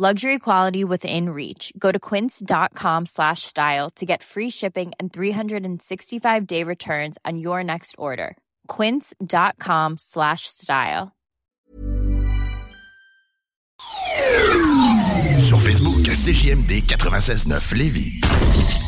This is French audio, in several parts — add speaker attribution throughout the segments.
Speaker 1: Luxury quality within reach. Go to quince.com slash style to get free shipping and 365 day returns on your next order. Quince.com slash style.
Speaker 2: Sur Facebook, CJMD 96.9 Lévis.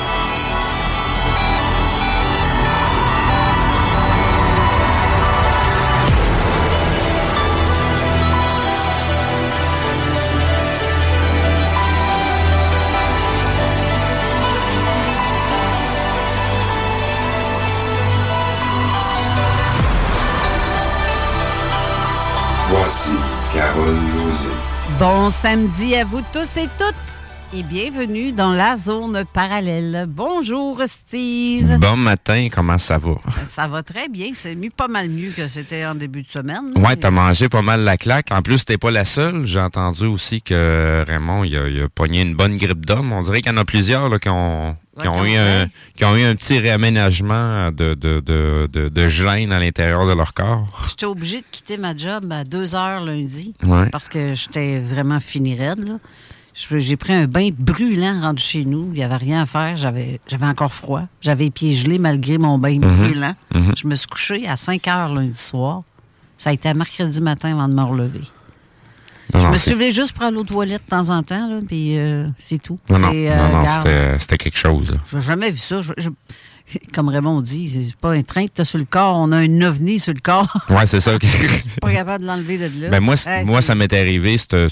Speaker 3: Voici Carole Lozé.
Speaker 4: Bon samedi à vous tous et toutes et bienvenue dans la zone parallèle. Bonjour Steve.
Speaker 5: Bon matin, comment ça va?
Speaker 4: Ça va très bien, c'est mieux, pas mal mieux que c'était en début de semaine.
Speaker 5: Ouais, t'as mangé pas mal la claque. En plus, t'es pas la seule. J'ai entendu aussi que Raymond, il a, il a pogné une bonne grippe d'homme. On dirait qu'il y en a plusieurs là, qui ont, qui, ont eu un, qui ont eu un petit réaménagement de, de, de, de, de gêne à l'intérieur de leur corps.
Speaker 4: J'étais obligée de quitter ma job à 2 heures lundi
Speaker 5: Ouais.
Speaker 4: parce que j'étais vraiment fini raide. là. J'ai pris un bain brûlant rendu chez nous. Il n'y avait rien à faire. J'avais encore froid. J'avais les pieds gelés malgré mon bain
Speaker 5: Mhm.
Speaker 4: brûlant.
Speaker 5: Mhm.
Speaker 4: Je me suis couché à 5 heures lundi soir. Ça a été à mercredi matin avant de me relever.
Speaker 5: Non,
Speaker 4: je me suis levée juste pour aller aux toilettes de temps en temps, là, puis euh, c'est tout.
Speaker 5: Non, non,
Speaker 4: euh,
Speaker 5: non,
Speaker 4: regarde,
Speaker 5: c'était- quelque chose.
Speaker 4: Je n'ai jamais vu ça. Je- je- comme Raymond dit, c'est pas un train que tu as sur le corps, on a un ovni sur le corps.
Speaker 5: Ouais, c'est ça.
Speaker 4: pas capable de l'enlever de là.
Speaker 5: Ben moi, moi ça m'est arrivé, euh,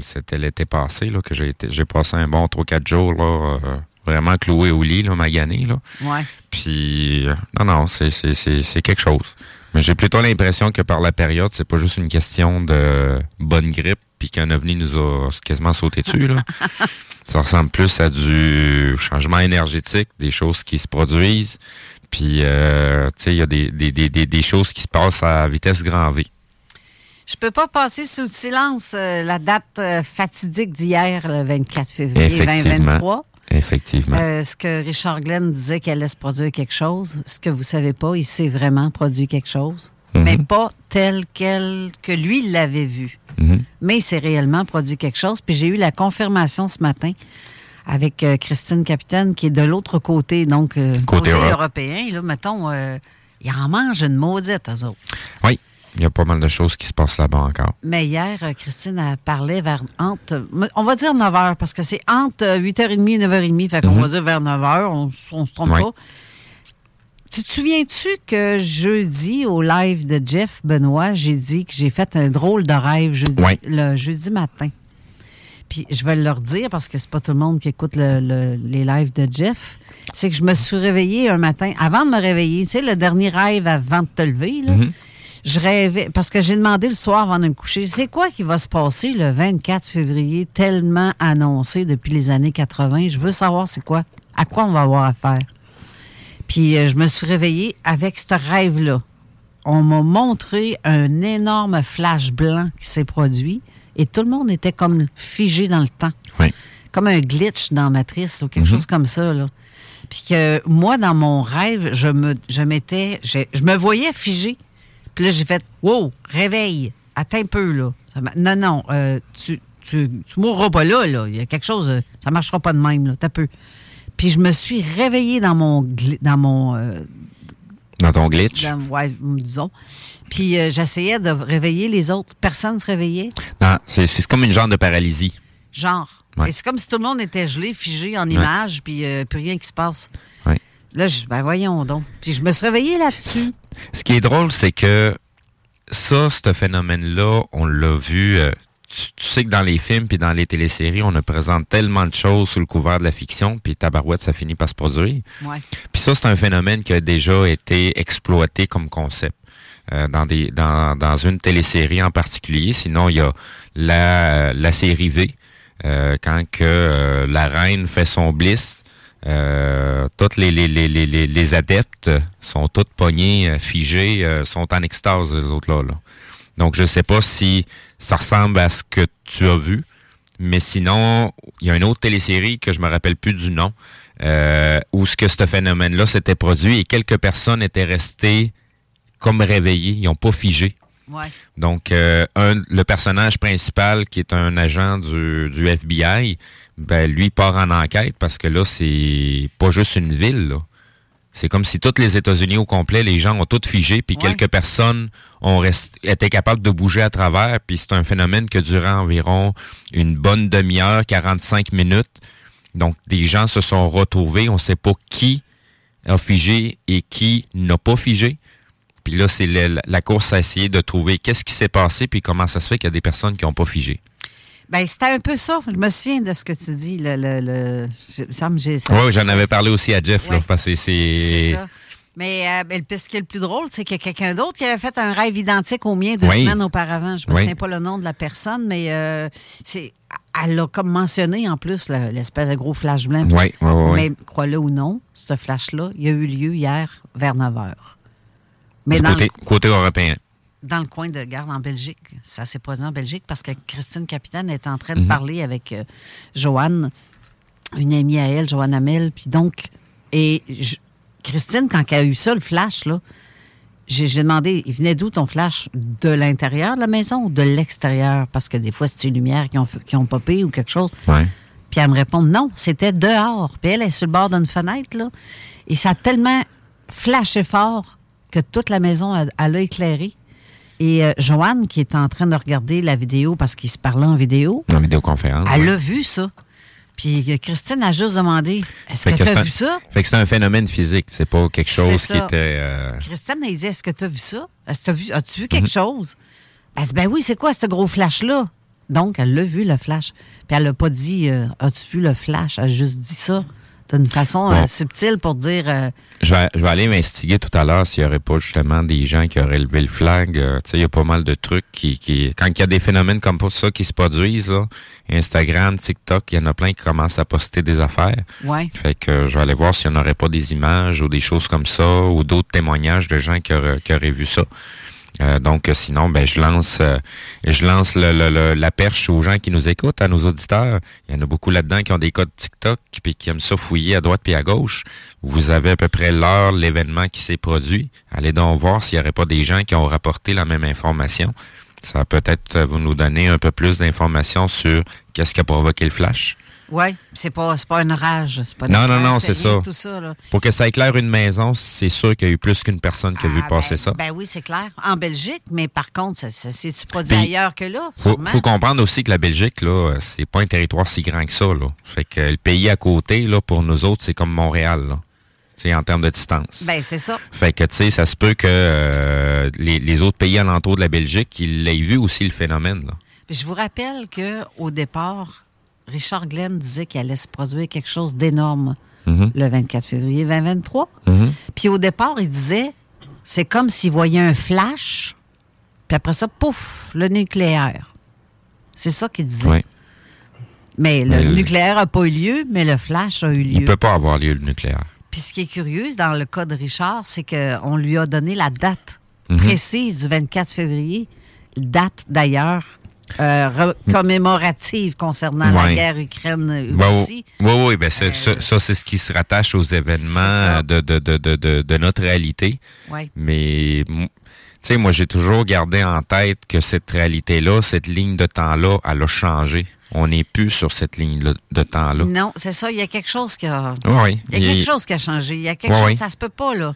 Speaker 5: c'était l'été passé, là, que j'ai passé un bon 3-4 jours, là, euh, vraiment cloué au lit, là, magané, là.
Speaker 4: Ouais.
Speaker 5: Puis, euh, non, non, c'est quelque chose. Mais j'ai plutôt l'impression que par la période, c'est pas juste une question de bonne grippe, puis qu'un ovni nous a quasiment sauté dessus, là. Ça ressemble plus à du changement énergétique, des choses qui se produisent. Puis, euh, tu sais, il y a des, des, des, des, choses qui se passent à vitesse grand V.
Speaker 4: Je peux pas passer sous le silence euh, la date euh, fatidique d'hier, le 24 février
Speaker 5: Effectivement.
Speaker 4: 2023.
Speaker 5: Effectivement.
Speaker 4: Ce que Richard Glenn disait qu'elle allait se produire quelque chose, ce que vous savez pas, il s'est vraiment produit quelque chose,
Speaker 5: Mhm.
Speaker 4: mais pas tel quel que lui l'avait vu.
Speaker 5: Mhm.
Speaker 4: Mais il s'est réellement produit quelque chose. Puis j'ai eu la confirmation ce matin avec euh, Christine Capitaine, qui est de l'autre côté, donc euh,
Speaker 5: Côté Europe.
Speaker 4: européen. Là, mettons, euh, ils en mangent une maudite, eux autres.
Speaker 5: Oui, il y a pas mal de choses qui se passent là-bas encore.
Speaker 4: Mais hier, euh, Christine a parlé vers entre, on va dire 9 h, parce que c'est entre euh, 8h30 et 9h30, fait qu'on
Speaker 5: Mhm.
Speaker 4: va dire vers 9 h, on, on se trompe
Speaker 5: Ouais.
Speaker 4: pas. Tu te souviens-tu que jeudi, au live de Jeff Benoît, j'ai dit que j'ai fait un drôle de rêve jeudi, le jeudi matin? Puis je vais leur dire, parce que c'est pas tout le monde qui écoute le- le- les lives de Jeff, c'est que je me suis réveillée un matin, avant de me réveiller, tu sais, le dernier rêve avant de te lever, là,
Speaker 5: Mhm.
Speaker 4: je rêvais, parce que j'ai demandé le soir avant de me coucher, c'est quoi qui va se passer le 24 février, tellement annoncé depuis les années 80? Je veux savoir c'est quoi. À quoi on va avoir affaire? Puis euh, je me suis réveillée avec ce rêve-là. On m'a montré un énorme flash blanc qui s'est produit et tout le monde était comme figé dans le temps.
Speaker 5: Oui.
Speaker 4: Comme un glitch dans Matrice ou quelque
Speaker 5: Mhm.
Speaker 4: chose comme ça. Là. Puis que moi, dans mon rêve, je me je m'étais. Je, je me voyais figé. Puis là, j'ai fait Wow, réveille, attends un peu là. Ça non, non, euh, tu, tu, tu mourras pas là, là. Il y a quelque chose, euh, ça marchera pas de même, là. T'as peu. Puis je me suis réveillée dans mon dans mon euh,
Speaker 5: Dans ton glitch.
Speaker 4: dans- ouais, disons. Puis euh, j'essayais de réveiller les autres. Personne ne se réveillait.
Speaker 5: Non, c'est comme une genre de paralysie.
Speaker 4: Genre.
Speaker 5: Ouais.
Speaker 4: Et c'est comme si tout le monde était gelé, figé en image, puis euh, plus rien qui se passe.
Speaker 5: Ouais.
Speaker 4: Là, je, ben voyons donc. Puis je me suis réveillée là-dessus.
Speaker 5: Ce qui est drôle, c'est que ça, ce phénomène-là, on l'a vu. euh, tu, tu sais que dans les films puis dans les téléséries, on nous présente tellement de choses sous le couvert de la fiction, puis tabarouette, ça finit par se produire.
Speaker 4: Ouais.
Speaker 5: Puis ça, c'est un phénomène qui a déjà été exploité comme concept euh, dans des dans, dans une télésérie en particulier. Sinon, il y a la, la série V, euh, quand que euh, la reine fait son bliss. Euh, toutes les, les, les, les, les- adeptes sont toutes poignées, euh, figées, euh, sont en extase, les autres-là. Là. Donc, je sais pas si ça ressemble à ce que tu as vu, mais sinon, il y a une autre télésérie que je me rappelle plus du nom, euh, où ce que ce phénomène-là s'était produit et quelques personnes étaient restées comme réveillées, ils n'ont pas figé.
Speaker 4: Ouais.
Speaker 5: Donc, euh, un, le personnage principal, qui est un agent du, du FBI, ben, lui part en enquête parce que là, c'est pas juste une ville. là. C'est comme si tous les États-Unis au complet, les gens ont tous figé, puis
Speaker 4: Ouais.
Speaker 5: quelques personnes ont rest- étaient capables de bouger à travers, puis c'est un phénomène que durant environ une bonne demi-heure, 45 minutes. Donc, des gens se sont retrouvés, on ne sait pas qui a figé et qui n'a pas figé. Puis là, c'est la course à essayer de trouver qu'est-ce qui s'est passé, puis comment ça se fait qu'il y a des personnes qui n'ont pas figé.
Speaker 4: Ben, c'était un peu ça. Je me souviens de ce que tu dis. Le, le, le- me-
Speaker 5: Oui, j'en avais parlé aussi à Jeff, là, parce que
Speaker 4: C'est ça. Mais euh, ben, ce qui est le plus drôle, c'est qu'il y a quelqu'un d'autre qui avait fait un rêve identique au mien deux
Speaker 5: Oui.
Speaker 4: semaines auparavant. Je me
Speaker 5: Oui.
Speaker 4: souviens pas le nom de la personne, mais euh, c'est, elle a comme mentionné en plus le- l'espèce de gros flash blanc.
Speaker 5: Oui, oui, oui.
Speaker 4: Mais crois-le ou non, ce flash-là, il a eu lieu hier vers 9 h. Mais
Speaker 5: Du
Speaker 4: dans,
Speaker 5: côté, côté européen.
Speaker 4: Dans le coin de garde en Belgique. Ça s'est produit en Belgique parce que Christine Capitaine est en train de
Speaker 5: Mhm.
Speaker 4: parler avec euh, Joanne, une amie à elle, Joanne Amel. Puis donc, et je- Christine, quand elle a eu ça, le flash, là, j'ai j'ai demandé, il venait d'où ton flash? De l'intérieur de la maison ou de l'extérieur? Parce que des fois, c'est une lumière qui ont, qui ont popé ou quelque chose?
Speaker 5: Ouais.
Speaker 4: Puis elle me répond non, c'était dehors. Puis elle est sur le bord d'une fenêtre, là. Et ça a tellement flashé fort que toute la maison, elle, elle a éclairé. Et euh, Joanne, qui est en train de regarder la vidéo parce qu'il se parlait en vidéo,
Speaker 5: En vidéoconférence.
Speaker 4: elle
Speaker 5: ouais.
Speaker 4: a vu ça. Puis euh, Christine a juste demandé Est-ce que
Speaker 5: que
Speaker 4: tu as
Speaker 5: un-
Speaker 4: vu ça?
Speaker 5: Fait que c'est un phénomène physique, c'est pas quelque chose qui était... euh,
Speaker 4: Christine, elle dit Est-ce que tu as vu ça? T'as vu, As-tu vu quelque
Speaker 5: Mhm.
Speaker 4: chose? Elle dit Ben oui, c'est quoi ce gros flash-là? Donc, elle l'a vu, le flash. Puis elle n'a pas dit euh, As-tu vu le flash? Elle a juste dit ça d'une façon euh,
Speaker 5: Bon.
Speaker 4: subtile pour dire euh,
Speaker 5: Je vais, je vais aller m'investiguer tout à l'heure s'il n'y aurait pas justement des gens qui auraient levé le flag. Euh, tu sais, il y a pas mal de trucs qui, qui... Quand il y a des phénomènes comme ça qui se produisent, là, Instagram, TikTok, il y en a plein qui commencent à poster des affaires.
Speaker 4: Ouais.
Speaker 5: Fait que je vais aller voir s'il n'y en aurait pas des images ou des choses comme ça ou d'autres témoignages de gens qui auraient, qui auraient vu ça. Euh, donc, euh, sinon, ben, je lance, euh, je lance la perche aux gens qui nous écoutent, à nos auditeurs. Il y en a beaucoup là-dedans qui ont des codes TikTok puis qui aiment ça fouiller à droite puis à gauche. Vous avez à peu près l'heure, l'événement qui s'est produit. Allez donc voir s'il n'y aurait pas des gens qui ont rapporté la même information. Ça peut-être vous nous donner un peu plus d'informations sur qu'est-ce qui a provoqué le flash.
Speaker 4: Ouais, c'est pas, pas une rage. Pas une
Speaker 5: Non, non, non, c'est ça.
Speaker 4: de Tout ça là.
Speaker 5: Pour que ça éclaire une maison, c'est sûr qu'il y a eu plus qu'une personne qui a vu
Speaker 4: Ah,
Speaker 5: passer
Speaker 4: ben,
Speaker 5: ça.
Speaker 4: Ben oui, c'est clair. En Belgique, mais par contre, c'est-tu produit
Speaker 5: Puis,
Speaker 4: ailleurs que là?
Speaker 5: Faut,
Speaker 4: sûrement?
Speaker 5: faut comprendre aussi que la Belgique, là, c'est pas un territoire si grand que ça, là. Fait que le pays à côté, là, pour nous autres, c'est comme Montréal, là. En termes de distance.
Speaker 4: Ben c'est ça.
Speaker 5: Fait que, tu sais, ça se peut que euh, les, les autres pays alentours de la Belgique, ils l'aient vu aussi le phénomène, là.
Speaker 4: Je vous rappelle que au départ, Richard Glenn disait qu'il allait se produire quelque chose d'énorme
Speaker 5: Mhm.
Speaker 4: le 24 février 2023.
Speaker 5: Mhm.
Speaker 4: Puis au départ, il disait c'est comme s'il voyait un flash, puis après ça, pouf, le nucléaire. C'est ça qu'il disait. Mais le
Speaker 5: Mais
Speaker 4: nucléaire n'a pas eu lieu, mais le flash a eu lieu.
Speaker 5: Il peut pas avoir lieu le nucléaire.
Speaker 4: Puis ce qui est curieux dans le cas de Richard, c'est qu'on lui a donné la date
Speaker 5: Mhm.
Speaker 4: précise du 24 février, date d'ailleurs euh, commémorative concernant la guerre Ukraine euh,
Speaker 5: Oui,
Speaker 4: aussi.
Speaker 5: oui, oui, ben c'est- ça, ça, c'est ce qui se rattache aux événements de, de, de, de, notre réalité.
Speaker 4: Ouais.
Speaker 5: Mais, tu sais, moi, j'ai toujours gardé en tête que cette réalité-là, cette ligne de temps-là, elle a changé. On n'est plus sur cette ligne de temps-là.
Speaker 4: Non, c'est ça. Il y a quelque chose qui a.
Speaker 5: Oui, oui.
Speaker 4: Il y a quelque chose qui a changé. Il y a quelque chose,
Speaker 5: oui.
Speaker 4: ça se peut pas, là.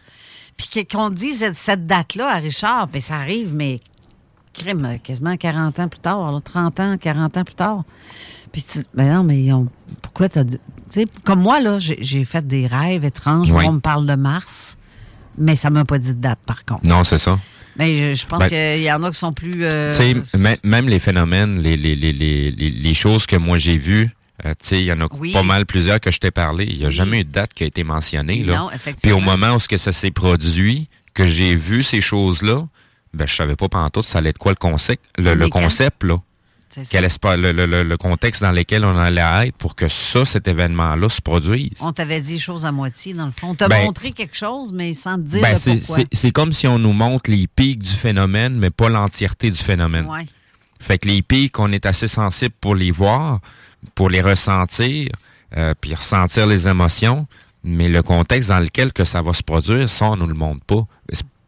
Speaker 4: Puis qu'on dise cette, cette date-là à Richard, ben ça arrive, mais crime, euh, quasiment 40 ans plus tard, là, 30 ans, 40 ans plus tard. Puis tu ben non, mais ils ont- pourquoi t'as dit. Tu sais, comme moi, là, j'ai fait des rêves étranges où on me parle de Mars, mais ça m'a pas dit de date, par contre.
Speaker 5: Non, c'est ça.
Speaker 4: Mais je, je pense
Speaker 5: Ben,
Speaker 4: qu'il y en a qui sont plus. euh,
Speaker 5: Tu sais, mê- même les phénomènes, les, les, les, les, choses que moi j'ai vues, euh, tu sais, il y en a
Speaker 4: Oui.
Speaker 5: pas mal plusieurs que je t'ai parlé. Il n'y a jamais eu de date qui a été mentionnée. Là.
Speaker 4: Non,
Speaker 5: Puis
Speaker 4: effectivement.
Speaker 5: au moment où ce que ça s'est produit, que j'ai vu ces choses-là, ben je savais pas pantoute ça allait être quoi le concept, le, le concept là? Quel espa- le, le, le, contexte dans lequel on allait être pour que ça, cet événement-là, se produise.
Speaker 4: On t'avait dit choses à moitié, dans le fond. On t'a
Speaker 5: Ben-
Speaker 4: montré quelque chose, mais sans te dire
Speaker 5: Ben,
Speaker 4: le pourquoi.
Speaker 5: c'est, c'est comme si on nous montre les pics du phénomène, mais pas l'entièreté du phénomène.
Speaker 4: Ouais.
Speaker 5: Fait que les pics, on est assez sensible pour les voir, pour les ressentir, euh, puis ressentir les émotions, mais le contexte dans lequel que ça va se produire, ça, on nous le montre pas.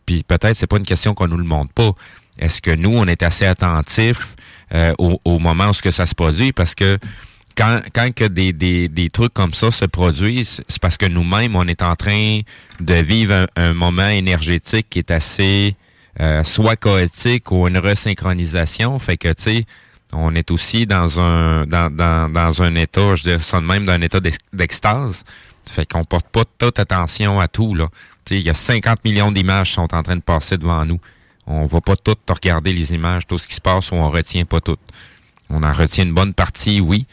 Speaker 5: Puis peut-être c'est pas une question qu'on nous le montre pas. Est-ce que nous, on est assez attentifs euh, au, au moment où ce que ça se produit? Parce que quand, quand que des, des, des trucs comme ça se produisent, c'est parce que nous-mêmes, on est en train de vivre un, un moment énergétique qui est assez euh, soit chaotique ou une resynchronisation. Fait que, tu sais, on est aussi dans un dans, dans, dans un état, je dirais ça de même, d'un état d'ex- d'extase. Fait qu'on porte pas toute attention à tout, là. Il y a 50 millions d'images qui sont en train de passer devant nous. On va pas toutes regarder les images, tout ce qui se passe, on retient pas tout. On en retient une bonne partie, oui,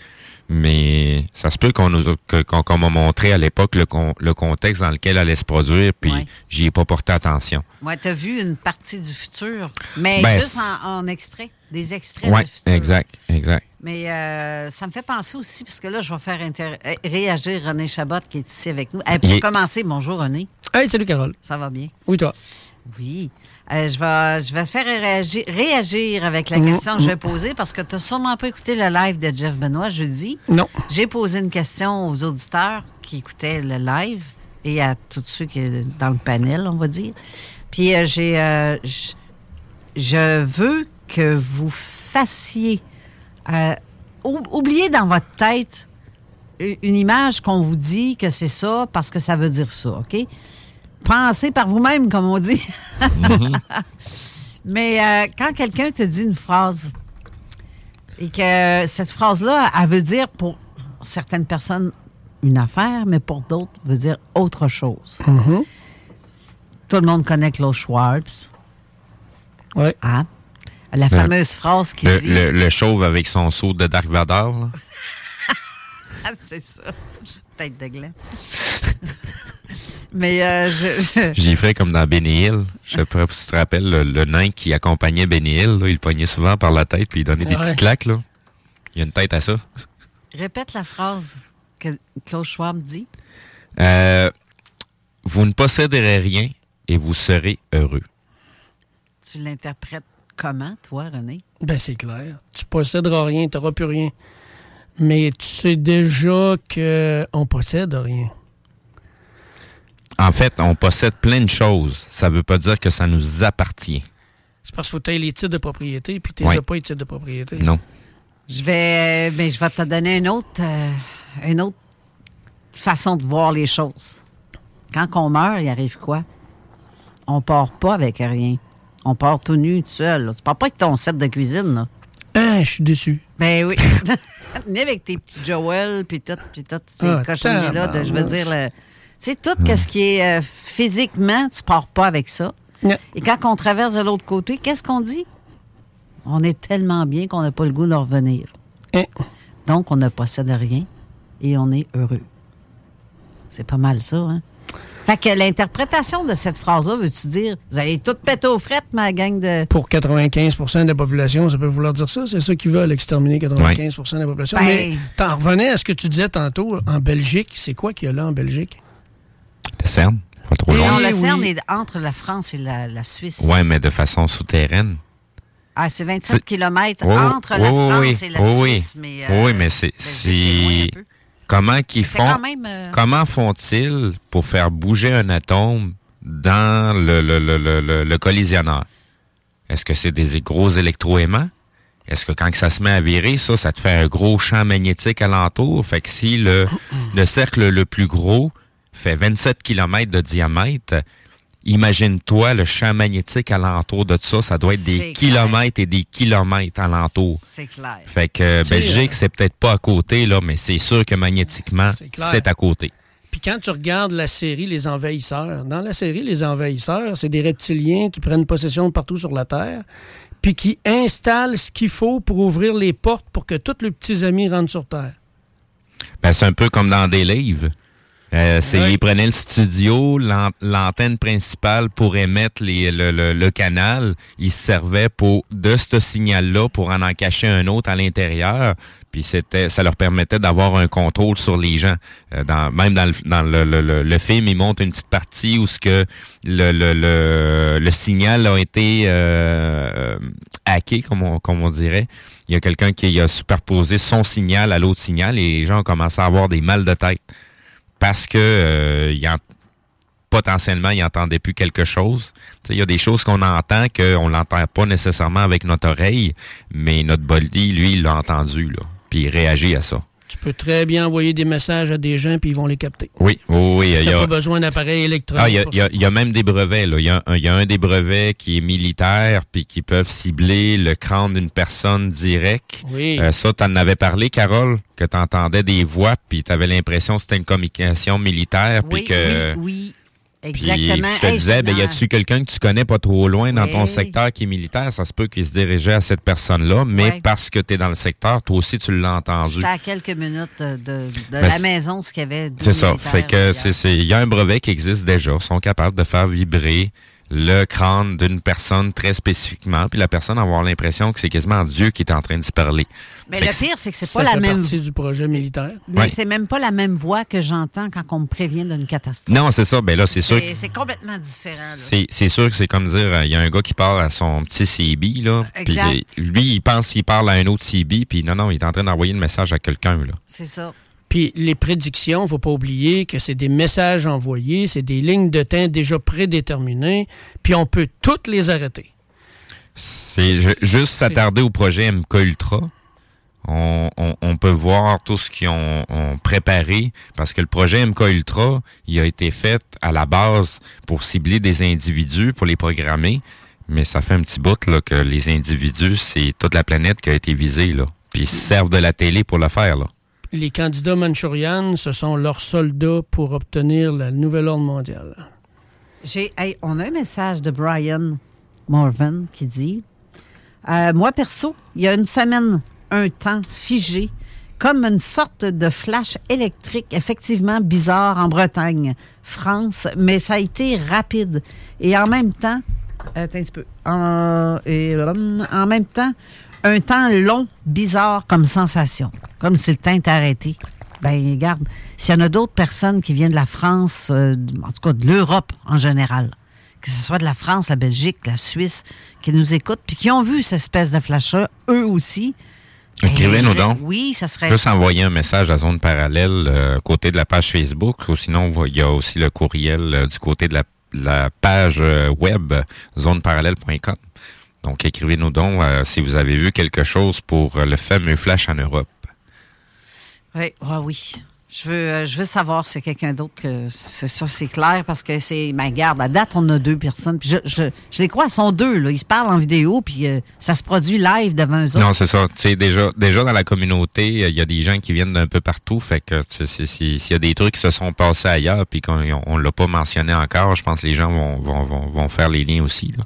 Speaker 5: mais ça se peut qu'on nous qu'on m'a montré à l'époque le, con- le contexte dans lequel elle allait se produire, puis
Speaker 4: Ouais.
Speaker 5: j'y ai pas porté attention.
Speaker 4: Ouais, t'as vu une partie du futur, mais
Speaker 5: Ben,
Speaker 4: juste en, en extrait, des extraits
Speaker 5: Ouais,
Speaker 4: du futur.
Speaker 5: exact, exact.
Speaker 4: Mais euh, ça me fait penser aussi, parce que là, je vais faire euh, réagir René Chabot qui est ici avec nous. Eh, pour
Speaker 5: Il
Speaker 4: commencer, bonjour René,
Speaker 6: Hey, salut Carole.
Speaker 4: ça va bien?
Speaker 6: Oui, toi?
Speaker 4: Oui. Euh, je, vais, je vais faire réagir, réagir avec la
Speaker 6: Mhm,
Speaker 4: question que je vais poser parce que tu n'as sûrement pas écouté le live de Jeff Benoît jeudi.
Speaker 6: Non.
Speaker 4: J'ai posé une question aux auditeurs qui écoutaient le live et à tous ceux qui sont dans le panel, on va dire. Puis euh, j'ai. euh, je veux que vous fassiez. ou- oubliez dans votre tête une image qu'on vous dit que c'est ça parce que ça veut dire ça, OK? Pensez par vous-même, comme on dit. Mais euh, quand quelqu'un te dit une phrase et que cette phrase-là, elle veut dire pour certaines personnes une affaire, mais pour d'autres, veut dire autre chose. Tout le monde connaît Klaus Schwab.
Speaker 6: Ouais.
Speaker 4: Hein? La
Speaker 5: Le-
Speaker 4: fameuse phrase qui
Speaker 5: Le,
Speaker 4: dit...
Speaker 5: le, le chauve avec son saut de Dark Vador, là.
Speaker 4: C'est ça. Tête de gland. mais euh, je...
Speaker 5: J'y ferais comme dans Benny Hill. Je sais pas si tu te rappelles, le, le nain qui accompagnait Benny Hill, là, il le pognait souvent par la tête puis il donnait des
Speaker 6: Ouais.
Speaker 5: petites claques, là. Il y a une tête à ça.
Speaker 4: Répète la phrase que Klaus Schwab dit.
Speaker 5: Euh, vous ne posséderez rien et vous serez heureux.
Speaker 4: Tu l'interprètes comment, toi, René?
Speaker 6: Ben, c'est clair. Tu posséderas rien, tu n'auras plus rien. Mais tu sais déjà qu'on possède rien.
Speaker 5: En fait, on possède plein de choses. Ça veut pas dire que ça nous appartient.
Speaker 6: C'est parce qu'il faut que tu les titres de propriété, puis tu n'as pas les titres de propriété.
Speaker 5: Non.
Speaker 4: Je vais, mais je vais te donner une autre, euh, une autre façon de voir les choses. Quand on meurt, il arrive quoi? On part pas avec rien. On part tout nu, tout seul. là. Tu pars pas avec ton set de cuisine, là.
Speaker 6: Je suis déçu.
Speaker 4: Ben oui. Ni avec tes petits Joel, puis tout, puis tout, ces
Speaker 6: Ah,
Speaker 4: cochonneries-là. de- Je veux dire, sais, tout ce qui est euh, physiquement, tu pars pas avec ça.
Speaker 6: Non.
Speaker 4: Et quand on traverse de l'autre côté, qu'est-ce qu'on dit? On est tellement bien qu'on n'a pas le goût de revenir.
Speaker 6: Hein?
Speaker 4: Donc, on ne possède rien et on est heureux. C'est pas mal ça, hein? Fait Fait que l'interprétation de cette phrase-là, veux-tu dire, vous allez tout péter aux frettes, ma gang de.
Speaker 6: Pour 95% de la population, ça peut vouloir dire ça. C'est ça qu'ils veulent, exterminer 95% de la population.
Speaker 4: Ben-
Speaker 6: Mais t'en revenais à ce que tu disais tantôt, en Belgique, c'est quoi qu'il y a là en Belgique?
Speaker 5: Le CERN, pas trop
Speaker 4: Non, le
Speaker 6: oui.
Speaker 4: CERN est entre la France et la, la Suisse.
Speaker 5: Ouais, mais de façon souterraine.
Speaker 4: Ah, c'est 27
Speaker 5: C'est-
Speaker 4: km
Speaker 5: Oui,
Speaker 4: entre
Speaker 5: oui,
Speaker 4: la
Speaker 5: oui,
Speaker 4: France
Speaker 5: oui,
Speaker 4: et la
Speaker 5: oui, oui.
Speaker 4: Suisse. Mais, euh,
Speaker 5: oui, mais c'est. Comment qu'ils font.
Speaker 4: même, euh,
Speaker 5: Comment font-ils pour faire bouger un atome dans le, le, le, le, le- le collisionneur? Est-ce que c'est des gros électroaimants? Est-ce que quand ça se met à virer, ça, ça te fait un gros champ magnétique alentour? Fait que si le, le cercle le plus gros fait 27 km de diamètre, imagine-toi le champ magnétique alentour de ça, ça doit être des kilomètres et des kilomètres alentour.
Speaker 4: C'est clair.
Speaker 5: Fait que euh, Belgique,
Speaker 6: euh,
Speaker 5: c'est peut-être pas à côté, là, mais c'est sûr que magnétiquement,
Speaker 6: C'est clair.
Speaker 5: c'est à côté.
Speaker 6: Puis quand tu regardes la série Les Envahisseurs, dans la série Les Envahisseurs, c'est des reptiliens qui prennent possession de partout sur la Terre, puis qui installent ce qu'il faut pour ouvrir les portes pour que tous leurs petits amis rentrent sur Terre.
Speaker 5: Ben, c'est un peu comme dans des livres. Euh, c'est. Ils prenaient le studio, l'an- l'antenne principale pour émettre les, le, le- le canal. Ils se servaient pour, de ce signal-là pour en en cacher un autre à l'intérieur. Puis c'était, ça leur permettait d'avoir un contrôle sur les gens. Euh, dans, même dans, le, dans le, le- le- le film, ils montrent une petite partie où ce que le, le, le, le signal a été euh, hacké, comme on, comme on dirait. Il y a quelqu'un qui a superposé son signal à l'autre signal et les gens ont commencé à avoir des mal de tête parce que euh, il en- potentiellement ils n'entendaient plus quelque chose. Il y a des choses qu'on entend qu'on l'entend pas nécessairement avec notre oreille, mais notre body, lui, il l'a entendu, là. Puis il réagit à ça.
Speaker 6: Tu peux très bien envoyer des messages à des gens, puis ils vont les capter.
Speaker 5: Oui, oui, oui. Il
Speaker 6: Tu
Speaker 5: y
Speaker 6: n'as
Speaker 5: a,
Speaker 6: pas besoin d'appareils électroniques.
Speaker 5: ah, il y, a,
Speaker 6: pour
Speaker 5: il y a-
Speaker 6: ça.
Speaker 5: il y a même des brevets. Là. Il, y a un, il y a un des brevets qui est militaire, puis qui peuvent cibler le crâne d'une personne direct.
Speaker 6: Oui.
Speaker 5: Euh, ça, tu en avais parlé, Carole, que tu entendais des voix, puis tu avais l'impression que c'était une communication militaire, puis
Speaker 4: Oui,
Speaker 5: que...
Speaker 4: oui, oui.
Speaker 5: Puis
Speaker 4: Exactement.
Speaker 5: je te disais, ben, y a-tu quelqu'un que tu connais pas trop loin dans ton secteur qui est militaire? Ça se peut qu'il se dirigeait à cette personne-là, mais parce que tu es dans le secteur, toi aussi, tu l'as entendu.
Speaker 4: J'étais à quelques minutes de, de-
Speaker 5: Ben,
Speaker 4: la maison, ce qu'il y avait.
Speaker 5: C'est ça. Fait que c'est, il y a un brevet qui existe déjà. Ils sont capables de faire vibrer le crâne d'une personne très spécifiquement, puis la personne avoir l'impression que c'est quasiment Dieu qui est en train de se parler.
Speaker 4: Mais
Speaker 5: Fait
Speaker 4: le pire, c'est que c'est pas la
Speaker 6: fait
Speaker 4: même.
Speaker 6: partie du projet militaire.
Speaker 4: Mais c'est même pas la même voix que j'entends quand on me prévient d'une catastrophe.
Speaker 5: Non, c'est ça. Ben là, c'est sûr. que-
Speaker 4: C'est complètement différent.
Speaker 5: C'est, c'est sûr que c'est comme dire, euh, il y a un gars qui parle à son petit CB, là. Puis
Speaker 4: Exact.
Speaker 5: lui, il pense qu'il parle à un autre CB, puis non, non, il est en train d'envoyer un message à quelqu'un, là.
Speaker 4: C'est ça.
Speaker 6: Puis les prédictions, faut pas oublier que c'est des messages envoyés, c'est des lignes de temps déjà prédéterminées, puis on peut toutes les arrêter.
Speaker 5: C'est ju- juste s'attarder au projet MK Ultra. On, on- on peut voir tout ce qu'ils ont, ont préparé parce que le projet MK Ultra, il a été fait à la base pour cibler des individus, pour les programmer, mais ça fait un petit bout là, que les individus, c'est toute la planète qui a été visée. Là. Puis ils se servent de la télé pour le faire. Là.
Speaker 6: Les candidats manchourianes, ce sont leurs soldats pour obtenir le nouvel ordre mondial.
Speaker 4: J'ai, hey, on a un message de Brian Morvan qui dit euh, Moi, perso, il y a une semaine, un temps figé, comme une sorte de flash électrique, effectivement bizarre en Bretagne, France, mais ça a été rapide. Et en même temps, attends un petit peu, en, en même temps, un temps long, bizarre comme sensation, comme si le temps était arrêté. Ben, regarde, s'il y en a d'autres personnes qui viennent de la France, euh, en tout cas de l'Europe en général, que ce soit de la France, la Belgique, la Suisse, qui nous écoutent, puis qui ont vu cette espèce de flash-là, eux aussi. ben,
Speaker 5: Écrivez-nous donc.
Speaker 4: Oui, ça serait.
Speaker 5: Juste envoyer un message à Zone Parallèle euh, côté de la page Facebook, ou sinon il y a aussi le courriel euh, du côté de la, la page euh, web zoneparallèle.com. Donc écrivez-nous donc euh, si vous avez vu quelque chose pour euh, le fameux flash en Europe.
Speaker 4: Oui, ouais, oui. Je veux, euh, je veux savoir si quelqu'un d'autre que c'est ça, c'est clair, parce que c'est. Ma garde, à date, on a deux personnes. Puis je, je, je les crois, ils sont deux, là. Ils se parlent en vidéo, puis euh, ça se produit live devant eux autres.
Speaker 5: Non, c'est ça. Tu sais, déjà, déjà dans la communauté, il y a des gens qui viennent d'un peu partout. Fait que s'il y a des trucs qui se sont passés ailleurs puis qu'on on, l'a pas mentionné encore, je pense que les gens vont, vont, vont, vont faire les liens aussi. là.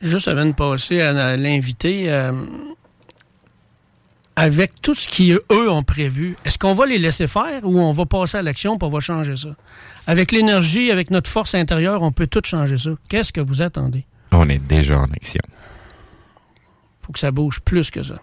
Speaker 6: Juste avant de passer à, l'invité, euh, avec tout ce qu'eux ont prévu, est-ce qu'on va les laisser faire ou on va passer à l'action et on va changer ça? Avec l'énergie, avec notre force intérieure, on peut tout changer ça. Qu'est-ce que vous attendez?
Speaker 5: On est déjà en action.
Speaker 6: faut que ça bouge plus que ça.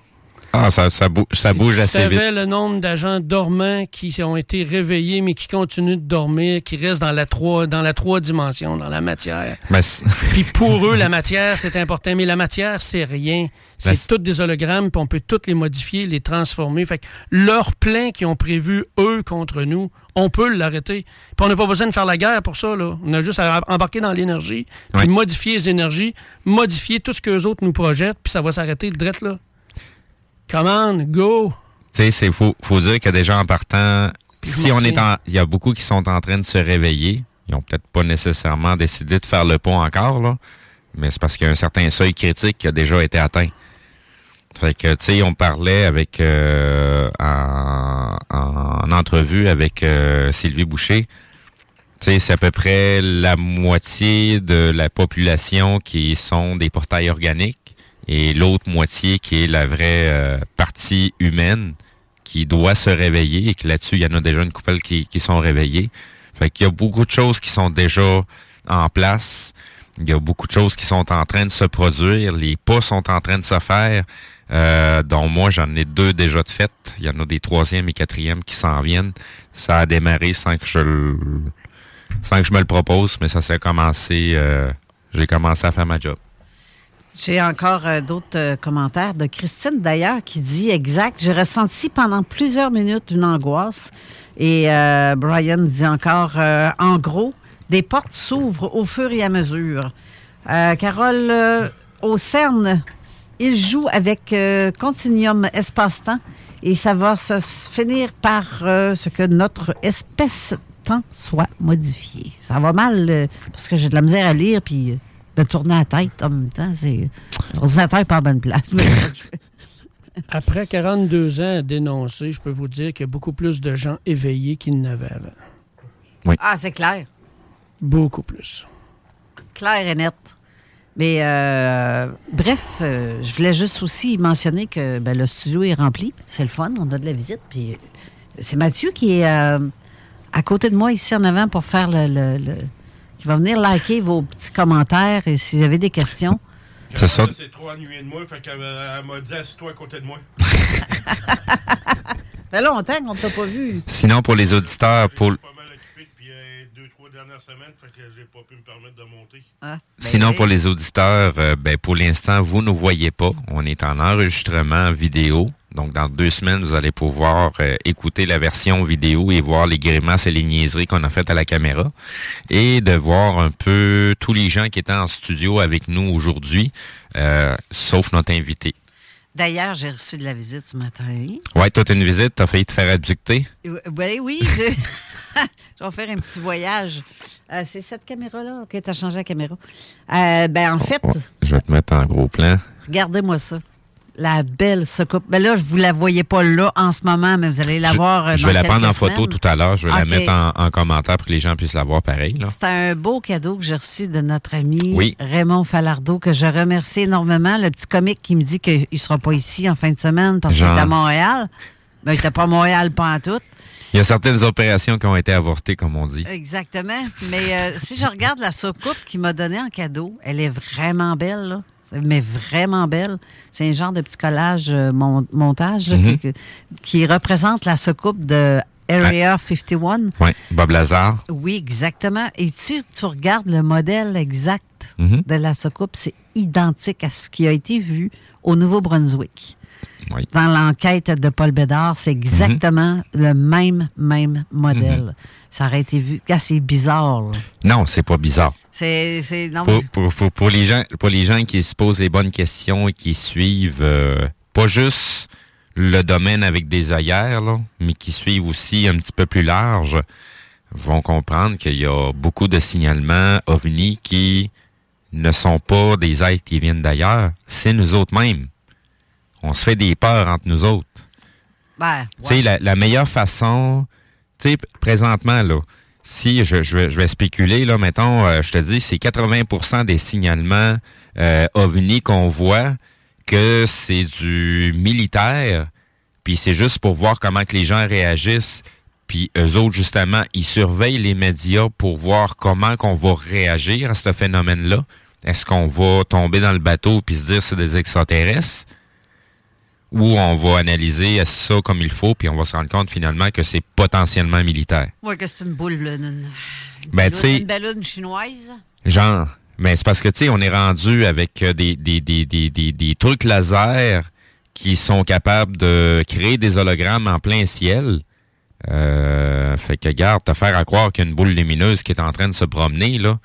Speaker 5: Ah, ça, ça, bou- ça bouge assez vite.
Speaker 6: savais le nombre d'agents dormants qui ont été réveillés, mais qui continuent de dormir, qui restent dans la trois, dans la trois dimensions, dans la matière.
Speaker 5: Ben,
Speaker 6: Puis pour eux, la matière, c'est important. Mais la matière, c'est rien. C'est
Speaker 5: Ben,
Speaker 6: toutes des hologrammes, puis on peut toutes les modifier, les transformer. Fait que leur plan qu'ils ont prévu, eux, contre nous, on peut l'arrêter. Puis on n'a pas besoin de faire la guerre pour ça. Là. On a juste à embarquer dans l'énergie, puis
Speaker 5: Ouais.
Speaker 6: modifier les énergies, modifier tout ce qu'eux autres nous projettent, puis ça va s'arrêter le drette là. Come on, go!
Speaker 5: Tu sais, c'est faut, faut dire que déjà en partant, si on est en, il y a beaucoup qui sont en train de se réveiller. Ils ont peut-être pas nécessairement décidé de faire le pont encore là, mais c'est parce qu'il y a un certain seuil critique qui a déjà été atteint. Fait que tu sais, on parlait avec euh, en, en entrevue avec euh, Sylvie Boucher. Tu sais, c'est à peu près la moitié de la population qui sont des portails organiques et l'autre moitié qui est la vraie euh, partie humaine qui doit se réveiller et que là-dessus, il y en a déjà une couple qui, qui sont réveillés. Fait qu'il y a beaucoup de choses qui sont déjà en place. Il y a beaucoup de choses qui sont en train de se produire. Les pas sont en train de se faire. Euh, dont moi, j'en ai deux déjà de faites. Il y en a des troisièmes et quatrièmes qui s'en viennent. Ça a démarré sans que je le, sans que je me le propose, mais ça s'est commencé. euh, J'ai commencé à faire ma job.
Speaker 4: J'ai encore euh, d'autres euh, commentaires de Christine, d'ailleurs, qui dit exact. J'ai ressenti pendant plusieurs minutes une angoisse. Et euh, Brian dit encore, en gros, des portes s'ouvrent au fur et à mesure. Carole, au CERN, il joue avec Continuum Espace-Temps et ça va se finir par ce que notre espèce-temps soit modifié. Ça va mal parce que j'ai de la misère à lire puis de tourner la tête en même temps. C'est l'ordinateur est pas en bonne place. mais-
Speaker 6: Après 42 ans à dénoncer, je peux vous dire qu'il y a beaucoup plus de gens éveillés qu'il n'avait avant.
Speaker 4: Ah, c'est clair.
Speaker 6: Beaucoup plus.
Speaker 4: Clair et net. Mais euh, bref, euh, je voulais juste aussi mentionner que ben, le studio est rempli. C'est le fun, on a de la visite. Puis c'est Mathieu qui est euh, à côté de moi ici en avant pour faire le, le- le- qui va venir liker vos petits commentaires et si vous avez des questions.
Speaker 5: C'est ça.
Speaker 7: C'est trop ennuyé de moi, fait qu'elle m'a- elle m'a dit assis-toi à côté de moi.
Speaker 4: Ça fait longtemps qu'on ne t'a pas vu.
Speaker 5: Sinon, pour les auditeurs, pour,
Speaker 7: pas mal occupé depuis euh, deux, trois dernières semaines, fait que j'ai pas pu me permettre de monter.
Speaker 4: Ah, ben
Speaker 5: Sinon,
Speaker 4: oui.
Speaker 5: pour les auditeurs, euh, ben, pour l'instant, vous ne voyez pas. On est en enregistrement vidéo. Donc, dans deux semaines, vous allez pouvoir euh, écouter la version vidéo et voir les grimaces et les niaiseries qu'on a faites à la caméra. Et de voir un peu tous les gens qui étaient en studio avec nous aujourd'hui, euh, sauf notre invité.
Speaker 4: D'ailleurs, j'ai reçu de la visite ce matin.
Speaker 5: Ouais, toi, t'as une visite, t'as failli te faire abducter.
Speaker 4: Oui, oui, je... je vais faire un petit voyage. Euh, c'est cette caméra-là. OK, tu as changé la caméra. Ben, en fait,
Speaker 5: je vais te mettre en gros plan.
Speaker 4: regardez-moi ça. La belle soucoupe. Ben là, je vous la voyez pas là en ce moment, mais vous allez la voir euh,
Speaker 5: Je vais la prendre en photo tout à l'heure. Je vais la mettre en, en commentaire pour que les gens puissent la voir pareil.
Speaker 4: C'est un beau cadeau que j'ai reçu de notre ami
Speaker 5: Oui.
Speaker 4: Raymond Falardeau, que je remercie énormément. Le petit comique qui me dit qu'il ne sera pas ici en fin de semaine parce qu'il est à Montréal. Mais il n'était pas à Montréal, pas en tout.
Speaker 5: Il y a certaines opérations qui ont été avortées, comme on dit.
Speaker 4: Exactement. Mais euh, si je regarde la soucoupe qu'il m'a donnée en cadeau, elle est vraiment belle, là. Mais vraiment belle. C'est un genre de petit collage euh, mon- montage là,
Speaker 5: Mhm.
Speaker 4: qui, qui représente la soucoupe de Area 51.
Speaker 5: Oui, Bob Lazare.
Speaker 4: Oui, exactement. Et si tu regardes le modèle exact
Speaker 5: Mhm.
Speaker 4: de la soucoupe, c'est identique à ce qui a été vu au Nouveau-Brunswick.
Speaker 5: Oui.
Speaker 4: Dans l'enquête de Paul Bédard, c'est exactement le même, même modèle.
Speaker 5: Mhm.
Speaker 4: Ça aurait été vu. Ah, c'est bizarre. là.
Speaker 5: Non, c'est pas bizarre.
Speaker 4: C'est, c'est, non,
Speaker 5: Pour, pour, pour, pour les gens, pour les gens qui se posent les bonnes questions et qui suivent euh, pas juste le domaine avec des œillères, là, mais qui suivent aussi un petit peu plus large, vont comprendre qu'il y a beaucoup de signalements ovnis qui ne sont pas des êtres qui viennent d'ailleurs, c'est nous autres mêmes. On se fait des peurs entre nous autres.
Speaker 4: ben,
Speaker 5: Tu sais, la, la meilleure façon, tu sais, présentement, là, si je, vais spéculer, là, mettons, euh, je te dis, c'est 80% des signalements euh, ovnis qu'on voit que c'est du militaire puis c'est juste pour voir comment que les gens réagissent. Puis eux autres, justement, ils surveillent les médias pour voir comment qu'on va réagir à ce phénomène-là. Est-ce qu'on va tomber dans le bateau puis se dire c'est des extraterrestres? Ou on va analyser ça comme il faut, puis on va se rendre compte finalement que c'est potentiellement militaire.
Speaker 4: Oui, que c'est une boule, une, une,
Speaker 5: Ben,
Speaker 4: une ballonne chinoise.
Speaker 5: Genre, mais c'est parce que, tu sais, on est rendu avec euh, des, des, des, des, des, des trucs laser qui sont capables de créer des hologrammes en plein ciel. Euh, fait que, garde, te faire à croire qu'il y a une boule lumineuse qui est en train de se promener, là.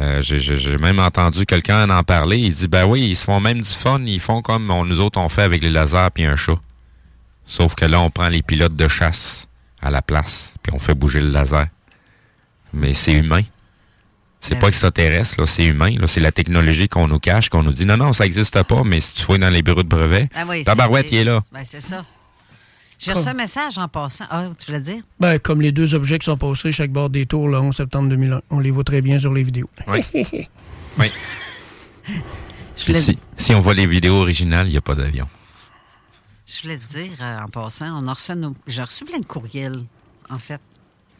Speaker 5: Euh, j'ai- même entendu quelqu'un en parler. Il dit, ben oui, ils se font même du fun. Ils font comme on- nous autres on fait avec les lasers puis un chat. Sauf que là, on prend les pilotes de chasse à la place, puis on fait bouger le laser. Mais c'est humain. C'est
Speaker 4: Ben
Speaker 5: pas extraterrestre, là, c'est humain. Là, c'est la technologie qu'on nous cache, qu'on nous dit non, non, ça n'existe pas, mais si tu fouilles dans les bureaux de brevet,
Speaker 4: Ah oui,
Speaker 5: tabarouette, il est là.
Speaker 4: Ben, c'est ça. J'ai reçu un message en passant. Ah, tu voulais dire?
Speaker 6: Ben, comme les deux objets qui sont postés chaque bord des tours le 11 septembre 2001. On les voit très bien sur les vidéos.
Speaker 5: Oui. oui.
Speaker 4: Je
Speaker 5: si, si on voit les vidéos originales, il n'y a pas d'avion.
Speaker 4: je voulais te dire, euh, en passant, on a reçu nos- j'ai reçu plein de courriels, en fait.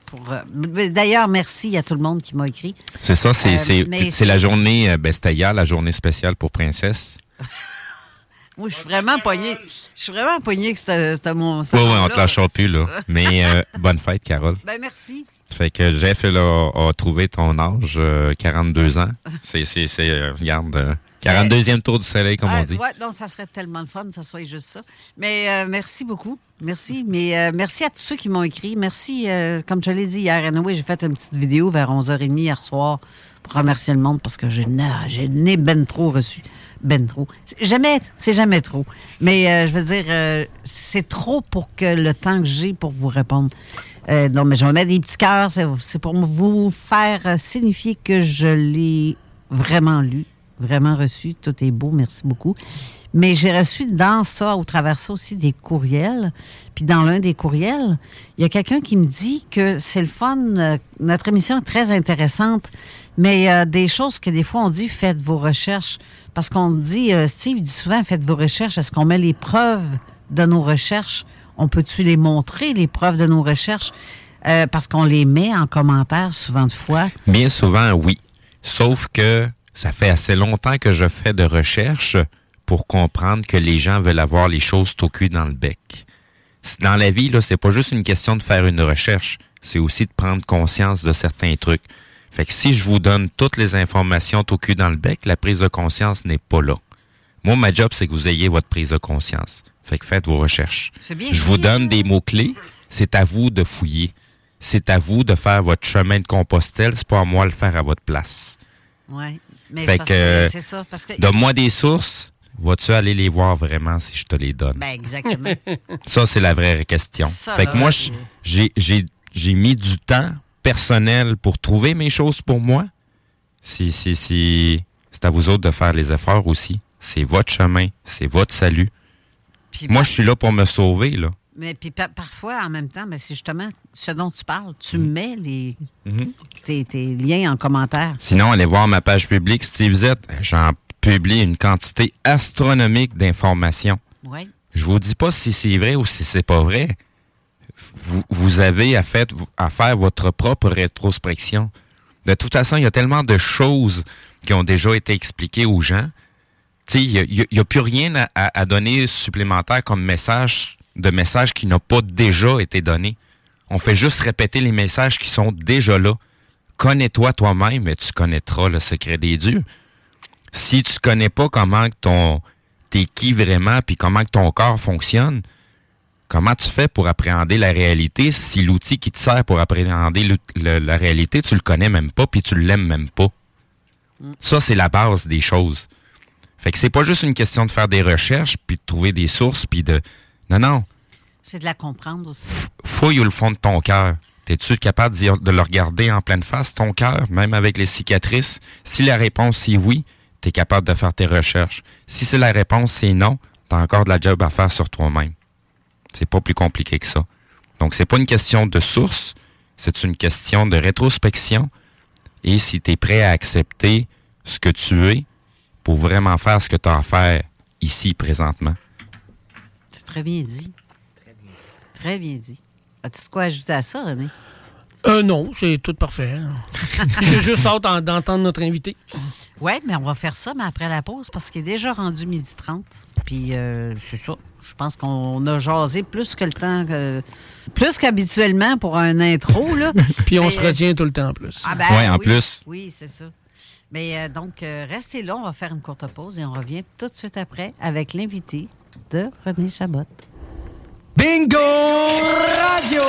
Speaker 4: Pour, euh, D'ailleurs, merci à tout le monde qui m'a écrit.
Speaker 5: C'est ça, c'est
Speaker 4: Euh,
Speaker 5: c'est-
Speaker 4: mais
Speaker 5: c'est la journée, ben, hier, la journée spéciale pour Princesse.
Speaker 4: Moi, je suis vraiment poignée. Je suis vraiment poignée que c'était mon.
Speaker 5: Oui, oui, on te lâchera plus, là. Mais euh, bonne fête, Carole.
Speaker 4: Ben, merci.
Speaker 5: Fait que Jeff là, a, a trouvé ton âge, euh, 42 ans. C'est, c'est, c'est euh, regarde, euh, 42e tour du soleil, comme on dit.
Speaker 4: ouais, non, ça serait tellement le fun, ça soit juste ça. Mais euh, merci beaucoup. Merci. Mais euh, merci à tous ceux qui m'ont écrit. Merci, euh, comme je l'ai dit hier, anyway, j'ai fait une petite vidéo vers 11h30 hier soir pour remercier le monde parce que j'ai j'ai ben trop reçu. Ben trop. Jamais, c'est jamais trop. Mais euh, je veux dire, euh, c'est trop pour que le temps que j'ai pour vous répondre. Euh, non, mais je vais mettre des petits cœurs. C'est pour vous faire signifier que je l'ai vraiment lu, vraiment reçu. Tout est beau. Merci beaucoup. Mais j'ai reçu dans ça, au travers ça aussi, des courriels. Puis dans l'un des courriels, il y a quelqu'un qui me dit que c'est le fun. euh, notre émission est très intéressante, mais euh, des choses que des fois on dit, faites vos recherches. Parce qu'on dit, euh, Steve dit souvent, faites vos recherches. Est-ce qu'on met les preuves de nos recherches? On peut-tu les montrer, les preuves de nos recherches? Euh, parce qu'on les met en commentaire souvent de fois.
Speaker 5: Bien souvent, oui. Sauf que ça fait assez longtemps que je fais de recherche pour comprendre que les gens veulent avoir les choses tout dans le bec. Dans la vie, là, c'est pas juste une question de faire une recherche, c'est aussi de prendre conscience de certains trucs. Fait que si je vous donne toutes les informations tout cul dans le bec, la prise de conscience n'est pas là. Moi, ma job, c'est que vous ayez votre prise de conscience. Fait que faites vos recherches.
Speaker 4: C'est bien
Speaker 5: Je vous donne des mots-clés. C'est à vous de fouiller. C'est à vous de faire votre chemin de Compostelle. C'est pas à moi de le faire à votre place.
Speaker 4: Oui. Mais
Speaker 5: Fait que,
Speaker 4: c'est ça. Parce que,
Speaker 5: Donne-moi des sources. Vas-tu aller les voir vraiment si je te les donne?
Speaker 4: Ben, exactement.
Speaker 5: Ça, c'est la vraie question.
Speaker 4: Ça,
Speaker 5: fait
Speaker 4: là,
Speaker 5: que moi,
Speaker 4: c'est-
Speaker 5: j'ai, j'ai, j'ai mis du temps personnel pour trouver mes choses pour moi. Si, si, si, c'est à vous autres de faire les efforts aussi. C'est votre chemin, c'est votre salut. Moi, je suis là pour me sauver, là.
Speaker 4: Mais puis pa- parfois, en même temps, ben, c'est justement ce dont tu parles. Tu mets les,
Speaker 5: Mhm.
Speaker 4: tes, tes liens en commentaire.
Speaker 5: Sinon, allez voir ma page publique Steve Z. J'en publie une quantité astronomique d'informations.
Speaker 4: Oui.
Speaker 5: Je vous dis pas si c'est vrai ou si c'est pas vrai. Vous, avez à, faire votre propre rétrospection. De toute façon, il y a tellement de choses qui ont déjà été expliquées aux gens. Il n'y a, plus rien à, donner supplémentaire comme message, de messages qui n'ont pas déjà été donnés. On fait juste répéter les messages qui sont déjà là. Connais-toi toi-même et tu connaîtras le secret des dieux. Si tu connais pas comment ton t'es qui vraiment puis comment ton corps fonctionne, comment tu fais pour appréhender la réalité? Si l'outil qui te sert pour appréhender le- le- la réalité, tu le connais même pas puis tu l'aimes même pas. Ça c'est la base des choses. Fait que c'est pas juste une question de faire des recherches puis de trouver des sources puis de non non,
Speaker 4: C'est de la comprendre aussi.
Speaker 5: fouille au fond de ton cœur. T'es-tu capable de le regarder en pleine face, ton cœur, même avec les cicatrices? Si la réponse c'est oui, t'es capable de faire tes recherches. Si c'est la réponse c'est non, t'as encore de la job à faire sur toi-même. C'est pas plus compliqué que ça. Donc, c'est pas une question de source, c'est une question de rétrospection. Et si tu es prêt à accepter ce que tu es pour vraiment faire ce que tu as à faire ici, présentement.
Speaker 4: C'est très bien dit. Très bien dit. As-tu de quoi ajouter à ça, René?
Speaker 6: Euh, non, c'est tout parfait. J'ai juste hâte en- d'entendre notre invité.
Speaker 4: Oui, mais on va faire ça, mais après la pause, parce qu'il est déjà rendu midi 30. Puis, euh, c'est ça. Je pense qu'on a jasé plus que le temps, que- plus qu'habituellement pour un intro. Là.
Speaker 6: Puis on
Speaker 4: Mais,
Speaker 6: se
Speaker 4: euh,
Speaker 6: retient tout le temps en plus.
Speaker 4: Ah ben,
Speaker 5: Ouais, en
Speaker 4: oui,
Speaker 5: plus.
Speaker 4: Oui, c'est ça. Mais euh, donc, euh, restez là, on va faire une courte pause et on revient tout de suite après avec l'invité de René Chabot.
Speaker 8: Bingo Radio!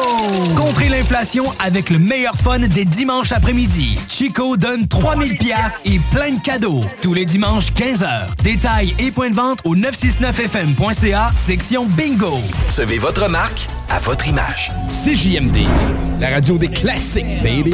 Speaker 8: Contrez l'inflation avec le meilleur fun des dimanches après-midi. Chico donne 3000 pièces et plein de cadeaux. Tous les dimanches 15h. Détails et points de vente au 969fm.ca, section Bingo.
Speaker 2: Recevez votre marque à votre image. CJMD, la radio des classiques, baby.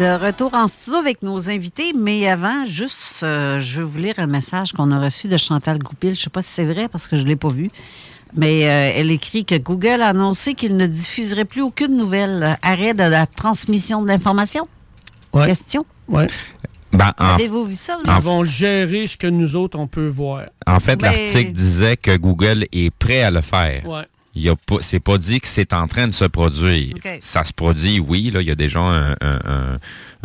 Speaker 4: De retour en studio avec nos invités, mais avant, juste, euh, je vais vous lire un message qu'on a reçu de Chantal Goupil. Je ne sais pas si c'est vrai parce que je ne l'ai pas vu. Mais euh, elle écrit que Google a annoncé qu'il ne diffuserait plus aucune nouvelle. Arrêt de la transmission de l'information?
Speaker 6: Ouais.
Speaker 4: Question?
Speaker 6: Ouais.
Speaker 5: Ben, en,
Speaker 4: Avez-vous vu ça? vous?
Speaker 6: Ils vont gérer ce que nous autres, on peut voir.
Speaker 5: en fait,
Speaker 4: Mais-
Speaker 5: l'article disait que Google est prêt à le faire.
Speaker 6: Ouais.
Speaker 5: Il y a pas, c'est pas dit que c'est en train de se produire. Ça se produit, oui. Là, il y a déjà un- un- un-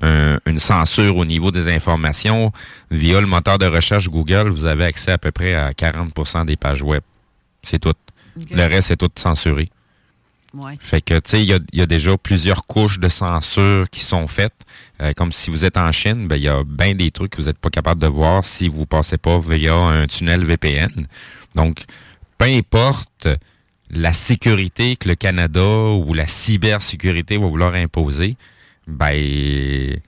Speaker 5: un- une censure au niveau des informations. Via le moteur de recherche Google, vous avez accès à peu près à 40% des pages web. C'est tout. Le reste, c'est tout censuré.
Speaker 4: Ouais.
Speaker 5: Fait que, tu sais, il y a, y a déjà plusieurs couches de censure qui sont faites. Euh, comme si vous êtes en Chine, ben, il y a bien des trucs que vous n'êtes pas capable de voir si vous passez pas via un tunnel VPN. Donc, peu importe la sécurité que le Canada ou la cybersécurité va vouloir imposer, ben,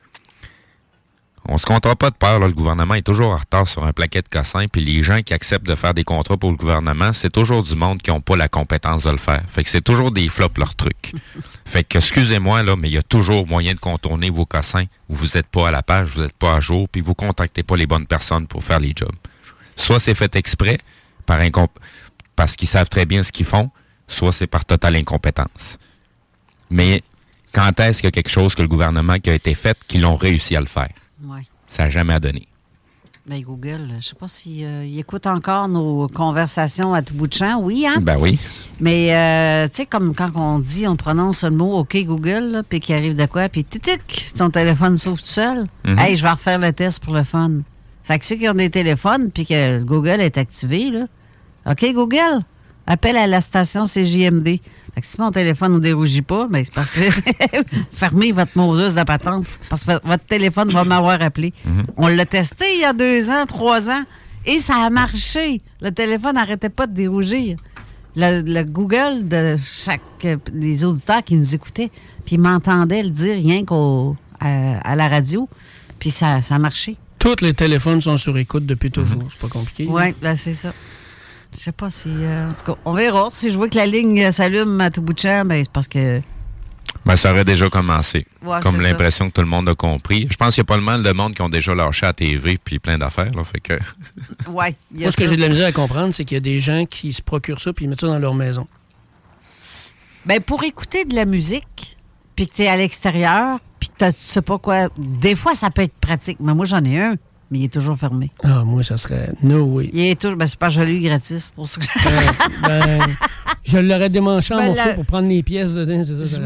Speaker 5: on se comptera pas de peur. là. Le gouvernement est toujours en retard sur un plaquet de cossins. Puis les gens qui acceptent de faire des contrats pour le gouvernement, c'est toujours du monde qui n'ont pas la compétence de le faire. Fait que c'est toujours des flops leur truc. fait que excusez-moi là, mais il y a toujours moyen de contourner vos cossins. Vous n'êtes pas à la page, vous n'êtes pas à jour, puis vous contactez pas les bonnes personnes pour faire les jobs. Soit c'est fait exprès par incomp parce qu'ils savent très bien ce qu'ils font, soit c'est par totale incompétence. Mais quand est-ce qu'il y a quelque chose que le gouvernement qui a été fait, qu'ils l'ont réussi à le faire?
Speaker 4: Ouais.
Speaker 5: Ça n'a jamais donner.
Speaker 4: Mais Google, je ne sais pas s'il écoute encore nos conversations à tout bout de champ. Oui, hein?
Speaker 5: Ben oui.
Speaker 4: Mais, euh, tu sais, comme quand on dit, on prononce le mot OK Google, puis qu'il arrive de quoi, puis tuc, ton téléphone s'ouvre tout seul.
Speaker 5: Mhm.
Speaker 4: Hey, je vais refaire le test pour le fun. Fait que ceux qui ont des téléphones, puis que le Google est activé, là, OK Google, appelle à la station CJMD. Fait que si mon téléphone ne dérougit pas, ben c'est parce que fermez votre modeuse de patente, parce que votre téléphone va m'avoir appelé. On l'a testé il y a deux ans, trois ans, et ça a marché. Le téléphone n'arrêtait pas de dérougir le, le Google de chaque des auditeurs qui nous écoutaient, puis ils m'entendaient le dire rien qu'au à, à la radio, puis ça, ça a marché.
Speaker 6: Tous les téléphones sont sur écoute depuis toujours. C'est pas compliqué.
Speaker 4: Oui, ben c'est ça. Je sais pas si. euh, en tout cas, on verra. Si je vois que la ligne euh, s'allume à tout bout de champ, ben c'est parce que.
Speaker 5: Ben, ça aurait déjà commencé.
Speaker 4: Ouais,
Speaker 5: Comme l'impression que tout le monde a compris. Je pense qu'il y a pas le mal de monde qui ont déjà lâché à la TV puis plein d'affaires. Là, fait que...
Speaker 4: Ouais, il y a
Speaker 6: Moi, ce que j'ai de la misère à comprendre, c'est qu'il y a des gens qui se procurent ça puis ils mettent ça dans leur maison.
Speaker 4: Ben, pour écouter de la musique, puis que tu es à l'extérieur, puis que tu sais pas quoi. Des fois, ça peut être pratique. Mais moi, j'en ai un, mais il est toujours fermé.
Speaker 6: Ah, moi, ça serait no way.
Speaker 4: Il est toujours. Ben, c'est pas joli gratis pour ça que
Speaker 6: Ben, je l'aurais démanché en morceaux
Speaker 4: la-
Speaker 6: pour prendre les pièces dedans, c'est ça. ça
Speaker 4: Je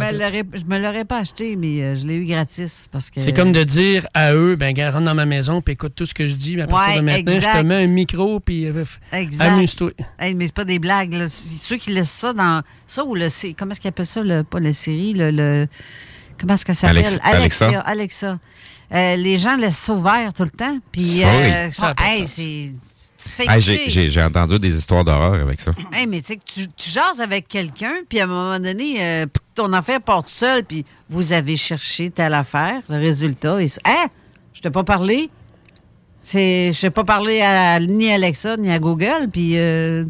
Speaker 4: je me l'aurais pas acheté, mais euh, je l'ai eu gratis parce que.
Speaker 6: C'est comme de dire à eux, ben, rentre dans ma maison puis écoute tout ce que je dis. puis À partir
Speaker 4: Ouais,
Speaker 6: de maintenant, je te mets un micro puis euh, amuse-toi.
Speaker 4: Hey, mais c'est pas des blagues. Là. C'est Ceux qui laissent ça dans. Ça ou le. c'est- Comment est-ce qu'ils appellent ça? Le, pas le série, le. le- comment est-ce qu'elle s'appelle?
Speaker 5: Alex-
Speaker 4: Alexa.
Speaker 5: Alexa.
Speaker 4: Alexa. Euh, les gens laissent ça ouvert tout le temps. Puis,
Speaker 5: Ah oui.
Speaker 4: euh,
Speaker 6: Ça
Speaker 4: hey, c'est. tu
Speaker 5: Hey, j'ai- entendu des histoires d'horreur avec ça.
Speaker 4: Hey, mais c'est que tu, tu jases avec quelqu'un, puis à un moment donné, euh, ton affaire part toute seule, puis vous avez cherché telle affaire, le résultat est... Hein? Je t'ai pas parlé? C'est, je t'ai pas parlé à, ni à Alexa, ni à Google, puis euh,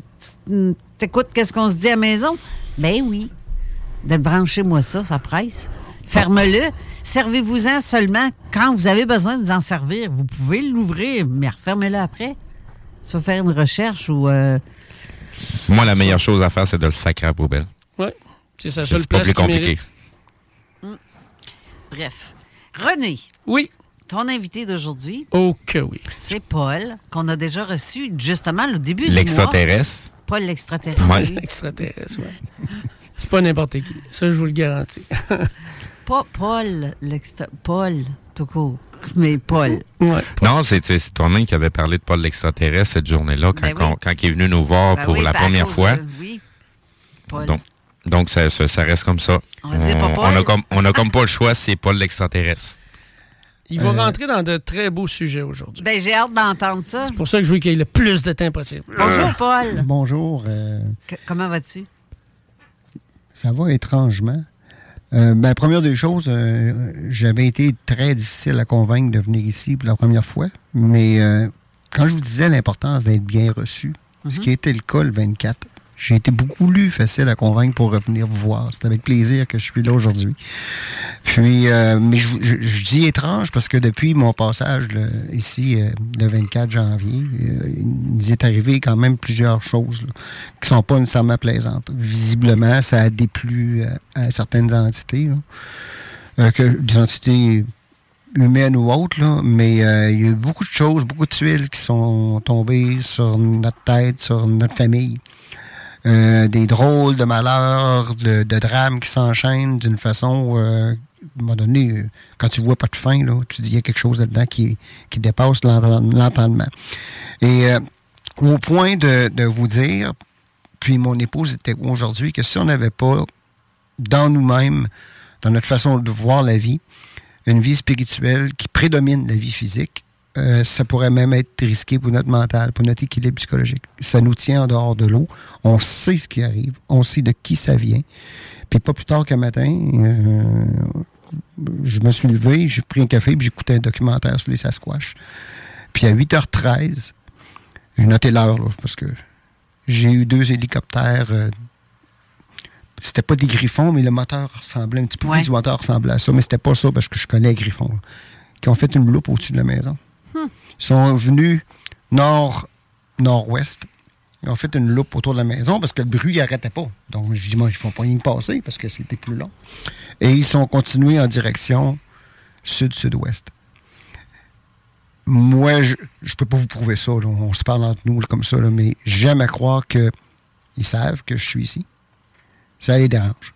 Speaker 4: tu- t'écoutes qu'est-ce qu'on se dit à la maison? Ben oui. De brancher moi ça, ça presse. Ferme-le. Servez-vous-en seulement quand vous avez besoin de vous en servir. Vous pouvez l'ouvrir, mais refermez-le après. Tu vas faire une recherche ou... euh,
Speaker 5: Moi, la meilleure chose à faire, c'est de le sacrer à la poubelle.
Speaker 6: Oui. C'est sa
Speaker 5: C'est pas plus compliqué.
Speaker 6: mérite.
Speaker 4: Bref. René.
Speaker 6: Oui.
Speaker 4: Ton invité d'aujourd'hui,
Speaker 6: Oh que oui.
Speaker 4: c'est Paul, qu'on a déjà reçu justement au début du mois.
Speaker 5: L'extraterrestre.
Speaker 4: Paul l'extraterrestre.
Speaker 5: Ouais.
Speaker 6: L'extraterrestre, ouais. C'est pas n'importe qui. Ça, je vous le garantis.
Speaker 4: Pas Paul l'extra... Paul, tout court. Mais Paul.
Speaker 6: Ouais.
Speaker 5: Non, c'est c'est toi-même qui avait parlé de Paul l'extraterrestre cette journée-là, quand,
Speaker 4: Ben oui.
Speaker 5: on- quand il est venu nous voir
Speaker 4: Ben
Speaker 5: pour
Speaker 4: oui,
Speaker 5: la première fois.
Speaker 4: de- oui. Paul.
Speaker 5: Donc, donc ça, ça- ça reste comme ça.
Speaker 4: On pas Paul.
Speaker 5: on a comme, on a comme pas le choix, c'est Paul l'extraterrestre.
Speaker 6: Il va
Speaker 5: Euh.
Speaker 6: rentrer dans de très beaux sujets aujourd'hui.
Speaker 4: Ben, j'ai hâte d'entendre ça.
Speaker 6: C'est pour ça que je veux qu'il y ait le plus de temps possible.
Speaker 4: Bonjour, Paul.
Speaker 9: Bonjour. euh,
Speaker 4: comment vas-tu?
Speaker 9: ça va étrangement. Euh, ben, première des choses, euh, j'avais été très difficile à convaincre de venir ici pour la première fois. Mais euh, quand je vous disais l'importance d'être bien reçu, ce qui a été le cas le 24, j'ai été beaucoup plus facile à convaincre pour revenir vous voir. C'est avec plaisir que je suis là aujourd'hui. Puis, euh, mais je, dis étrange parce que depuis mon passage ici, euh, le 24 janvier, euh, il nous est arrivé quand même plusieurs choses là, qui sont pas nécessairement plaisantes. Visiblement, ça a déplu euh, à certaines entités, là. Que, des entités humaines ou autres, là, mais il y a eu beaucoup de choses, beaucoup de tuiles qui sont tombées sur notre tête, sur notre famille. Euh, des drôles de malheurs, de, de drames qui s'enchaînent d'une façon, euh, à donné, euh, quand tu vois pas de fin, là, tu dis il y a quelque chose là-dedans qui, qui dépasse l'enten- l'entendement. Et euh, au point de, de vous dire, puis mon épouse était aujourd'hui, que si on n'avait pas dans nous-mêmes, dans notre façon de voir la vie, une vie spirituelle qui prédomine la vie physique, euh, ça pourrait même être risqué pour notre mental, pour notre équilibre psychologique. Ça nous tient en dehors de l'eau. On sait ce qui arrive. On sait de qui ça vient. Puis pas plus tard qu'un matin, euh, je me suis levé, j'ai pris un café, puis j'écoutais un documentaire sur les Sasquatch. Puis à 8h13, j'ai noté l'heure, parce que j'ai eu deux hélicoptères. euh, c'était pas des griffons, mais le moteur ressemblait un petit peu.
Speaker 4: Ouais.
Speaker 9: Le moteur ressemblait à ça, mais c'était pas ça parce que je connais les griffons. là, qui ont fait une loupe au-dessus de la maison. Sont venus nord-nord-ouest. Ils ont fait une loupe autour de la maison parce que le bruit n'arrêtait pas. Donc, je dis, moi, ils ne font pas rien passer parce que c'était plus long. Et ils sont continués en direction sud-sud-ouest. Moi, je ne peux pas vous prouver ça. On se parle entre nous comme ça, là, mais j'aime à croire qu'ils savent que je suis ici. Ça les dérange.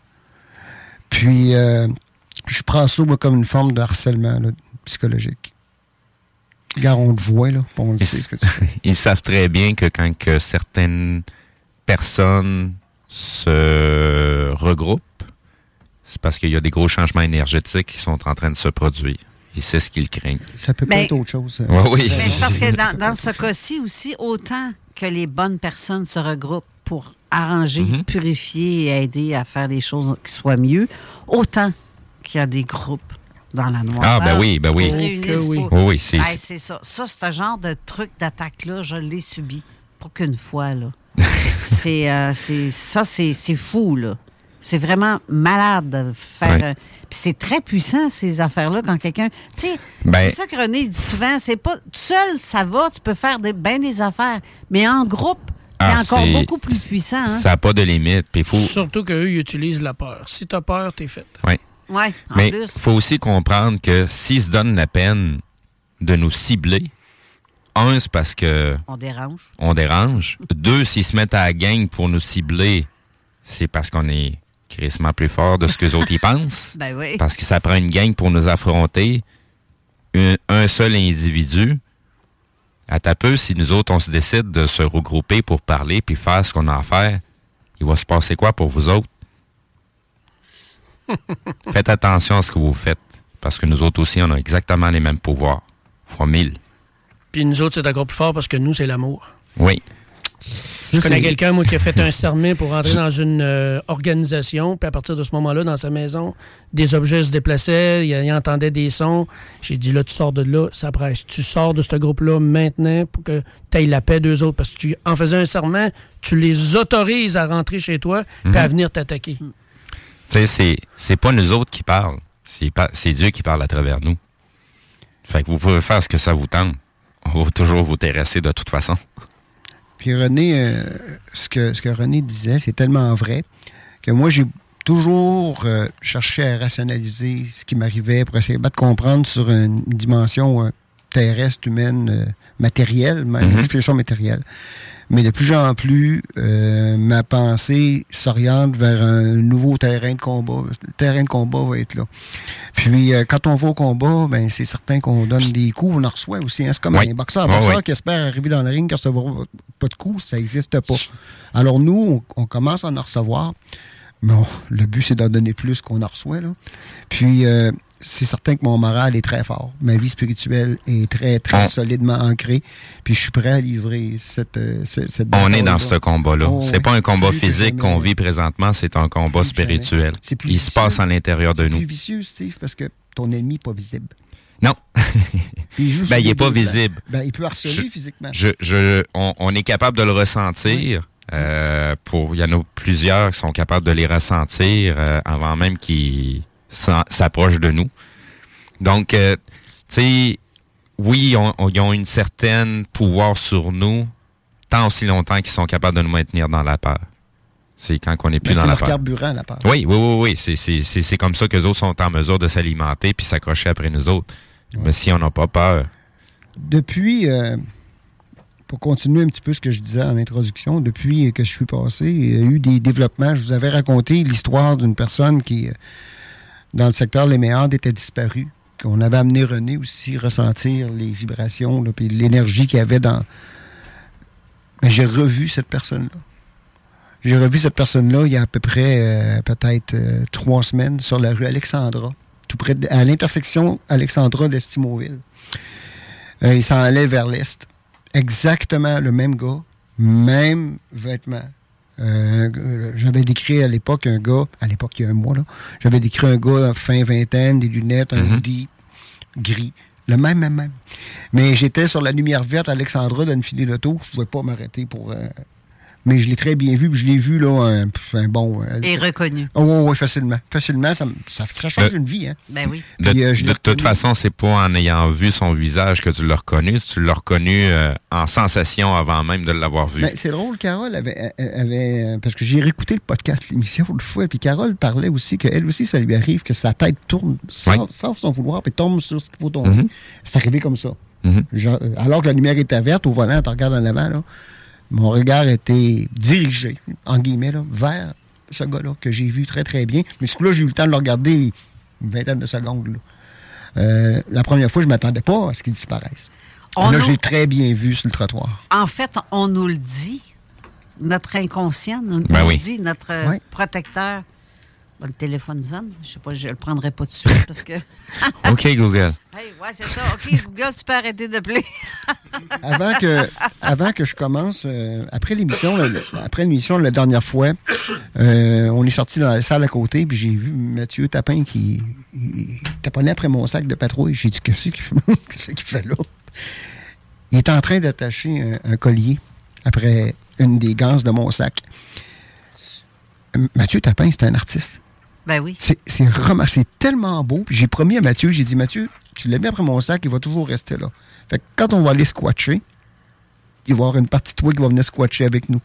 Speaker 9: Puis, euh, je prends ça comme une forme de harcèlement psychologique. Regarde, on le voit, là, puis on le
Speaker 5: Ils,
Speaker 9: sait. ce que tu fais.
Speaker 5: ils savent très bien que quand que certaines personnes se regroupent, c'est parce qu'il y a des gros changements énergétiques qui sont en train de se produire. Et c'est ce qu'ils craignent.
Speaker 9: Ça peut pas être autre chose.
Speaker 5: Ouais, oui.
Speaker 4: Mais parce que dans, dans ce cas-ci aussi, autant que les bonnes personnes se regroupent pour arranger,
Speaker 5: Mhm.
Speaker 4: purifier et aider à faire les choses qui soient mieux, autant qu'il y a des groupes dans la noire.
Speaker 5: Ah, ben oui, ben oui. Oh oui.
Speaker 4: pour-
Speaker 5: Oh oui, c'est-
Speaker 4: Hey, ça. Ça, ce genre de truc d'attaque-là, je l'ai subi. Pas qu'une fois, là. c'est, euh, c'est, ça, c'est, c'est fou, là. C'est vraiment malade de faire.
Speaker 5: Ouais.
Speaker 4: euh, Puis c'est très puissant, ces affaires-là, quand quelqu'un. Tu sais,
Speaker 5: Ben-
Speaker 4: c'est ça que René dit souvent. C'est pas. Seul, ça va, tu peux faire des, bien des affaires. Mais en groupe, c'est
Speaker 5: Ah,
Speaker 4: encore
Speaker 5: c'est-
Speaker 4: beaucoup plus puissant. Hein?
Speaker 5: Ça n'a pas de limite. Faut.
Speaker 6: Surtout qu'eux, ils utilisent la peur. Si t'as peur, t'es fait.
Speaker 5: Ouais. Mais il faut aussi comprendre que s'ils se donnent la peine de nous cibler, un, c'est parce que
Speaker 4: On dérange.
Speaker 5: on dérange. Deux, s'ils se mettent à la gang pour nous cibler, c'est parce qu'on est crissement plus fort de ce que les autres y pensent.
Speaker 4: Ben oui.
Speaker 5: Parce que ça prend une gang pour nous affronter. Un, un seul individu, à ta peu, si nous autres, on se décide de se regrouper pour parler puis faire ce qu'on a à faire, il va se passer quoi pour vous autres? Faites attention à ce que vous faites. Parce que nous autres aussi, on a exactement les mêmes pouvoirs. Fois mille.
Speaker 6: Puis nous autres, c'est encore plus fort parce que nous, c'est l'amour.
Speaker 5: Oui.
Speaker 6: Je connais quelqu'un, moi, qui a fait un serment pour entrer dans une euh, organisation, puis à partir de ce moment-là, dans sa maison, des objets se déplaçaient, il, il entendait des sons. J'ai dit, là, tu sors de là, ça presse. Tu sors de ce groupe-là maintenant pour que tu ailles la paix d'eux autres, parce que tu en faisais un serment, tu les autorises à rentrer chez toi, puis à
Speaker 5: Mhm.
Speaker 6: venir t'attaquer.
Speaker 5: Tu sais, c'est, c'est pas nous autres qui parlent. C'est, Dieu qui parle à travers nous. Fait que vous pouvez faire ce que ça vous tente. On va toujours vous terrasser de toute façon.
Speaker 9: Puis René, euh, ce, que, ce que René disait, c'est tellement vrai que moi, j'ai toujours euh, cherché à rationaliser ce qui m'arrivait pour essayer de comprendre sur une dimension euh, terrestre, humaine, matérielle, ma-
Speaker 10: Mhm.
Speaker 9: une expression matérielle. Mais de plus en plus, euh, ma pensée s'oriente vers un nouveau terrain de combat. Le terrain de combat va être là. Puis, euh, quand on va au combat, ben, c'est certain qu'on donne des coups, on en reçoit aussi. hein. C'est comme
Speaker 5: Oui.
Speaker 9: un boxeur. Un
Speaker 5: Ouais,
Speaker 9: boxeur qui espère arriver dans le ring, qui ne recevra pas de coups, ça n'existe pas. Alors, nous, on, on commence à en recevoir. Mais on- le but, c'est d'en donner plus qu'on en reçoit. Là. Puis, euh, c'est certain que mon moral est très fort. Ma vie spirituelle est très, très
Speaker 5: On-
Speaker 9: solidement ancrée. Puis, je suis prêt à livrer cette, euh, cette, cette
Speaker 5: On est dans ce combat-là.
Speaker 9: Oh,
Speaker 5: c'est
Speaker 9: oui.
Speaker 5: pas un combat physique qu'on vit présentement, c'est un combat spirituel.
Speaker 9: C'est plus
Speaker 5: Il se passe à l'intérieur de
Speaker 9: C'est
Speaker 5: nous.
Speaker 9: plus vicieux, Steve, parce que ton ennemi n'est pas visible.
Speaker 5: Non.
Speaker 9: Il
Speaker 5: ben, il
Speaker 9: les
Speaker 5: est pas visible.
Speaker 9: Ben, il peut harceler
Speaker 5: Je-
Speaker 9: physiquement.
Speaker 5: Je, je, on, on est capable de le ressentir. Euh, pour, il y en a plusieurs qui sont capables de les ressentir euh, avant même qu'ils s'approchent de nous. Donc, euh, tu sais, oui, on- on- ils ont une certaine pouvoir sur nous, tant aussi longtemps qu'ils sont capables de nous maintenir dans la peur. C'est quand on n'est plus
Speaker 9: Ben,
Speaker 5: dans
Speaker 9: c'est
Speaker 5: la
Speaker 9: leur
Speaker 5: peur.
Speaker 9: carburant, la peur.
Speaker 5: Oui, oui, oui, oui. C'est, c'est, c'est, c'est comme ça que les autres sont en mesure de s'alimenter puis s'accrocher après nous autres. Mais si on n'a pas peur,
Speaker 9: Depuis, euh, pour continuer un petit peu ce que je disais en introduction, depuis que je suis passé, il y a eu des développements. Je vous avais raconté l'histoire d'une personne qui, euh, dans le secteur Les Méandres, était disparue. On avait amené René aussi ressentir les vibrations, là, puis l'énergie qu'il y avait dans. Mais j'ai revu cette personne-là. J'ai revu cette personne-là il y a à peu près euh, peut-être euh, trois semaines sur la rue Alexandra, tout près de- à l'intersection Alexandra d'Estimoville. Euh, il s'en allait vers l'est. Exactement le même gars, même vêtements. Euh, j'avais décrit à l'époque un gars, à l'époque il y a un mois, là, j'avais décrit un gars fin vingtaine, des lunettes, un hoodie gris. Le même, même, même. Mais j'étais sur la lumière verte à Alexandra d'une filée d'auto. Je ne pouvais pas m'arrêter pour. euh, mais je l'ai très bien vu. puis Je l'ai vu, là, un, un bon. euh,
Speaker 4: Et reconnu.
Speaker 9: Oh, oui, facilement. Facilement, ça, me- ça, ça change une vie, hein.
Speaker 4: Ben oui.
Speaker 5: De,
Speaker 9: euh, je
Speaker 5: de
Speaker 9: l'ai
Speaker 5: toute façon, c'est pas en ayant vu son visage que tu l'as reconnu, tu l'as reconnu euh, en sensation avant même de l'avoir vu.
Speaker 9: Ben, c'est drôle, Carole avait, avait- euh, parce que j'ai réécouté le podcast, l'émission une fois, puis Carole parlait aussi qu'elle aussi, ça lui arrive que sa tête tourne sans,
Speaker 5: Oui.
Speaker 9: sans son vouloir, puis tombe sur ce qu'il faut tomber.
Speaker 5: Mhm.
Speaker 9: C'est arrivé comme ça.
Speaker 5: Mhm.
Speaker 9: Genre, euh, alors que la lumière était verte au volant, tu regardes en avant, là, mon regard était dirigé, en guillemets, là, vers ce gars-là, que j'ai vu très, très bien. Mais ce coup-là, j'ai eu le temps de le regarder une vingtaine de secondes. là. Euh, la première fois, je ne m'attendais pas à ce qu'il disparaisse.
Speaker 4: On
Speaker 9: là,
Speaker 4: nous-
Speaker 9: j'ai très bien vu sur le trottoir.
Speaker 4: En fait, on nous le dit. Notre inconscient nous,
Speaker 9: Ben
Speaker 4: nous
Speaker 9: oui.
Speaker 4: le dit, notre protecteur. Bon, le téléphone sonne. Je sais pas, je le prendrai pas tout de suite parce que.
Speaker 5: OK, Google.
Speaker 4: Hey, ouais, c'est ça. OK, Google, tu peux arrêter de play.
Speaker 9: avant que, avant que je commence, euh, après l'émission, après l'émission la dernière fois, euh, on est sorti dans la salle à côté, puis j'ai vu Mathieu Tapin qui il, taponnait après mon sac de patrouille. J'ai dit qu'est-ce qu'il fait? Là? Il est en train d'attacher un, un collier après une des ganses de mon sac. Mathieu Tapin, c'est un artiste.
Speaker 4: Ben oui.
Speaker 9: C'est c'est remar- c'est tellement beau. Puis j'ai promis à Mathieu, j'ai dit, Mathieu, tu l'as mis après mon sac, il va toujours rester là. Fait que quand on va aller squatcher, il va y avoir une partie de toi qui va venir squatcher avec nous.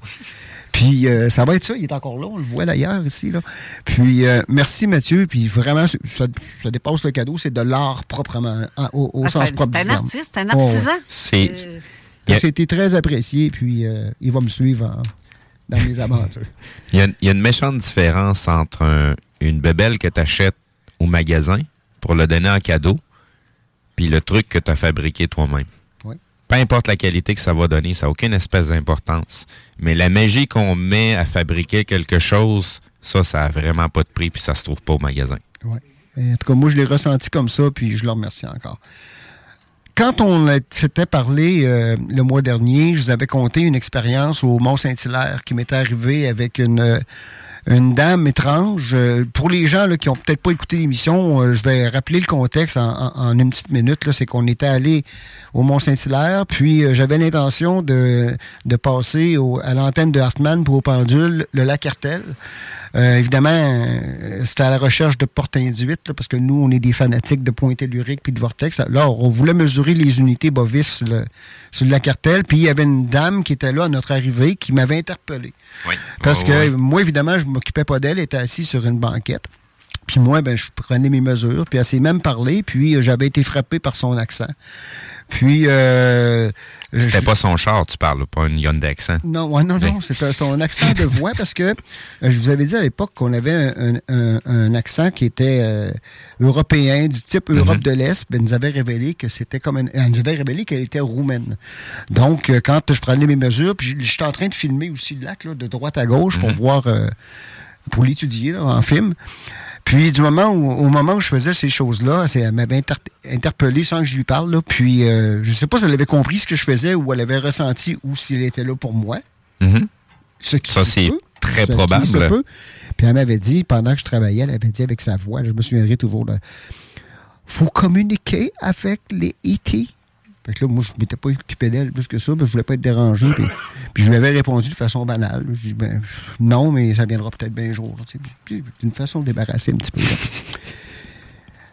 Speaker 9: Puis euh, ça va être ça, il est encore là, on le voit d'ailleurs ici. Là. Puis euh, merci Mathieu, puis vraiment, ça, ça dépasse le cadeau, c'est de l'art proprement, au, au
Speaker 4: Ah,
Speaker 9: sens
Speaker 4: c'est-
Speaker 9: propre
Speaker 4: c'est un artiste, un
Speaker 9: Oh,
Speaker 4: artisan.
Speaker 5: C'est.
Speaker 4: Euh,
Speaker 9: été très apprécié, puis euh, il va me suivre en- dans mes aventures.
Speaker 5: Il y, a, il y a une méchante différence entre un- une bébelle que tu achètes au magasin pour le donner en cadeau, puis le truc que tu as fabriqué toi-même.
Speaker 9: Oui.
Speaker 5: Peu importe la qualité que ça va donner, ça n'a aucune espèce d'importance. Mais la magie qu'on met à fabriquer quelque chose, ça, ça a vraiment pas de prix, puis ça se trouve pas au magasin.
Speaker 9: Ouais. En tout cas, moi, je l'ai ressenti comme ça, puis je le remercie encore. quand on s'était parlé euh, le mois dernier, je vous avais conté une expérience au Mont-Saint-Hilaire qui m'était arrivée avec une, une dame étrange. Euh, pour les gens là, qui ont peut-être pas écouté l'émission, euh, je vais rappeler le contexte en, en- en une petite minute. là. C'est qu'on était allé au Mont-Saint-Hilaire, puis euh, j'avais l'intention de, de passer au- à l'antenne de Hartmann pour au pendule le lac Hertel. Euh, évidemment, c'était à la recherche de portes induites, là, parce que nous, on est des fanatiques de points telluriques puis de vortex. Alors, on voulait mesurer les unités bovis sur le lac Hertel, puis il y avait une dame qui était là à notre arrivée qui m'avait interpellé.
Speaker 5: Oui.
Speaker 9: Parce
Speaker 5: Oh,
Speaker 9: que
Speaker 5: oui.
Speaker 9: moi, évidemment, je m'occupais pas d'elle, elle était assise sur une banquette. Puis moi, ben, je prenais mes mesures, puis elle s'est même parlé, puis euh, j'avais été frappé par son accent. Puis... Euh,
Speaker 5: C'était
Speaker 9: je-
Speaker 5: pas son char, tu parles, pas une Hyundai accent.
Speaker 9: non, ouais, non, non, c'était son accent de voix parce que euh, je vous avais dit à l'époque qu'on avait un, un- un accent qui était euh, européen, du type Europe de l'Est. Ben, elle nous avait révélé que c'était comme un- elle nous avait révélé qu'elle était roumaine. Donc, euh, quand je prenais mes mesures, puis j'étais en train de filmer aussi le lac là, de droite à gauche pour voir, euh, pour l'étudier en film. Puis du moment où, au moment où je faisais ces choses-là, elle m'avait inter- interpellé sans que je lui parle. là. puis euh, je sais pas si elle avait compris ce que je faisais ou elle avait ressenti ou s'il était là pour moi.
Speaker 5: Mhm.
Speaker 9: Ce qui
Speaker 5: Ça, c'est très
Speaker 9: Ce
Speaker 5: probable.
Speaker 9: peut. Puis elle m'avait dit, pendant que je travaillais, elle avait dit avec sa voix, je me souviendrai toujours, là, faut communiquer avec les E.T. Fait que là, moi, je m'étais pas occupé d'elle plus que ça, parce que je voulais pas être dérangé. Puis, je lui avais répondu de façon banale. Je dis, ben, non, mais ça viendra peut-être bien un jour. d'une façon de débarrasser un petit peu. là.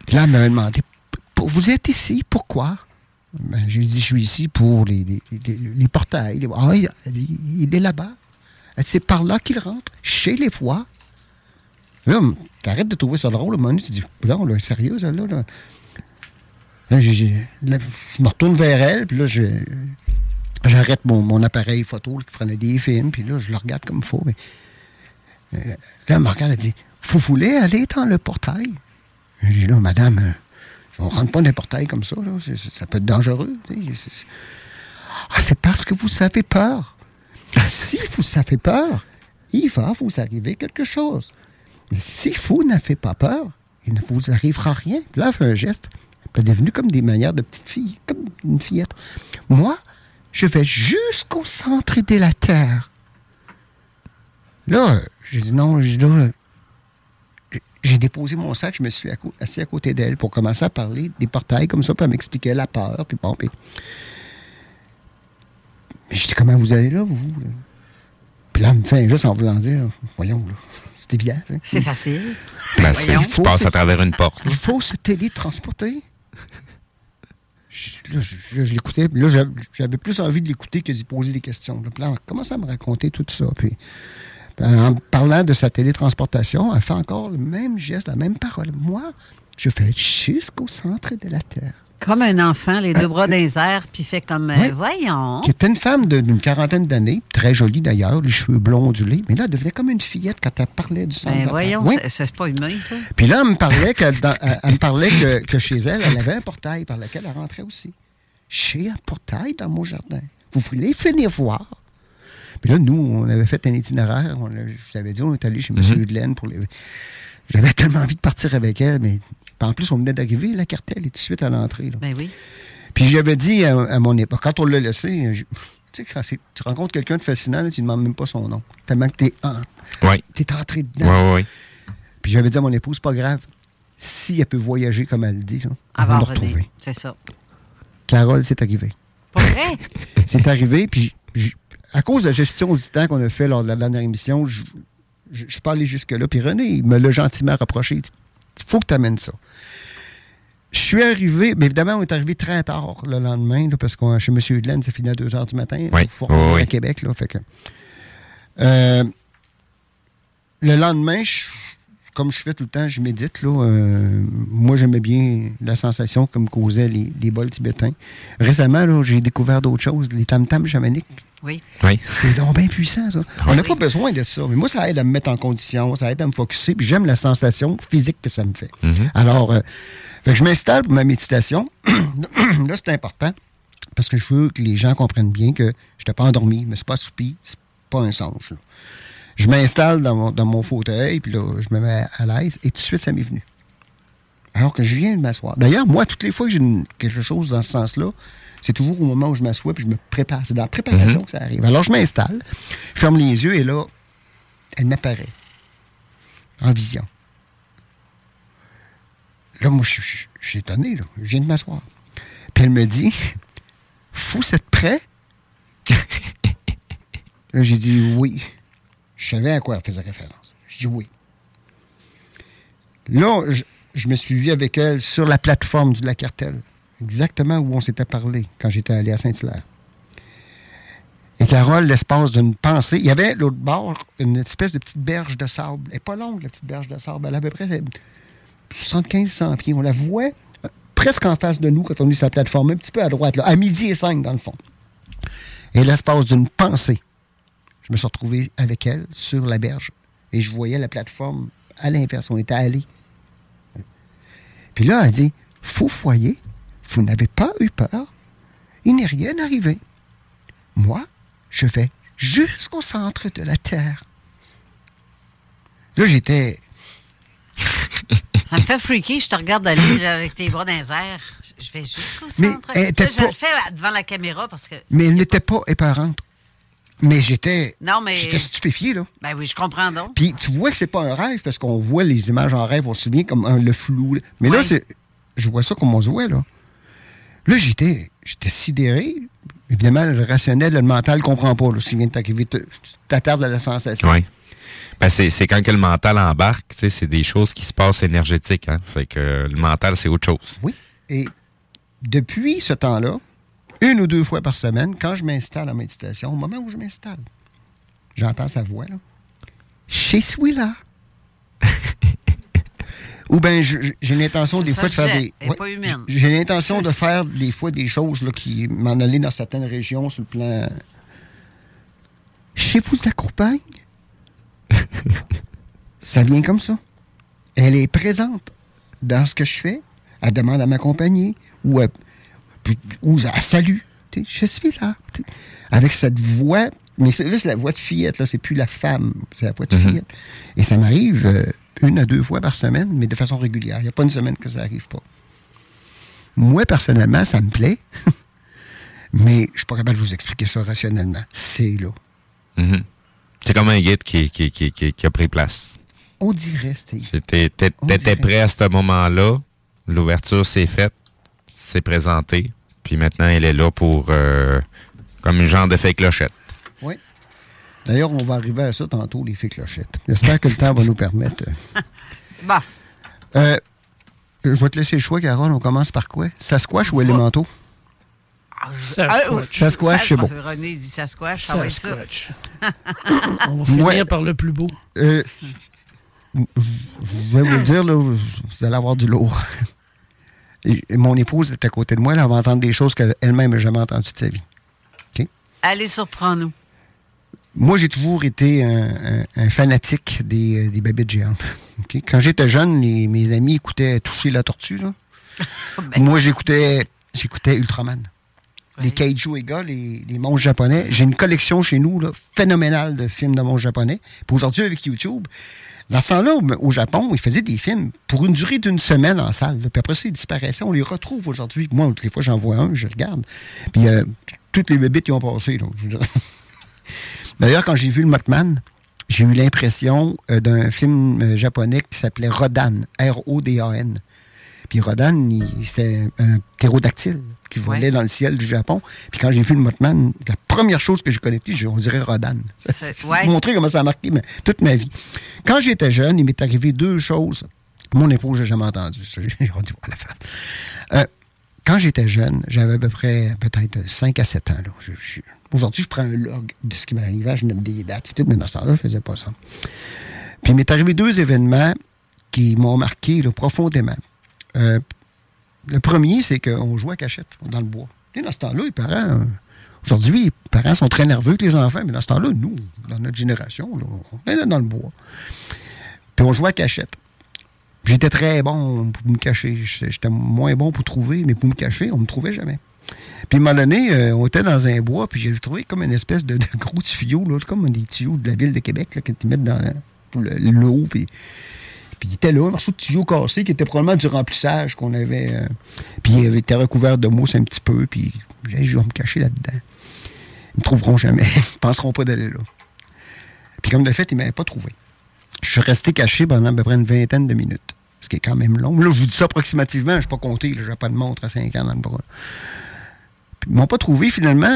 Speaker 9: Puis là, elle m'avait demandé, vous êtes ici, pourquoi? Ben, j'ai dit, je suis ici pour les, les, portails. Ah, il, est là-bas. C'est par là qu'il rentre, chez les voix. Là, t'arrêtes de trouver ça drôle. À un moment donné, tu dis, là, sérieux, là. Là, là, je me retourne vers elle, puis là, j'arrête mon, mon appareil photo qui prenait des films, puis là, je le regarde comme il faut. Mais, euh, là, elle me regarde, elle dit Vous voulez aller dans le portail Je dis là, madame, euh, on ne rentre pas dans le portail comme ça, là. Ça peut être dangereux. Ah, c'est parce que vous avez peur. si vous avez peur, il va vous arriver quelque chose. Mais si vous n'avez pas peur, il ne vous arrivera rien. Là, elle fait un geste. Elle est devenue comme des manières de petite fille, comme une fillette. Moi, je vais jusqu'au centre de la Terre. Là, j'ai dit non, j'ai dit là, j'ai déposé mon sac, je me suis assis à côté d'elle pour commencer à parler des portails comme ça, puis elle m'expliquait la peur, puis bon, puis... Mais je dis, comment vous allez là, vous? là? Puis là, elle me fait geste en voulant dire, voyons, là, c'est évident. hein?
Speaker 4: C'est facile.
Speaker 5: Ben,
Speaker 4: Voyons.
Speaker 5: tu passes à travers une porte.
Speaker 9: Il faut se télétransporter. Je, là, je- l'écoutais, là, j'avais- plus envie de l'écouter que d'y poser des questions. là. Là, elle commence à me raconter tout ça. Puis, puis en parlant de sa télétransportation, elle fait encore le même geste, la même parole. Moi, je vais jusqu'au centre de la Terre.
Speaker 4: Comme un enfant, les deux bras dans les airs, puis fait comme, euh, voyons.
Speaker 9: Qui était une femme d'une quarantaine d'années, très jolie d'ailleurs, les cheveux blonds ondulés, mais là, elle devenait comme une fillette quand elle parlait du centre de
Speaker 4: Ben voyons.
Speaker 9: Oui.
Speaker 4: c'est- c'est pas humain, ça.
Speaker 9: Puis là, elle me parlait, que, dans- elle, elle me parlait que, que chez elle, elle avait un portail par lequel elle rentrait aussi. J'ai un portail dans mon jardin. Vous voulez venir voir? Puis là, nous, on avait fait un itinéraire. On a- je t'avais dit, on est allé chez M.
Speaker 5: Mhm.
Speaker 9: Hudelaine pour les. J'avais tellement envie de partir avec elle, mais puis en plus, on venait d'arriver, la cartelle est tout de suite à l'entrée. là.
Speaker 4: Ben oui.
Speaker 9: Puis j'avais dit à, à mon époque, quand on l'a laissé, je- tu sais, tu rencontres quelqu'un de fascinant, là, tu ne demandes même pas son nom. Tellement que tu es,
Speaker 5: Oui.
Speaker 9: entré
Speaker 5: Oui,
Speaker 9: dedans.
Speaker 5: oui, oui.
Speaker 9: Puis j'avais dit à mon épouse, c'est pas grave. Si elle peut voyager comme elle le dit, là, on va
Speaker 4: Avant
Speaker 9: le
Speaker 4: revenir.
Speaker 9: retrouver.
Speaker 4: C'est ça.
Speaker 9: Carole, c'est arrivé.
Speaker 4: Pas vrai?
Speaker 9: C'est arrivé, puis à cause de la gestion du temps qu'on a fait lors de la dernière émission, je je- je suis pas allé jusque-là. Puis René, il me l'a gentiment rapproché. Il dit faut que tu amènes ça. Je suis arrivé, mais évidemment, on est arrivé très tard le lendemain, là, parce que chez M. Hudelaine, ça finit à 2 h du matin.
Speaker 5: Oui, oui.
Speaker 9: à Québec. Là, fait que, Euh, le lendemain, je- comme je fais tout le temps, je médite. Là, euh, moi, j'aimais bien la sensation que me causaient les, les bols tibétains. Récemment, là, j'ai découvert d'autres choses, les tam-tams chamaniques.
Speaker 4: Oui.
Speaker 5: Oui.
Speaker 9: C'est donc bien puissant, ça. On n'a pas besoin de ça. Mais moi, ça aide à me mettre en condition, ça aide à me focusser, puis j'aime la sensation physique que ça me fait.
Speaker 5: Mhm.
Speaker 9: Alors, euh, fait que je m'installe pour ma méditation. là, c'est important, parce que je veux que les gens comprennent bien que je n'étais pas endormi, mais c'est pas soupi, c'est pas un songe. là. Je m'installe dans mon, dans mon fauteuil, puis là, je me mets à l'aise, et tout de suite, ça m'est venu. Alors que je viens de m'asseoir. D'ailleurs, moi, toutes les fois que j'ai quelque chose dans ce sens-là, c'est toujours au moment où je m'assois puis je me prépare. C'est dans la préparation
Speaker 5: Mhm.
Speaker 9: que ça arrive. Alors, je m'installe, je ferme les yeux et là, elle m'apparaît en vision. Là, moi, je suis étonné. Là. Je viens de m'asseoir. Puis elle me dit Faut être prêt Là, j'ai dit oui. Je savais à quoi elle faisait référence. J'ai dit oui. Là, je, je me suis vu avec elle sur la plateforme du lac Cartel, exactement où on s'était parlé quand j'étais allé à Saint-Hilaire. Et Carole, l'espace d'une pensée, il y avait l'autre bord une espèce de petite berge de sable. Elle n'est pas longue, la petite berge de sable. Elle a à peu près 75-100 pieds. On la voit euh, presque en face de nous quand on est sur la plateforme, un petit peu à droite, là, à midi et 5 dans le fond. Et l'espace d'une pensée, je me suis retrouvé avec elle sur la berge et je voyais la plateforme à l'inverse. On était allés. Puis là, elle dit Faux foyer, vous n'avez pas eu peur. Il n'est rien arrivé. Moi, je vais jusqu'au centre de la Terre. Là, j'étais.
Speaker 4: Ça me fait freaky, je te regarde aller là, avec tes bras dans les airs. Je- vais jusqu'au
Speaker 9: Mais
Speaker 4: centre.
Speaker 9: elle
Speaker 4: Là, je
Speaker 9: pas-
Speaker 4: le fais devant la caméra parce que.
Speaker 9: Mais elle n'était pas épeurante. Mais j'étais.
Speaker 4: Non, mais-
Speaker 9: J'étais stupéfié, là.
Speaker 4: Ben oui, je comprends donc.
Speaker 9: Puis tu vois que c'est pas un rêve parce qu'on voit les images en rêve, on se souvient comme un- le flou. là. Mais là, c'est, je vois ça comme on se voit, là. Là, j'étais, j'étais sidéré. Évidemment, le rationnel, le mental ne comprend pas là, ce qui vient de t'arriver. Tu t'attardes à la sensation.
Speaker 5: Oui. Ben, c'est, c'est quand que le mental embarque, tu sais, c'est des choses qui se passent énergétiques. Hein? Fait que euh, le mental, c'est autre chose.
Speaker 9: Oui. Et depuis ce temps-là, une ou deux fois par semaine, quand je m'installe en méditation, au moment où je m'installe, j'entends sa voix, là. Je suis là. Ou bien j'ai l'intention des fois de faire des. Ouais. J'ai l'intention de faire des fois des choses là, qui m'en allaient dans certaines régions sur le plan. Je vous accompagne? ça vient comme ça. Elle est présente dans ce que je fais. Elle demande à m'accompagner ou elle, ou. Tu sais, Je suis là. Avec cette voix. Mais c'est- c'est la voix de fillette. Là, c'est plus la femme. C'est la voix de
Speaker 5: Mhm.
Speaker 9: fillette. Et ça m'arrive euh, une à deux fois par semaine, mais de façon régulière. Il n'y a pas une semaine que ça n'arrive pas. Moi, personnellement, ça me plaît. mais je ne suis pas capable de vous expliquer ça rationnellement. C'est là.
Speaker 5: Mhm. C'est comme un guide qui, qui, qui, qui, qui a pris place.
Speaker 9: On dirait.
Speaker 5: C'était, t'étais prêt à ce moment-là. L'ouverture s'est faite, s'est présentée. Puis maintenant, elle est là pour euh, comme une genre de fake clochette.
Speaker 9: Oui. D'ailleurs, on va arriver à ça tantôt, les fées clochettes. J'espère que le temps va nous permettre.
Speaker 4: Bon.
Speaker 9: Euh, je vais te laisser le choix, Carole. On commence par quoi? Sasquatch ou élémentaux?
Speaker 6: Sasquatch.
Speaker 9: Sasquatch, c'est bon.
Speaker 4: René dit Sasquatch, ça va être ça.
Speaker 6: On va finir
Speaker 9: Ouais.
Speaker 6: par le plus beau.
Speaker 9: Euh, je vais vous le dire, là, vous allez avoir du lourd. Et- et mon épouse est à côté de moi, elle va entendre des choses qu'elle-même n'a jamais entendues de sa vie.
Speaker 4: Allez, surprends-nous.
Speaker 9: Moi, j'ai toujours été un, un- un fanatique des, euh, des babites géantes. Quand j'étais jeune, les- mes amis écoutaient Toucher la tortue. là.
Speaker 4: Ben,
Speaker 9: Moi, j'écoutais j'écoutais Ultraman. Les Kaiju Ega, les, les monstres japonais. J'ai une collection chez nous là, phénoménale de films de monstres japonais. Puis aujourd'hui, avec YouTube, dans ce temps-là, au- Japon, ils faisaient des films pour une durée d'une semaine en salle. Puis après ça, ils disparaissaient. On les retrouve aujourd'hui. Moi, toutes les fois, j'en vois un, je regarde. Puis euh, toutes les bébites y ont passé. D'ailleurs, quand j'ai vu le Mothman, j'ai eu l'impression euh, d'un film euh, japonais qui s'appelait Rodan, R-O-D-A-N. Puis Rodan, c'est un ptérodactyle qui volait dans le ciel du Japon. Puis quand j'ai vu le Mothman, la première chose que j'ai connectée, on dirait Rodan.
Speaker 4: Ouais.
Speaker 9: montrer comment ça a marqué ma- toute ma vie. Quand j'étais jeune, il m'est arrivé deux choses. Mon épouse, j'ai jamais entendu ça. J'ai dit, voilà, face. Euh, quand j'étais jeune, j'avais à peu près peut-être 5 à 7 ans. Je- je- Aujourd'hui, je prends un log de ce qui m'est arrivé, je note des dates et tout, mais dans ce temps-là, je faisais pas ça. Puis il m'est arrivé deux événements qui m'ont marqué là, profondément. Euh, le premier, c'est qu'on jouait à cachette dans le bois. Et dans ce temps-là, les parents, euh, aujourd'hui, les parents sont très nerveux que les enfants, mais dans ce temps-là, nous, dans notre génération, on était dans le bois. Puis on jouait à cachette. J'étais très bon pour me cacher. J'étais moins bon pour trouver, mais pour me cacher, on me trouvait jamais. Puis, à un moment donné, euh, on était dans un bois, puis j'ai trouvé comme une espèce de, gros tuyau, comme des tuyaux de la ville de Québec, là, que tu mets dans l'eau. Puis, Puis il était là, un morceau de tuyau cassé qui était probablement du remplissage qu'on avait. euh, puis il été recouvert de mousse un petit peu. Puis je vais me cacher là-dedans. Ils me trouveront jamais. Ils ne penseront pas d'aller là. Puis comme de fait, ils ne m'avaient pas trouvé. Je suis resté caché pendant à peu près une vingtaine de minutes. Ce qui est quand même long. Là, je vous dis ça approximativement, je ne suis pas compté. Je n'ai pas de montre à 5 ans dans le bras. Ils m'ont pas trouvé finalement.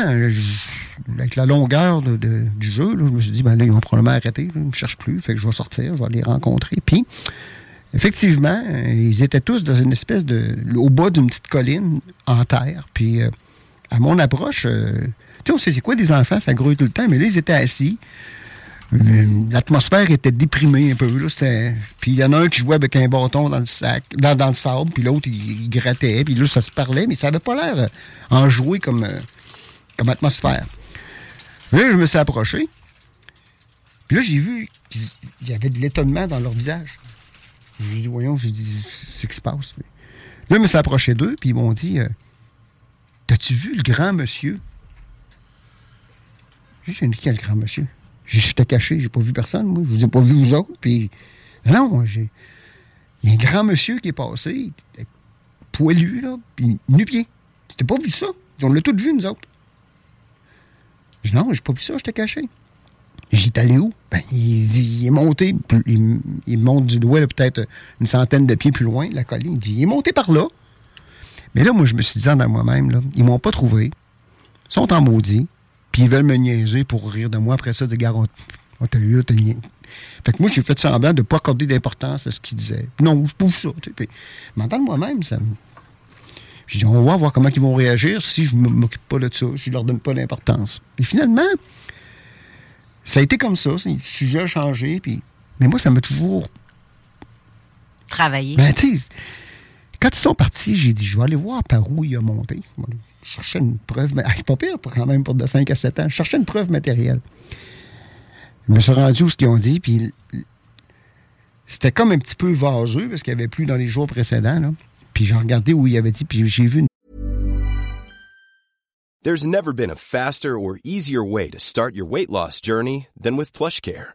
Speaker 9: Avec la longueur de- du jeu, là, je me suis dit, ben là, ils vont probablement arrêter. ils ne me cherchent plus. Fait que je vais sortir, je vais les rencontrer. Puis, effectivement, euh, ils étaient tous dans une espèce de. au bas d'une petite colline en terre. Puis, euh, à mon approche, euh, tu sais, on sait c'est quoi des enfants, ça grouille tout le temps, mais là, ils étaient assis. L'atmosphère était déprimée un peu. Là, puis il y en a un qui jouait avec un bâton dans le sac, dans, le sable, puis l'autre, il, grattait, puis là, ça se parlait, mais ça n'avait pas l'air euh, enjoué comme, euh, comme atmosphère. Là, je me suis approché. Puis là, j'ai vu qu'il y avait de l'étonnement dans leur visage. J'ai dit, voyons, j'ai dit, c'est ce qui se passe. Là, je me suis approché d'eux, puis ils m'ont dit, euh, T'as-tu vu le grand monsieur? J'ai dit, quel grand monsieur? J'étais caché, j'ai pas vu personne, moi. Je vous ai pas vu vous autres. Puis, non, j'ai. Il y a un grand monsieur qui est passé, poilu, là, puis nu-pied. T'as pas vu ça? On l'a tout vu, nous autres. Je dis, non, j'ai pas vu ça, j'étais caché. Dit, allé où? Ben, il, il est monté, il, monte du doigt, peut-être une centaine de pieds plus loin, la colline. Il dit, il est monté par là. Mais là, moi, je me suis dit en moi-même, là, ils m'ont pas trouvé. Ils sont en maudit. Puis ils veulent me niaiser pour rire de moi. Après ça, de gars, on, on t'a eu, t'as niaisé. Fait que moi, j'ai fait semblant de ne pas accorder d'importance à ce qu'ils disaient. Non, je pousse ça. Tu sais. Puis, moi-même, ça me. J'ai dit, on va voir comment ils vont réagir si je ne m'occupe pas de ça, si je leur donne pas d'importance. Et finalement, ça a été comme ça. Le sujet a changé. Puis... Mais moi, ça m'a toujours
Speaker 4: Travailler.
Speaker 9: ben, tu sais, quand ils sont partis, j'ai dit, je vais aller voir par où il a monté. Cherchais une preuve, mais pas pire quand même pour de 5 à 7 ans. Je cherchais une preuve matérielle. Je me suis rendu où ce qu'ils ont dit, puis c'était comme un petit peu vaseux parce qu'il n'y avait plus dans les jours précédents. Là. Puis j'ai regardé où il avait dit, puis j'ai vu une
Speaker 10: There's never been a faster or easier way to start your weight loss journey than with PlushCare.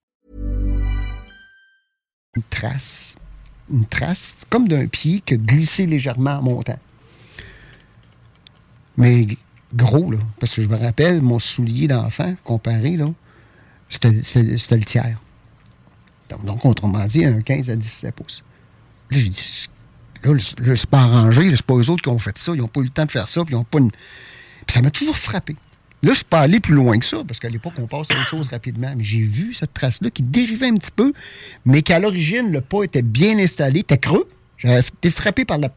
Speaker 9: Une trace, une trace comme d'un pied qui a glissé légèrement en montant. Mais gros, là, parce que je me rappelle, mon soulier d'enfant, comparé, là, c'était le tiers. Donc, donc, autrement dit, un 15 à 17 pouces. Là, j'ai dit, là, le- c'est pas arrangé, c'est pas eux autres qui ont fait ça, ils n'ont pas eu le temps de faire ça, puis ils ont pas une... Puis ça m'a toujours frappé. Là, je suis pas allé plus loin que ça, parce qu'à l'époque, on passe à autre chose rapidement. Mais j'ai vu cette trace-là qui dérivait un petit peu, mais qu'à l'origine, le pas était bien installé, était creux. J'avais été frappé par la,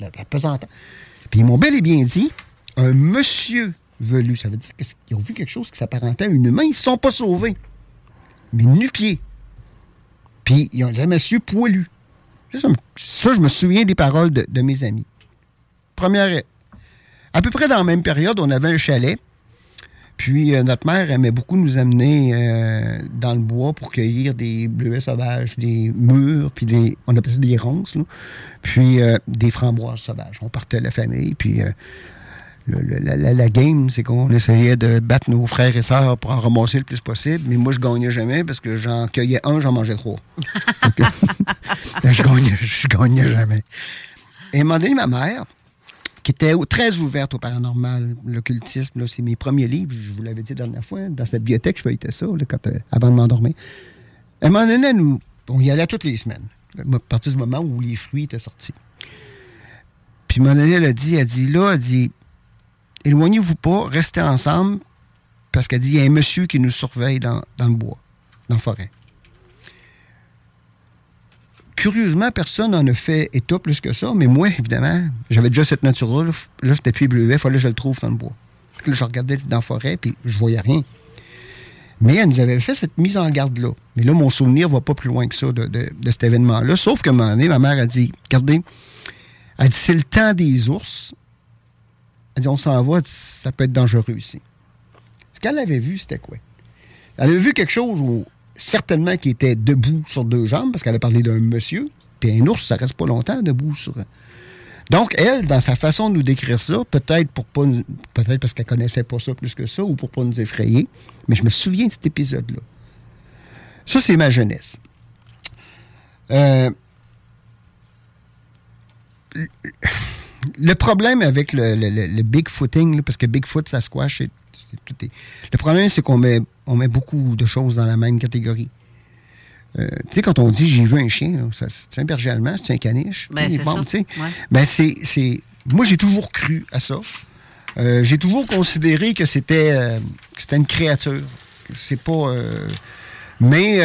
Speaker 9: la. Puis ils m'ont bel et bien dit, un monsieur velu, ça veut dire qu'ils ont vu quelque chose qui s'apparentait à une humain, ils ne sont pas sauvés. Mais nu-pieds. Puis ils ont dit, un monsieur poilu. Ça, ça, je me souviens des paroles de, de mes amis. Première, à peu près dans la même période, on avait un chalet. Puis euh, notre mère aimait beaucoup nous amener euh, dans le bois pour cueillir des bleuets sauvages, des mûres, puis des. On appelait ça des ronces, là. Puis euh, des framboises sauvages. On partait la famille, puis le- le- la, game, c'est qu'on essayait de battre nos frères et sœurs pour en ramasser le plus possible. Mais moi, je gagnais jamais parce que j'en cueillais un, j'en mangeais trois. Donc, je, gagnais, je gagnais jamais. Et moment donné, ma mère, qui était très ouverte au paranormal, l'occultisme, c'est mes premiers livres, je vous l'avais dit la dernière fois, dans cette bibliothèque, je feuilletais ça quand, euh, avant de m'endormir. À un moment nous, on y allait toutes les semaines, à partir du moment où les fruits étaient sortis. Puis, à un moment elle a dit, elle dit, là, elle dit, éloignez-vous pas, restez ensemble, parce qu'elle dit, il y a un monsieur qui nous surveille dans le bois, dans la forêt. Curieusement, personne n'en a fait état plus que ça, mais moi, évidemment, j'avais déjà cette nature-là. Là, Là, j'étais plus bleuet, il fallait que je le trouve dans le bois. Que là, je regardais dans la forêt, puis je voyais rien. Mais elle nous avait fait cette mise en garde-là. Mais là, mon souvenir va pas plus loin que ça de, cet événement-là. Sauf qu'à un moment donné, ma mère a dit Regardez, elle dit c'est le temps des ours. Elle dit on s'en va, ça peut être dangereux ici. Ce qu'elle avait vu, c'était quoi? Elle avait vu quelque chose où, certainement qui était debout sur deux jambes, parce qu'elle a parlé d'un monsieur. Puis un ours, ça reste pas longtemps debout sur. Donc, elle, dans sa façon de nous décrire ça, peut-être pour pas peut-être parce qu'elle connaissait pas ça plus que ça ou pour pas nous effrayer, mais je me souviens de cet épisode-là. Ça, c'est ma jeunesse. Euh, le- problème avec le, le- le- le Bigfooting, parce que Bigfoot, c'est- c'est- tout est- le problème, c'est qu'on met, on met beaucoup de choses dans la même catégorie. Euh, tu sais, quand on dit j'ai vu un chien, c'est un berger allemand, c'est un caniche.
Speaker 4: Ben, c'est. Ouais.
Speaker 9: Ben, c'est, Moi, j'ai toujours cru à ça. Euh, j'ai toujours considéré que c'était, euh, que c'était une créature. C'est pas. Mais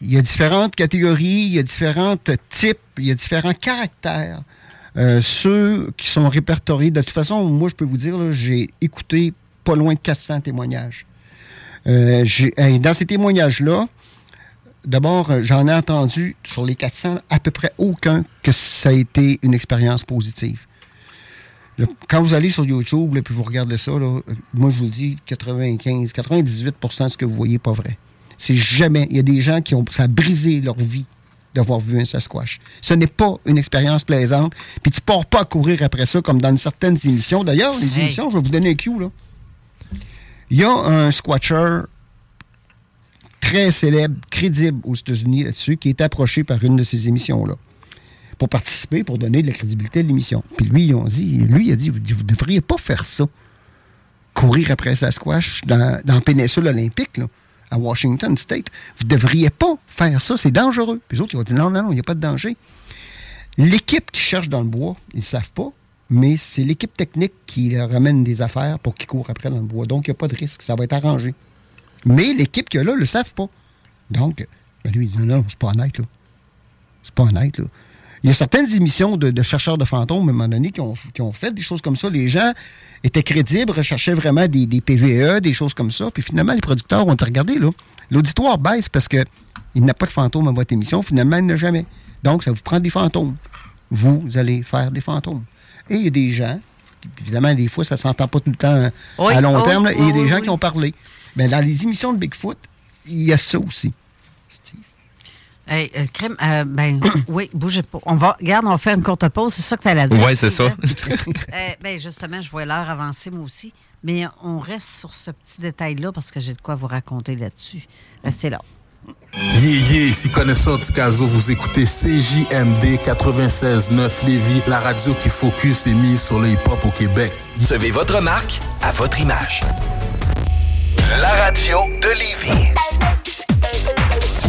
Speaker 9: il y a différentes catégories, il y a différents types, il y a différents caractères. Euh, ceux qui sont répertoriés, de toute façon, moi, je peux vous dire, j'ai écouté pas loin de 400 témoignages. Euh, dans ces témoignages-là, d'abord, euh, j'en ai entendu sur les 400, à peu près aucun que ça a été une expérience positive. Quand vous allez sur YouTube et puis vous regardez ça, là, moi je vous le dis, 95, 98 de ce que vous voyez n'est pas vrai. C'est jamais. Il y a des gens qui ont. Ça a brisé leur vie d'avoir vu un Sasquatch. Ce n'est pas une expérience plaisante. Puis tu ne pars pas à courir après ça comme dans certaines émissions. D'ailleurs, les
Speaker 4: Hey.
Speaker 9: émissions, je vais vous donner un cue, là. Il y a un squatcher très célèbre, crédible aux États-Unis là-dessus, qui est approché par une de ces émissions-là pour participer, pour donner de la crédibilité à l'émission. Puis lui, ils ont dit, lui, il a dit, vous ne devriez pas faire ça. Courir après Sasquatch dans, dans la péninsule olympique, là, à Washington State. Vous ne devriez pas faire ça, c'est dangereux. Puis les autres, ils ont dit, non, non, non, il n'y a pas de danger. L'équipe qui cherche dans le bois, ils ne savent pas, mais c'est l'équipe technique qui leur ramène des affaires pour qu'ils courent après dans le bois. Donc, il n'y a pas de risque, ça va être arrangé. Mais l'équipe qui est là ne le savent pas. Donc, ben lui, il dit, non, non, c'est pas honnête, là. C'est pas honnête, là. Il y a certaines émissions de, de chercheurs de fantômes, à un moment donné, qui ont, qui ont fait des choses comme ça. Les gens étaient crédibles, recherchaient vraiment des, des PVE, des choses comme ça. Puis finalement, les producteurs ont dit, regardez, là, l'auditoire baisse parce qu'il n'a pas de fantômes à votre émission. Finalement, il n'y en a jamais. Donc, ça vous prend des fantômes. Vous allez faire des fantômes. Et il y a des gens, évidemment, des fois, ça ne s'entend pas tout le temps
Speaker 4: Oui,
Speaker 9: à long
Speaker 4: oh,
Speaker 9: terme, là, et il y a des
Speaker 4: oui,
Speaker 9: gens
Speaker 4: oui.
Speaker 9: qui ont parlé. Mais dans les émissions de Bigfoot, il y a ça aussi.
Speaker 4: Hey, euh, crème, euh, ben, oui, bougez pas. On va, regarde, on va faire une courte pause. C'est ça que tu allais dire.
Speaker 5: Ouais, c'est ça.
Speaker 4: Euh, ben, justement, je vois l'heure avancer, moi aussi. Mais on reste sur ce petit détail-là parce que j'ai de quoi vous raconter là-dessus. Restez là.
Speaker 11: Yeah, yeah, ici connaisseur Ticazo, vous écoutez CJMD 96.9 Lévis, la radio qui focus et mise sur le hip-hop au Québec.
Speaker 2: Recevez votre marque à votre image. La radio de Lévis.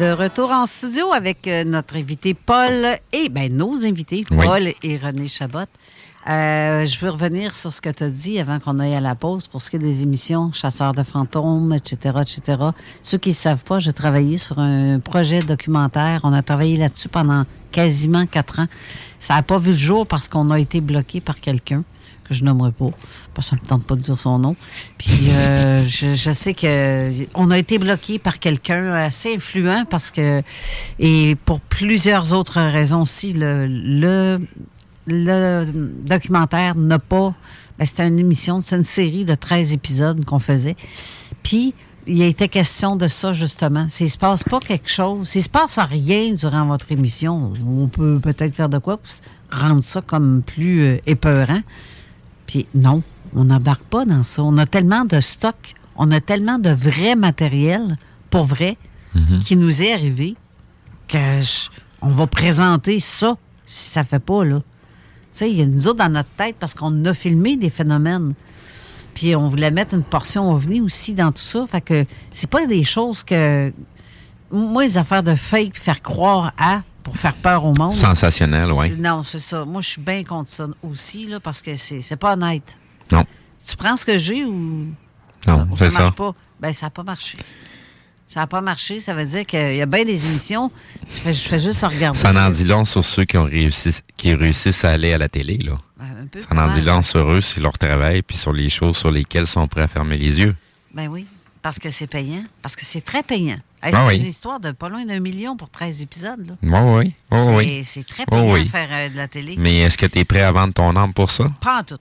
Speaker 4: De retour en studio avec euh, notre invité Paul et ben, nos invités,
Speaker 5: Oui.
Speaker 4: Paul et René Chabot. Euh, je veux revenir sur ce que tu as dit avant qu'on aille à la pause pour ce qui est des émissions Chasseurs de fantômes, etc., etc. Ceux qui ne savent pas, j'ai travaillé sur un projet documentaire. On a travaillé là-dessus pendant quasiment quatre ans. Ça n'a pas vu le jour parce qu'on a été bloqué par quelqu'un. Que je nommerai pas, parce que ça me tente pas de dire son nom. Puis euh, je, je sais que on a été bloqué par quelqu'un assez influent parce que et pour plusieurs autres raisons aussi, le, le, le documentaire n'a pas. Ben, c'était une émission, c'est une série de 13 épisodes qu'on faisait. Puis il a été question de ça, justement. S'il se passe pas quelque chose, s'il se passe rien durant votre émission, on peut peut-être faire de quoi pour rendre ça comme plus euh, épeurant. Puis non, on n'embarque pas dans ça. On a tellement de stock, on a tellement de vrai matériel, pour vrai, qui nous est arrivé, que je- on va présenter ça, si ça fait pas, là. Tu sais, il y a nous autres dans notre tête, parce qu'on a filmé des phénomènes. Puis on voulait mettre une portion ovni aussi dans tout ça. Fait que c'est pas des choses que. Moi, les affaires de fake, faire croire à pour faire peur au monde.
Speaker 5: Sensationnel, oui.
Speaker 4: Non, c'est ça. Moi, je suis bien contre ça aussi, là, parce que c'est c'est pas honnête.
Speaker 5: Non.
Speaker 4: Tu prends ce que j'ai ou,
Speaker 5: Non,
Speaker 4: ou
Speaker 5: c'est
Speaker 4: ça marche
Speaker 5: ça.
Speaker 4: pas? Ben, ça n'a pas marché. Ça n'a pas marché. Ça veut dire qu'il y a bien des émissions. Tu fais, je fais juste regarder.
Speaker 5: Ça en dit long sur ceux qui ont réussi, qui réussissent à aller à la télé, là.
Speaker 4: un peu
Speaker 5: Ça en
Speaker 4: mal.
Speaker 5: dit long sur eux, sur leur travail, puis sur les choses sur lesquelles ils sont prêts à fermer les yeux.
Speaker 4: Ben oui, parce que c'est payant. Parce que c'est très payant. Hey,
Speaker 5: Ah
Speaker 4: c'est
Speaker 5: oui.
Speaker 4: une histoire de pas loin d'un million pour 13 épisodes. Là.
Speaker 5: Oui, oui. Oh,
Speaker 4: c'est,
Speaker 5: oui.
Speaker 4: c'est très
Speaker 5: Oh,
Speaker 4: payant
Speaker 5: oui.
Speaker 4: de faire euh, de la télé.
Speaker 5: Mais est-ce que tu es prêt à vendre ton âme pour ça?
Speaker 4: Pas en tout.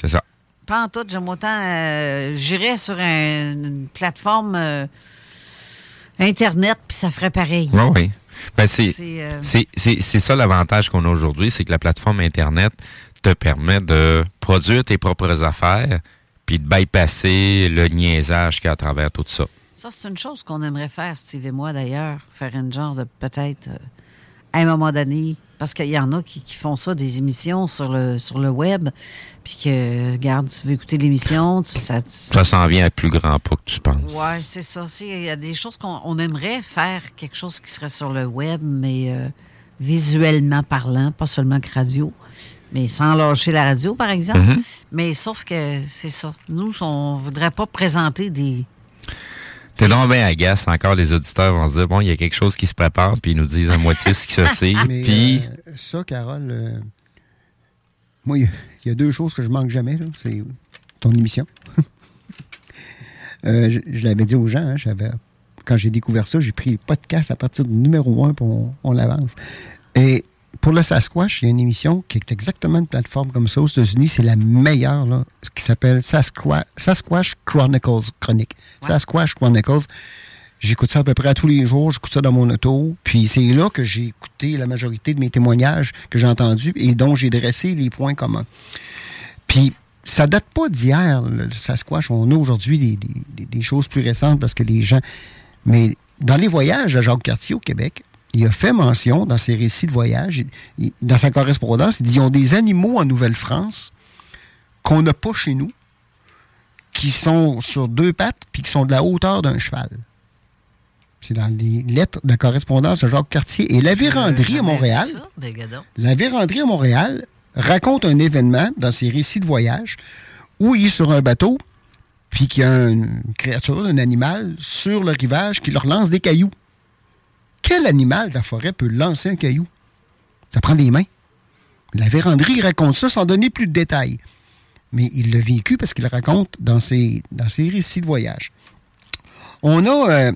Speaker 5: C'est ça.
Speaker 4: Pas en tout. J'aime autant. euh, j'irais sur un- une plateforme euh, Internet, puis ça ferait pareil.
Speaker 5: Oui, oui. Ben, c'est,
Speaker 4: c'est
Speaker 5: ça l'avantage qu'on a aujourd'hui, c'est que la plateforme Internet te permet de produire tes propres affaires, puis de bypasser le niaisage qu'il y a à travers tout ça.
Speaker 4: Ça, c'est une chose qu'on aimerait faire, Steve et moi, d'ailleurs. Faire une genre de peut-être euh, à un moment donné. Parce qu'il y en a qui, qui font ça, des émissions sur le, sur le web. Puis que, regarde, tu veux écouter l'émission, tu, ça, tu-
Speaker 5: Ça s'en vient à plus grand pas que tu penses.
Speaker 4: Ouais, c'est ça. Il y a des choses qu'on on aimerait faire, quelque chose qui serait sur le web, mais euh, visuellement parlant, pas seulement que radio, mais sans lâcher la radio, par exemple.
Speaker 5: Mhm.
Speaker 4: Mais sauf que c'est ça. Nous, on voudrait pas présenter des.
Speaker 5: T'es donc bien agace. Encore, les auditeurs vont se dire, bon, il y a quelque chose qui se prépare, puis ils nous disent à moitié ce qui se sait. Puis,
Speaker 9: euh, ça, Carole, euh, moi, il y a- il y, a deux choses que je manque jamais. là. C'est ton émission. Euh, je je l'avais dit aux gens, hein, j'avais, quand j'ai découvert ça, j'ai pris le podcast à partir du numéro un, puis on, on l'avance. Et pour le Sasquatch, il y a une émission qui est exactement une plateforme comme ça aux États-Unis. C'est la meilleure, là, ce qui s'appelle Sasquatch, Sasquatch Chronicles, chronique. Sasquatch Chronicles. J'écoute ça à peu près à tous les jours. J'écoute ça dans mon auto. Puis c'est là que j'ai écouté la majorité de mes témoignages que j'ai entendus et dont j'ai dressé les points communs. Puis ça date pas d'hier, le Sasquatch. On a aujourd'hui des, des- choses plus récentes parce que les gens. Mais dans les voyages de Jacques Cartier au Québec, il a fait mention dans ses récits de voyage, il- dans sa correspondance, il dit ils ont des animaux en Nouvelle-France qu'on n'a pas chez nous, qui sont sur deux pattes puis qui sont de la hauteur d'un cheval. C'est dans les lettres de correspondance de Jacques Cartier. Et la véranderie à Montréal,
Speaker 4: ben,
Speaker 9: la véranderie à Montréal raconte un événement dans ses récits de voyage où il est sur un bateau, puis qu'il y a une créature, un animal, sur le rivage qui leur lance des cailloux. Quel animal de la forêt peut lancer un caillou? Ça prend des mains. La véranderie raconte ça sans donner plus de détails. Mais il l'a vécu parce qu'il le raconte dans ses, dans ses récits de voyage. On a, euh,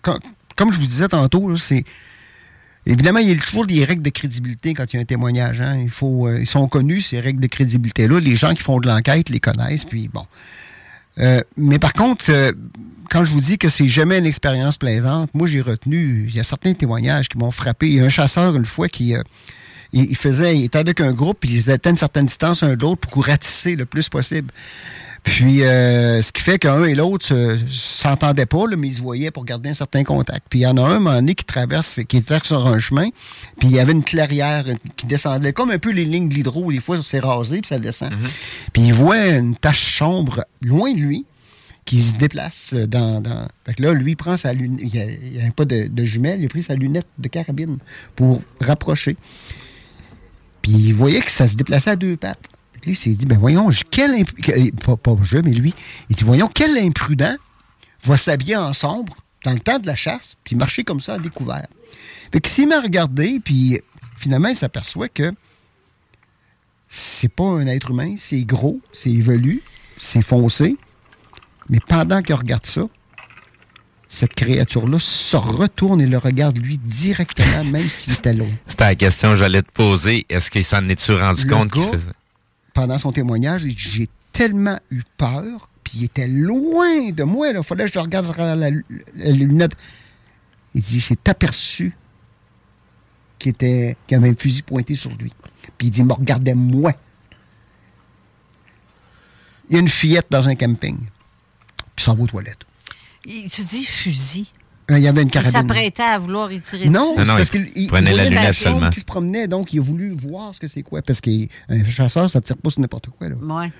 Speaker 9: com- comme je vous disais tantôt, c'est Évidemment, il y a toujours des règles de crédibilité quand il y a un témoignage. hein. Il faut, euh, ils sont connus, ces règles de crédibilité-là. Les gens qui font de l'enquête les connaissent, puis bon. Euh, mais par contre, euh, quand je vous dis que c'est jamais une expérience plaisante, moi, j'ai retenu, il y a certains témoignages qui m'ont frappé. Il y a un chasseur, une fois, qui euh, il, faisait, il était avec un groupe, puis ils étaient à une certaine distance un de l'autre pour ratisser le plus possible. Puis, euh, ce qui fait qu'un et l'autre se- s'entendaient pas, là, mais ils se voyaient pour garder un certain contact. Puis, il y en a un, un moment donné, qui traverse, qui était sur un chemin, puis il y avait une clairière qui descendait, comme un peu les lignes de l'hydro, des fois, c'est rasé, puis ça descend. Puis, il voit une tache sombre loin de lui, qui se déplace dans... dans... Fait que là, lui, il prend sa lunette, il n'y avait pas de, de jumelle, il a pris sa lunette de carabine pour rapprocher. Puis il voyait que ça se déplaçait à deux pattes. Que Lui, il s'est dit, ben voyons, quel imp- que- pas, pas je, mais lui, il dit, voyons, quel imprudent va s'habiller en sombre dans le temps de la chasse, puis marcher comme ça à découvert. Fait qu'il s'est mis à regarder, puis finalement, il s'aperçoit que c'est pas un être humain, c'est gros, c'est évolué, c'est foncé. Mais pendant qu'il regarde ça, cette créature-là se retourne et le regarde lui directement, même s'il était loin.
Speaker 5: C'était la question que j'allais te poser. Est-ce qu'il s'en est-tu rendu
Speaker 9: Le
Speaker 5: compte qu'il faisait?
Speaker 9: Pendant son témoignage, j'ai tellement eu peur, puis il était loin de moi. Il fallait que je regarde à la, lunette. Il dit, j'ai aperçu qu'il était, avait un fusil pointé sur lui. Puis il dit, me regardait moi. Il y a une fillette dans un camping. Puis ça va aux toilettes.
Speaker 4: Il- Tu dis fusil.
Speaker 9: Euh, Il y avait une
Speaker 4: Il s'apprêtait à vouloir y tirer
Speaker 9: Non,
Speaker 4: dessus.
Speaker 9: c'est parce qu'il il-
Speaker 5: prenait
Speaker 9: il
Speaker 5: la lunette seulement.
Speaker 9: se promenait, donc il a voulu voir ce que c'est quoi. Parce qu'un chasseur, ça ne tire pas sur n'importe quoi. Là.
Speaker 4: Ouais.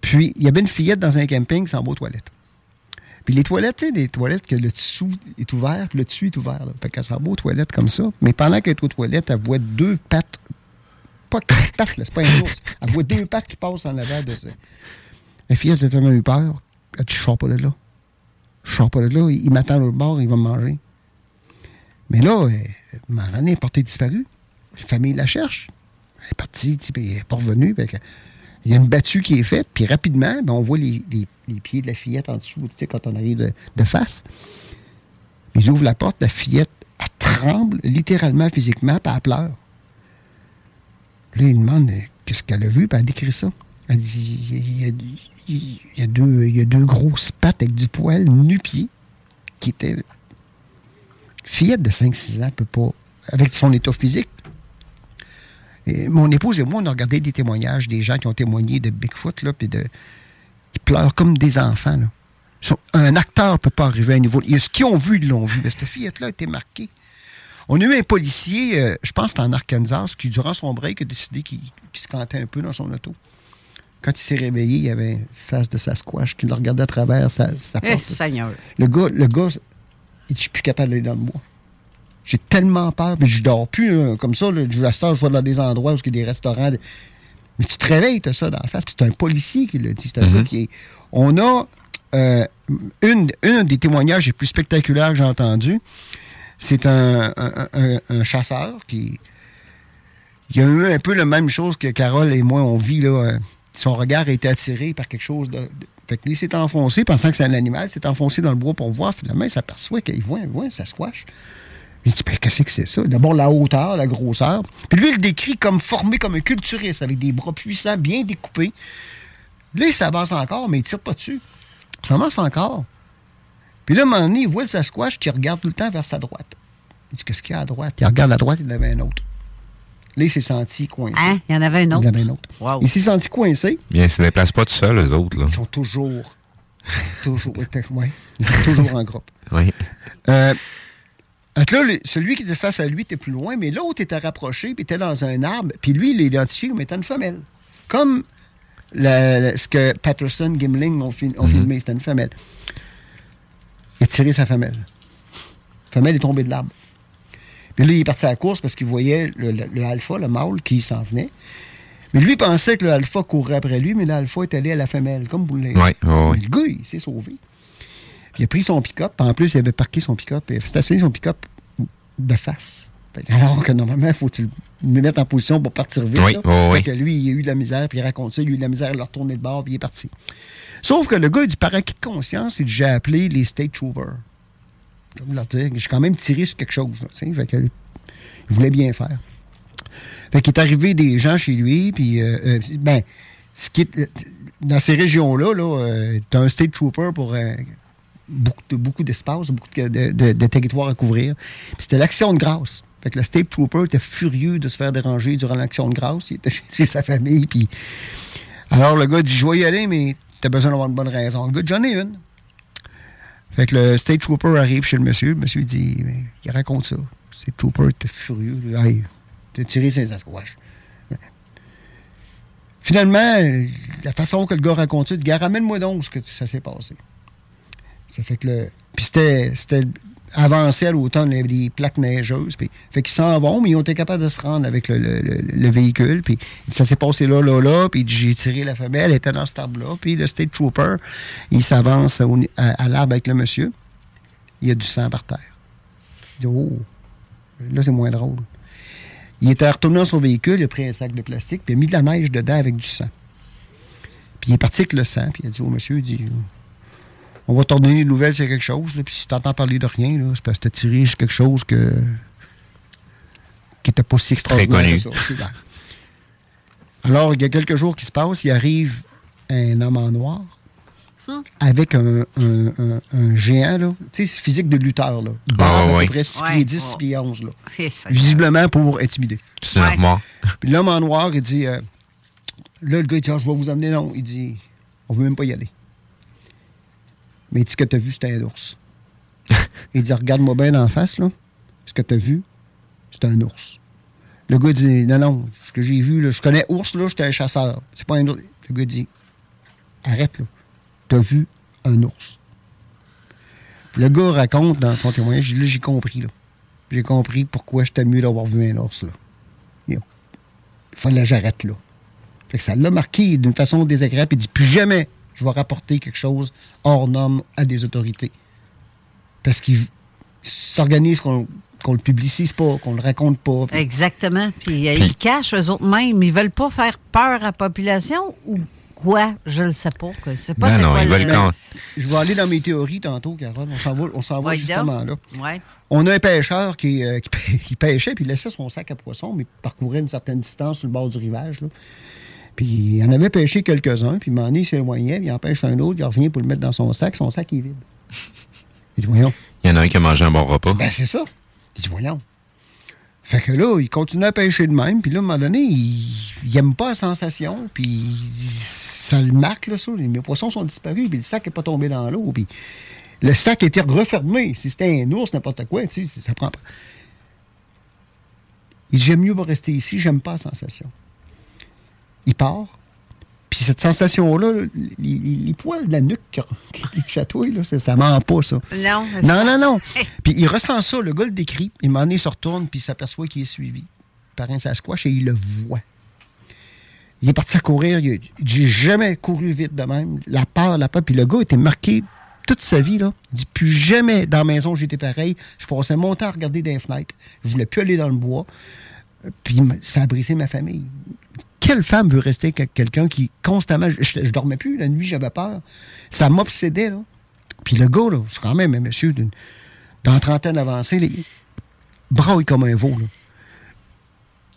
Speaker 9: Puis, il y avait une fillette dans un camping sans beau toilette. Puis les toilettes, tu sais, des toilettes que le dessous est ouvert, puis le dessus est ouvert. Là. Fait qu'elle s'en va aux toilettes comme ça. Mais pendant qu'elle est aux toilettes, elle voit deux pattes. Pas quatre pattes, là, c'est pas un ours. Elle voit deux pattes qui passent en avant de ça. La fillette a tellement eu peur. Elle dit Je sors pas de là. Je sors pas de là. Il, m'attend à l'autre bord, il va me manger. Mais là, euh, Marlène est portée disparue. La famille la cherche. Elle est partie, elle n'est pas revenue. Il y a une battue qui est faite, puis rapidement, ben, on voit les, pieds de la fillette en dessous, tu sais, quand on arrive de, de face. Ils ouvrent la porte, la fillette, elle tremble littéralement, physiquement, puis elle pleure. Là, il demande euh, qu'est-ce qu'elle a vu, puis elle décrit ça. Elle dit il y a, il y a deux, grosses pattes avec du poil nu-pied qui étaient. Fillette de 5-6 ans peut pas, avec son état physique, et mon épouse et moi, on a regardé des témoignages des gens qui ont témoigné de Bigfoot, là, puis de. Ils pleurent comme des enfants, Un acteur ne peut pas arriver à un niveau. A ce qu'ils ont vu, ils l'ont vu. Mais cette fillette-là été marquée. On a eu un policier, euh, je pense que en Arkansas, qui, durant son break, a décidé qu'il qu'il se cantait un peu dans son auto. Quand il s'est réveillé, il y avait une face de Sasquatch qui le regardait à travers sa, sa
Speaker 4: Eh,
Speaker 9: porte.
Speaker 4: Seigneur.
Speaker 9: Le gars, le gars, il dit, je suis plus capable d'aller dans le bois. J'ai tellement peur, mais je dors plus là, comme ça. Là, je, à cette heure, je vais dans des endroits où il y a des restaurants. de- Mais tu te réveilles, tu as ça dans la face. Puis C'est un policier qui l'a dit. C'est un
Speaker 5: Mhm.
Speaker 9: gars qui est... On a euh, une, une des témoignages les plus spectaculaires que j'ai entendu. C'est un, un- un- un chasseur qui. Il a eu un peu la même chose que Carole et moi on vit. Là. Son regard a été attiré par quelque chose de. Fait que il s'est enfoncé, pensant que c'est un animal, s'est enfoncé dans le bois pour voir. Finalement, il s'aperçoit qu'il voit, il voit, ça squash. Il dit, Ben, qu'est-ce que c'est ça? D'abord, la hauteur, la grosseur. Puis lui, il le décrit comme formé comme un culturiste, avec des bras puissants, bien découpés. Là, il s'avance encore, mais il tire pas dessus. Il s'avance encore. Puis là, à un moment donné, il voit le Sasquatch qui regarde tout le temps vers sa droite. Il dit, qu'est-ce qu'il y a à droite? Il regarde à droite, il avait un autre. Là, il s'est senti coincé.
Speaker 4: Hein? Il y en avait un
Speaker 9: Il y en
Speaker 4: autre?
Speaker 9: avait un autre. Il s'est senti coincé.
Speaker 5: Bien, ils se déplacent pas tout seuls, eux autres. Là.
Speaker 9: Ils sont toujours, toujours, ouais, ils sont toujours en groupe.
Speaker 5: Oui.
Speaker 9: Euh, là, le- celui qui était face à lui était plus loin, mais l'autre était rapproché, puis était dans un arbre, puis lui, il l'a identifié comme étant une femelle. Comme ce que Patterson, Gimling ont, fi- ont filmé, c'était une femelle. Il a tiré sa femelle. La femelle est tombée de l'arbre. Puis là, il est parti à la course parce qu'il voyait le, le- le alpha, le mâle, qui s'en venait. Mais lui pensait que le alpha courait après lui, mais l'alpha est allé à la femelle, comme vous l'avez.
Speaker 5: Ouais, ouais.
Speaker 9: Le gars, il s'est sauvé. Il a pris son pick-up. En plus, il avait parqué son pick-up. Il avait stationné son pick-up de face. Alors que normalement, il faut que tu le mettes en position pour partir vite.
Speaker 5: Oui,
Speaker 9: là.
Speaker 5: oui, oui.
Speaker 9: que lui, il a eu de la misère, puis il raconte ça. Il a eu de la misère à le retourner de bord, puis il est parti. Sauf que le gars, du par acquis de conscience, il J'ai appelé les State Troopers. Comme leur dire, j'ai quand même tiré sur quelque chose. tu il voulait bien faire. Fait qu'il est arrivé des gens chez lui, puis, euh, euh, ben, ce qui est, euh, dans ces régions-là, là, tu as un state trooper pour euh, beaucoup, de- beaucoup d'espace, beaucoup de, de, de- territoire à couvrir. C'était l'action de grâce. Fait que le state trooper était furieux de se faire déranger durant l'action de grâce. Il était chez, sa famille, puis... Alors le gars dit, je vais y aller, mais t'as besoin d'avoir une bonne raison. Le gars, j'en ai une. Fait que le state trooper arrive chez le monsieur. Le monsieur dit, il raconte ça. Le state trooper était furieux. Hey, t'as tiré ses Sasquatch. Finalement, la façon que le gars raconte ça, il dit, ramène-moi donc ce que ça s'est passé. Ça fait que le. Puis c'était, avancé à l'automne, des plaques neigeuses. Puis, fait qu'ils s'en vont, mais ils ont été capables de se rendre avec le, le- le- le véhicule. Puis ça s'est passé là, là, là. Puis j'ai tiré la femelle, elle était dans cet arbre-là. Puis le state trooper, il s'avance à, à l'arbre avec le monsieur. Il y a du sang par terre. Il dit, oh, là, c'est moins drôle. Il était retourné dans son véhicule, il a pris un sac de plastique, puis il a mis de la neige dedans avec du sang. Puis il est parti avec le sang, puis il a dit au monsieur, il dit, on va te donner une nouvelle c'est quelque chose, là, puis si tu entends parler de rien, là, c'est parce que tu tiré sur quelque chose que qui n'était pas si extraordinaire.
Speaker 5: connu.
Speaker 9: ça. Alors, il y a quelques jours qui se passent, il arrive un homme en noir avec un, un- un- un géant, là, tu sais, physique de lutteur, là. Barbe à
Speaker 5: ouais.
Speaker 9: peu près 6
Speaker 4: Ouais.
Speaker 9: pieds 10, 6 pieds 11, là.
Speaker 4: C'est ça.
Speaker 9: Visiblement pour intimider.
Speaker 5: C'est un armoire.
Speaker 9: Puis l'homme en noir, il dit, euh, là, le gars, il dit, Ah, je vais vous amener, non. Il dit, on veut même pas y aller. Mais il dit, ce que tu as vu, c'était un ours? il dit, regarde-moi bien en face, là. Ce que tu as vu, c'est un ours. Le gars dit, non, non, ce que j'ai vu, là, je connais ours, là, j'étais un chasseur. C'est pas un ours. Le gars dit, arrête, là. Tu as vu un ours. Le gars raconte dans son témoignage, là, j'ai compris, là. J'ai compris pourquoi j'étais mieux d'avoir vu un ours, là. Il fallait que j'arrête là. Fait que ça l'a marqué d'une façon désagréable. Il dit plus jamais je vais rapporter quelque chose hors norme à des autorités. Parce qu'ils s'organisent qu'on qu'on le publicise pas, qu'on le raconte pas.
Speaker 4: Exactement. Puis euh, ils cachent eux autres mêmes. Ils veulent pas faire peur à la population ou quoi? Je le sais pas. que C'est pas
Speaker 5: Non,
Speaker 4: c'est
Speaker 5: non,
Speaker 4: quoi
Speaker 5: ils
Speaker 4: le-
Speaker 5: veulent
Speaker 9: Je vais aller dans mes théories tantôt, Carole. On s'en va, on s'en va
Speaker 4: Ouais,
Speaker 9: justement
Speaker 4: donc.
Speaker 9: là.
Speaker 4: Ouais.
Speaker 9: On a un pêcheur qui, euh, qui pê- qui pêchait puis il laissait son sac à poissons, mais parcourait une certaine distance sur le bord du rivage. là. Puis il en avait pêché quelques-uns, puis m'en il s'éloignait, puis il en pêche un autre, il revient pour le mettre dans son sac, son sac est vide. Il dit, voyons.
Speaker 5: Il y en a un qui a mangé un bon repas.
Speaker 9: Ben, c'est ça. Il dit, voyons. Fait que là, il continue à pêcher de même, puis là, à un moment donné, il, il aime pas la sensation, puis ça le marque, là, ça. Mes poissons sont disparus, puis le sac n'est pas tombé dans l'eau, puis le sac était refermé. Si c'était un ours, n'importe quoi, tu sais, ça prend pas. Il dit, j'aime mieux pas rester ici, j'aime pas la sensation. Il part, puis cette sensation-là, les, poils de la nuque qui, chatouillent, là, ça, ça ment pas, ça.
Speaker 4: Non,
Speaker 9: Non, non, non. Puis il ressent ça, le gars le décrit. Il m'en est se retourne, puis il s'aperçoit qu'il est suivi par un Sasquatch et il le voit. Il est parti à courir. J'ai jamais couru vite de même. La peur, la peur. Puis le gars était marqué toute sa vie. Là. Il dit plus jamais dans la maison j'étais pareil. Je passais mon temps à regarder les fenêtres. Je voulais plus aller dans le bois. Puis ça a brisé ma famille. Quelle femme veut rester avec quelqu'un qui constamment. Je, je dormais plus la nuit, j'avais peur. Ça m'obsédait. là. Puis le gars, là, c'est quand même un monsieur d'une- trentaine avancée, là, il braille comme un veau. là.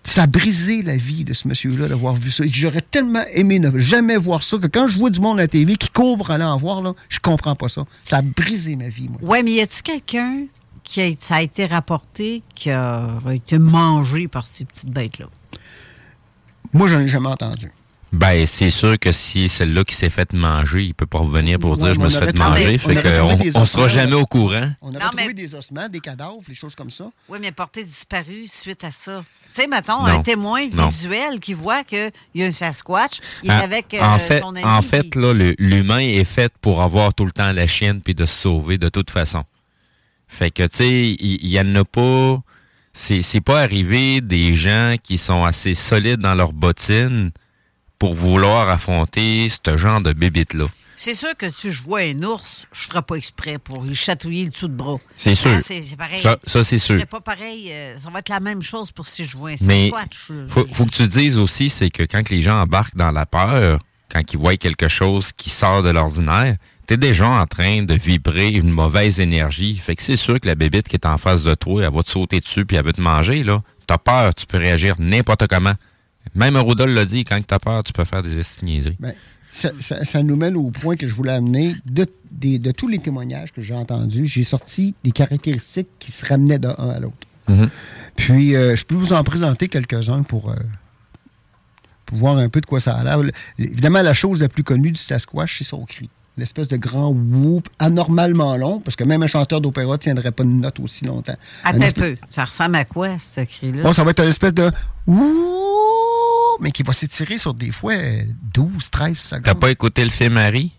Speaker 9: Ça a brisé la vie de ce monsieur-là d'avoir vu ça. J'aurais tellement aimé ne jamais voir ça que quand je vois du monde à la TV qui pour aller en voir, là, je comprends pas ça. Ça a brisé ma vie, moi.
Speaker 4: Ouais, mais y a-tu quelqu'un qui a, ça a été rapporté qui a été mangé par ces petites bêtes-là?
Speaker 9: Moi, j'en ai jamais entendu.
Speaker 5: Ben, c'est sûr que si celle-là qui s'est fait manger, il peut pas revenir pour
Speaker 9: Ouais,
Speaker 5: dire je me suis fait
Speaker 9: trouvé-
Speaker 5: manger.
Speaker 9: on
Speaker 5: Fait
Speaker 9: trouvé
Speaker 5: qu'on on sera jamais au courant.
Speaker 9: On a retrouvé des ossements, des cadavres, des choses comme ça.
Speaker 4: Oui, mais porté disparu suite à ça. Tu sais, mettons,
Speaker 5: Non.
Speaker 4: un témoin
Speaker 5: Non.
Speaker 4: visuel qui voit qu'il y a un Sasquatch, il est
Speaker 5: En-
Speaker 4: avec euh,
Speaker 5: en fait,
Speaker 4: son ami.
Speaker 5: en
Speaker 4: puis-
Speaker 5: fait là, l'humain est fait pour avoir tout le temps la chienne puis de se sauver de toute façon. Fait que, tu sais, il il y, en a pas... C'est c'est pas arrivé des gens qui sont assez solides dans leurs bottines pour vouloir affronter ce genre de bébite-là.
Speaker 4: C'est sûr que si je vois un ours, je ne ferai pas exprès pour lui chatouiller le dessous de bras.
Speaker 5: C'est sûr.
Speaker 4: Hein, C'est pareil.
Speaker 5: Ça- ça, c'est
Speaker 4: Je
Speaker 5: sûr.
Speaker 4: ferai pas pareil. euh, ça va être la même chose pour si je vois un
Speaker 5: Mais
Speaker 4: Sasquatch.
Speaker 5: faut, faut que tu dises aussi, c'est que quand les gens embarquent dans la peur, quand ils voient quelque chose qui sort de l'ordinaire, t'es déjà en train de vibrer une mauvaise énergie. Fait que c'est sûr que la bébite qui est en face de toi, elle va te sauter dessus puis elle veut te manger, là. T'as peur, tu peux réagir n'importe comment. Même Rodol l'a dit, quand t'as peur, tu peux faire des estigniseries.
Speaker 9: Ben, ça, ça- ça nous mène au point que je voulais amener. De, tous les témoignages que j'ai entendus, j'ai sorti des caractéristiques qui se ramenaient d'un à l'autre.
Speaker 5: Mhm.
Speaker 9: Puis, euh, je peux vous en présenter quelques-uns pour, euh, pour voir un peu de quoi ça a l'air. Évidemment, la chose la plus connue du Sasquatch, c'est son cri. L'espèce de grand whoop anormalement long, parce que même un chanteur d'opéra ne tiendrait pas une note aussi longtemps.
Speaker 4: Attends
Speaker 9: Un
Speaker 4: peu. Ça ressemble à quoi, ce cri-là?
Speaker 9: Bon, ça va être une espèce de wouh, mais qui va s'étirer sur des fois euh, 12, 13 secondes.
Speaker 5: T'as pas écouté le film Harry?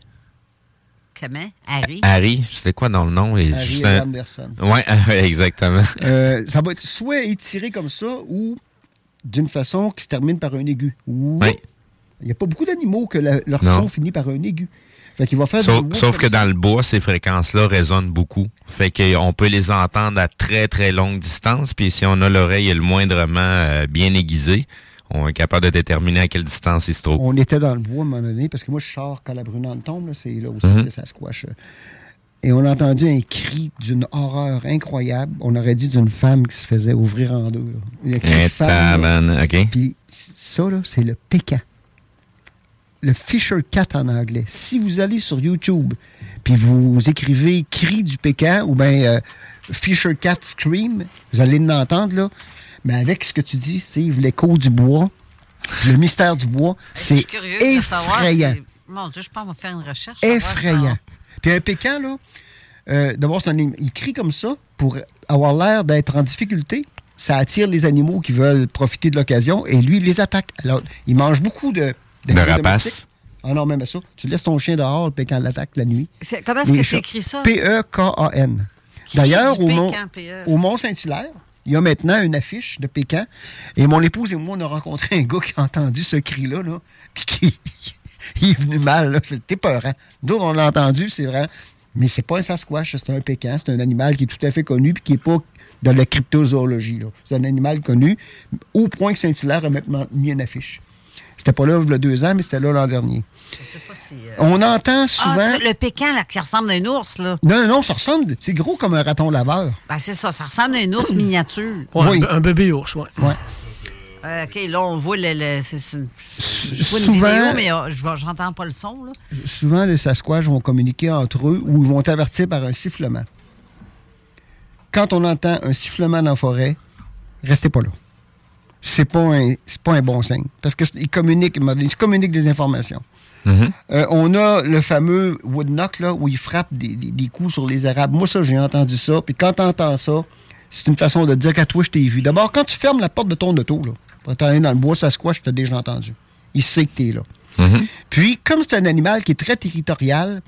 Speaker 4: Comment? Harry?
Speaker 5: Harry, c'était quoi dans le nom?
Speaker 9: Harry
Speaker 5: juste
Speaker 9: et
Speaker 5: un-
Speaker 9: Anderson.
Speaker 5: Ouais, exactement.
Speaker 9: Euh, ça va être soit étiré comme ça ou d'une façon qui se termine par un aigu.
Speaker 5: Oui.
Speaker 9: Il n'y a pas beaucoup d'animaux que la- leur
Speaker 5: Non.
Speaker 9: son finit par un aigu. Fait qu'il va faire
Speaker 5: Sauf, que
Speaker 9: ça.
Speaker 5: dans le bois, ces fréquences-là résonnent beaucoup. Fait qu'on peut les entendre à très, très longue distance. Puis si on a l'oreille le moindrement euh, bien aiguisée, on est capable de déterminer à quelle distance il se trouve.
Speaker 9: On était dans le bois à un moment donné, parce que moi, je sors quand la brunante tombe, c'est là aussi
Speaker 5: Mhm.
Speaker 9: que ça squash. Et on a entendu un cri d'une horreur incroyable. On aurait dit d'une femme qui se faisait ouvrir en deux. là. Le cri de femme, là.
Speaker 5: OK.
Speaker 9: Puis ça, là, c'est le pécan. Le Fisher Cat en anglais. Si vous allez sur YouTube, puis vous écrivez cri du pécan ou bien euh, Fisher Cat Scream, vous allez l'entendre, là. Mais avec ce que tu dis, Steve, l'écho du bois, le mystère du bois,
Speaker 4: Je
Speaker 9: c'est
Speaker 4: suis curieux de savoir.
Speaker 9: effrayant.
Speaker 4: c'est- Mon Dieu, je pense qu'on va faire une recherche.
Speaker 9: Effrayant. Puis un pécan, là, euh, d'abord, c'est un il crie comme ça pour avoir l'air d'être en difficulté. Ça attire les animaux qui veulent profiter de l'occasion et lui, il les attaque. Alors, il mange beaucoup de,
Speaker 5: De
Speaker 9: domestiques? Ah non, même ça. Tu laisses ton chien dehors, le pécan l'attaque la nuit.
Speaker 4: Comment est-ce que tu écris ça?
Speaker 9: P-E-K-A-N. D'ailleurs,
Speaker 4: du
Speaker 9: au Mont, Mont-Saint-Hilaire, il y a maintenant une affiche de pécan. Et mon épouse et moi, on a rencontré un gars qui a entendu ce cri-là, là, puis qui il est venu mal. C'était peurant. Nous, on l'a entendu, c'est vrai. Mais c'est pas un Sasquatch, c'est un pécan. C'est un animal qui est tout à fait connu, puis qui n'est pas de la cryptozoologie. C'est un animal connu, au point que Saint-Hilaire a maintenant mis une affiche. C'était pas là il y a deux ans, mais c'était là l'an dernier. On entend souvent.
Speaker 4: Ah, le pécan, là, qui ressemble à un ours, là.
Speaker 9: Non, non, non, ça ressemble. C'est gros comme un raton laveur.
Speaker 4: Ben, c'est ça, ça ressemble à un ours miniature.
Speaker 6: Ouais,
Speaker 9: Oui.
Speaker 6: un, un bébé ours, ouais.
Speaker 9: Ouais.
Speaker 4: Euh, OK, là, on voit le. le- c'est- c'est- je vois une
Speaker 9: souvent-
Speaker 4: vidéo, mais euh, je pas le son, là.
Speaker 9: Souvent, les Sasquatch vont communiquer entre eux ou ils vont avertir par un sifflement. Quand on entend un sifflement dans la forêt, restez pas là. C'est pas un, pas un bon signe. Parce qu'ils communiquent, ils communiquent des informations. Euh, on a le fameux wood knock, là, où il frappe des, des- des coups sur les Arabes. Moi, ça, j'ai entendu ça. Puis quand tu entends ça, c'est une façon de dire qu'à toi, je t'ai vu. D'abord, quand tu fermes la porte de ton auto, là, pour t'aller dans le bois, ça squash, tu déjà entendu. Il sait que tu es là. Puis, comme c'est un animal qui est très territorial,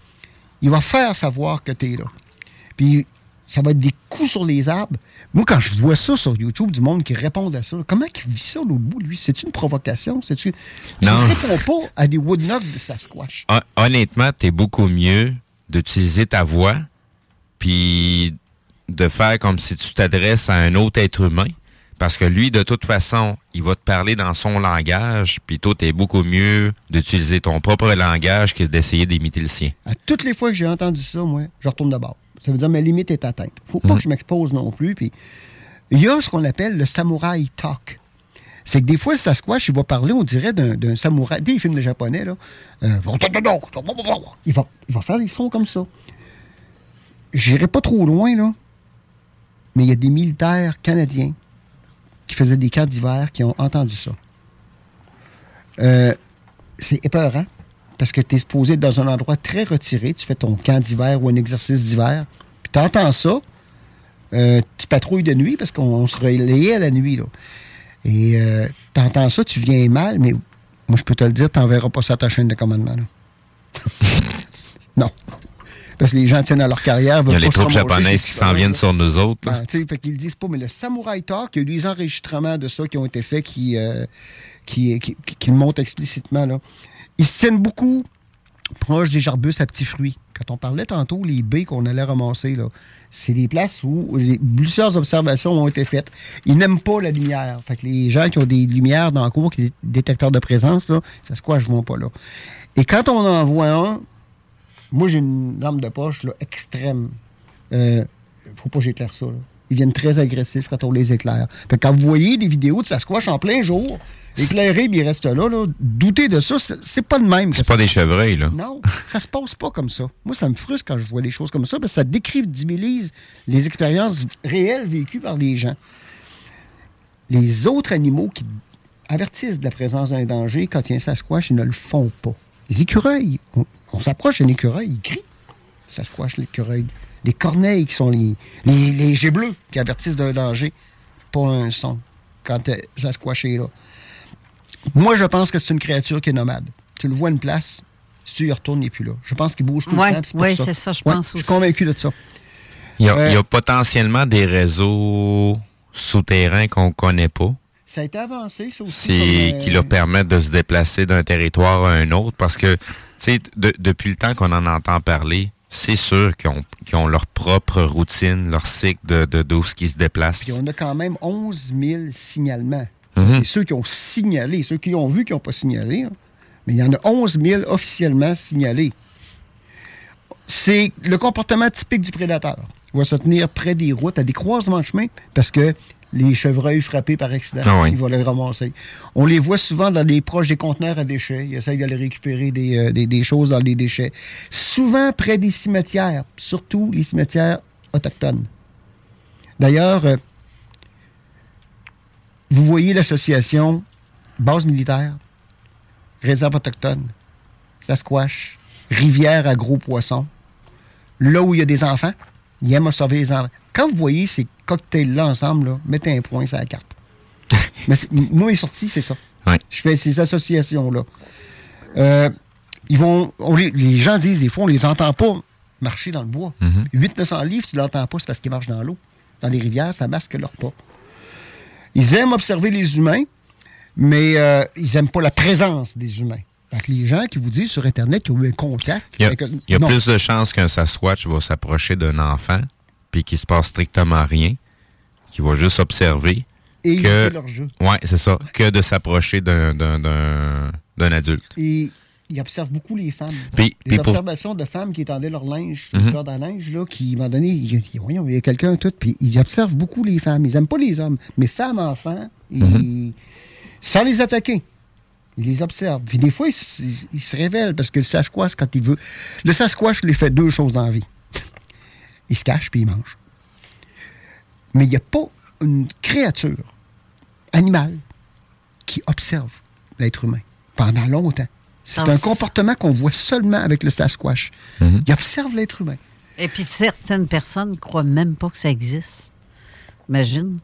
Speaker 9: il va faire savoir que tu es là. Puis, ça va être des coups sur les arbres. Moi, quand je vois ça sur YouTube, du monde qui répond à ça, comment il vit ça l'autre bout, lui? C'est une provocation? C'est-tu...
Speaker 5: Non.
Speaker 9: Tu réponds pas à des wood knocks de Sasquatch.
Speaker 5: Hon- Honnêtement, t'es beaucoup mieux d'utiliser ta voix, puis de faire comme si tu t'adresses à un autre être humain. Parce que lui, de toute façon, il va te parler dans son langage, puis toi, t'es beaucoup mieux d'utiliser ton propre langage que d'essayer d'imiter le sien.
Speaker 9: À toutes les fois que j'ai entendu ça, moi, je retourne de bord. Ça veut dire ma limite est atteinte. faut pas que je m'expose non plus. Puis il y a ce qu'on appelle le samouraï talk. C'est que des fois, le Sasquatch, il va parler, on dirait, d'un samouraï. Des films de japonais, là. euh, il, va, il va faire des sons comme ça. J'irai pas trop loin, là. Mais il y a des militaires canadiens qui faisaient des camps d'hiver qui ont entendu ça. Euh, c'est épeurant parce que tu es supposé être dans un endroit très retiré. Tu fais ton camp d'hiver ou un exercice d'hiver. Puis tu entends ça. euh, tu patrouilles de nuit parce qu'on se relayait à la nuit. Là. Et tu entends ça, tu viens mal, mais moi, je peux te le dire, tu n'enverras pas ça à ta chaîne de commandement. là. non. Parce que les gens tiennent à leur carrière.
Speaker 5: Il y a les troupes japonaises qui s'en viennent sur nous autres.
Speaker 9: ben, fait qu'ils le disent pas, mais le Samurai Talk, il y a eu des enregistrements de ça qui ont été faits qui, euh, qui, qui, qui- qui le montrent explicitement. Là. Ils se tiennent beaucoup proches des arbustes à petits fruits. Quand on parlait tantôt, les baies qu'on allait ramasser, c'est des places où les- plusieurs observations ont été faites. Ils n'aiment pas la lumière. Fait que les gens qui ont des lumières dans le cours, qui des détecteurs de présence, ça se quoi, je pas là. Et quand on en voit un, moi j'ai une lampe de poche là, extrême. Euh, faut pas que j'éclaire ça. là. Ils viennent très agressifs quand on les éclaire. Fait que quand vous voyez des vidéos de Sasquatch en plein jour, éclairé, puis il reste là, là, doutez de ça, c'est pas de même.
Speaker 5: C'est
Speaker 9: ça.
Speaker 5: pas des chevreuils, là.
Speaker 9: Non, ça se passe pas comme ça. Moi, ça me frustre quand je vois des choses comme ça, parce que ça décrédibilise les expériences réelles vécues par les gens. Les autres animaux qui avertissent de la présence d'un danger, quand il y a un Sasquatch, ils ne le font pas. Les écureuils, on, on s'approche d'un écureuil, il crie. Sasquatch, l'écureuil. Les corneilles, qui sont les, les, les jets bleus, qui avertissent d'un danger, pas un son, quand euh, Sasquatch est là. Moi, je pense que c'est une créature qui est nomade. Tu le vois à une place, si tu y retournes, il n'est plus là. Je pense qu'il bouge tout
Speaker 4: Ouais,
Speaker 9: le temps. pour
Speaker 4: ouais, c'est ça, je pense
Speaker 9: Je suis
Speaker 4: aussi.
Speaker 9: convaincu de ça.
Speaker 5: Il y, a,
Speaker 9: Euh,
Speaker 5: il y a potentiellement des réseaux souterrains qu'on connaît pas.
Speaker 9: Ça a été avancé, ça aussi.
Speaker 5: C'est
Speaker 9: comme, euh,
Speaker 5: qui leur permettent de se déplacer d'un territoire à un autre parce que, tu sais, de- depuis le temps qu'on en entend parler, c'est sûr qu'ils ont, ont leur propre routine, leur cycle de, de, qui se déplacent.
Speaker 9: Puis on a quand même 11 000 signalements.
Speaker 5: Mhm.
Speaker 9: C'est ceux qui ont signalé, ceux qui ont vu qui n'ont pas signalé. hein. Mais il y en a 11 000 officiellement signalés. C'est le comportement typique du prédateur. Il va se tenir près des routes, à des croisements de chemin, parce que les chevreuils frappés par accident,
Speaker 5: Ah oui.
Speaker 9: il va les ramasser. On les voit souvent dans les proches des conteneurs à déchets. Ils essayent d'aller récupérer des, euh, des- des choses dans les déchets. Souvent près des cimetières, surtout les cimetières autochtones. D'ailleurs, euh, vous voyez l'association base militaire, réserve autochtone, Sasquatch, rivière à gros poissons, là où il y a des enfants, ils aiment observer les enfants. Quand vous voyez ces cocktails-là ensemble, là, mettez un point sur la carte. Mais moi, les sorties, c'est ça. Je fais ces associations-là. Euh, ils vont, on les, les gens disent des fois, on les entend pas marcher dans le bois. 800-900 livres, tu l'entends pas, c'est parce qu'ils marchent dans l'eau. Dans les rivières, ça masque leur pas. Ils aiment observer les humains, mais euh, ils n'aiment pas la présence des humains. Fait que les gens qui vous disent sur Internet qu'ils ont eu un contact.
Speaker 5: Il y a,
Speaker 9: avec-
Speaker 5: il y a plus de chances qu'un Sasquatch va s'approcher d'un enfant puis qu'il se passe strictement rien, qu'il va juste observer.
Speaker 9: Et
Speaker 5: que,
Speaker 9: leur jeu.
Speaker 5: Ouais, c'est ça. Que de s'approcher d'un, adulte.
Speaker 9: Et ils observent beaucoup les femmes.
Speaker 5: Puis-
Speaker 9: les
Speaker 5: puis pour-
Speaker 9: observations de femmes qui étendaient leur linge le corde à linge, là, qui, moment donné, ils disent, voyons, il y a quelqu'un, tout. Puis ils observent beaucoup les femmes. Ils n'aiment pas les hommes. Mais femmes, enfants, ils-
Speaker 5: Mhm.
Speaker 9: sans les attaquer. Ils les observent. Puis des fois, ils, ils- ils se révèlent parce que le Sasquatch, quand il veut. Le Sasquatch, il fait deux choses dans la vie. Il se cache puis il mange. Mais il n'y a pas une créature animale qui observe l'être humain pendant longtemps. C'est un comportement qu'on voit seulement avec le Sasquatch.
Speaker 5: Mhm.
Speaker 9: Il observe l'être humain.
Speaker 4: Et puis certaines personnes croient même pas que ça existe. Imagine.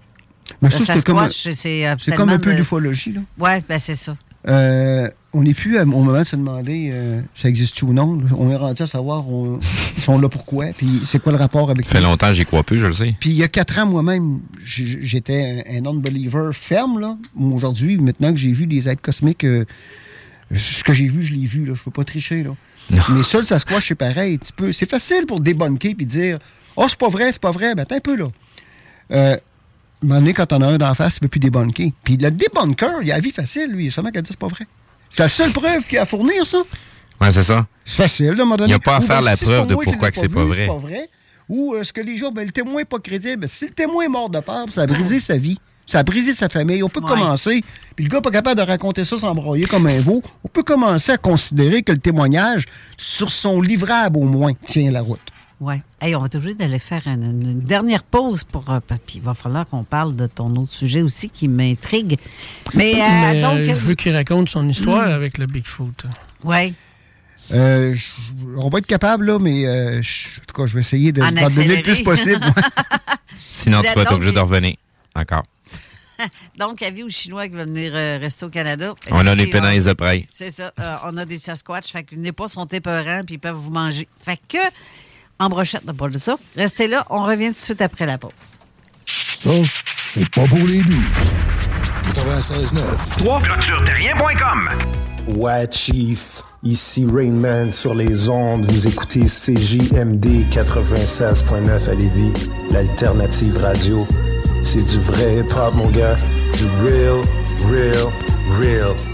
Speaker 9: Mais
Speaker 4: Le
Speaker 9: ça, c'est comme un-
Speaker 4: Sasquatch, c'est euh,
Speaker 9: C'est comme un
Speaker 4: tellement
Speaker 9: peu
Speaker 4: de-
Speaker 9: d'ufologie, là.
Speaker 4: Ouais, ben c'est ça.
Speaker 9: Euh, on n'est plus à- au moment de se demander euh, ça existe ou non. On est rendu à savoir on- ils sont là pourquoi, puis c'est quoi le rapport avec
Speaker 5: Ça fait longtemps que j'y crois plus, je le sais.
Speaker 9: Puis il y a quatre ans, moi-même, j'étais un, non-believer ferme. là. Aujourd'hui, maintenant que j'ai vu des êtres cosmiques, euh, ce que j'ai vu, je l'ai vu. Là. Je peux pas tricher. Là. Mais ça, le Sasquatch, c'est pareil. C'est facile pour débunker puis dire Oh, c'est pas vrai, c'est pas vrai. Ben, attends un peu, là. Euh, à un moment donné, quand on a un d'en face, il ne peut plus débunker. Puis le débunker, il a la vie facile, lui. Il a seulement qu'à dire c'est pas vrai. C'est la seule preuve qu'il a à fournir, ça.
Speaker 5: Ouais, c'est ça.
Speaker 9: C'est facile, là, à un moment donné.
Speaker 5: Il n'y a pas à faire
Speaker 9: ben,
Speaker 5: la
Speaker 9: si
Speaker 5: preuve de pourquoi que c'est pas vrai.
Speaker 9: Pas vrai. Ou euh, ce que les gens, ben, le témoin n'est pas crédible. Ben, si le témoin est mort de peur, ça a brisé sa vie. Ça a brisé sa famille. On peut
Speaker 4: Ouais.
Speaker 9: commencer. Puis le gars n'est pas capable de raconter ça sans broyer comme un veau. On peut commencer à considérer que le témoignage, sur son livrable au moins, tient la route.
Speaker 4: Oui. Hey, on va être obligé d'aller faire une, une dernière pause pour. euh, puis il va falloir qu'on parle de ton autre sujet aussi qui m'intrigue. Mais, euh,
Speaker 6: Mais,
Speaker 4: donc.
Speaker 6: euh, je veux qu'il raconte son histoire
Speaker 4: Mm.
Speaker 6: avec le Bigfoot.
Speaker 4: Oui.
Speaker 9: Euh, on va être capable, là, mais euh, je- en tout cas, je vais essayer de
Speaker 4: En
Speaker 9: d'en donner le plus possible.
Speaker 5: Sinon, tu vas être obligé de revenir. Encore.
Speaker 4: Donc, avis aux Chinois qui veulent venir euh, rester au Canada.
Speaker 5: On a les
Speaker 4: euh,
Speaker 5: de près.
Speaker 4: C'est ça. euh, on a des Sasquatch. Fait que les pas sont épeurants puis ils peuvent vous manger. Fait que, en brochette, n'a pas de ça. Restez là. On revient tout de suite après la pause.
Speaker 12: Ça, c'est pas pour les doux. 96.9.
Speaker 13: 3. ClôtureTerrien.com
Speaker 14: Ouais, Chief. Ici Rainman sur les ondes. Vous écoutez CJMD 96.9 à Lévis, l'alternative radio. C'est du vrai hip-hop, mon gars. Du real, real, real.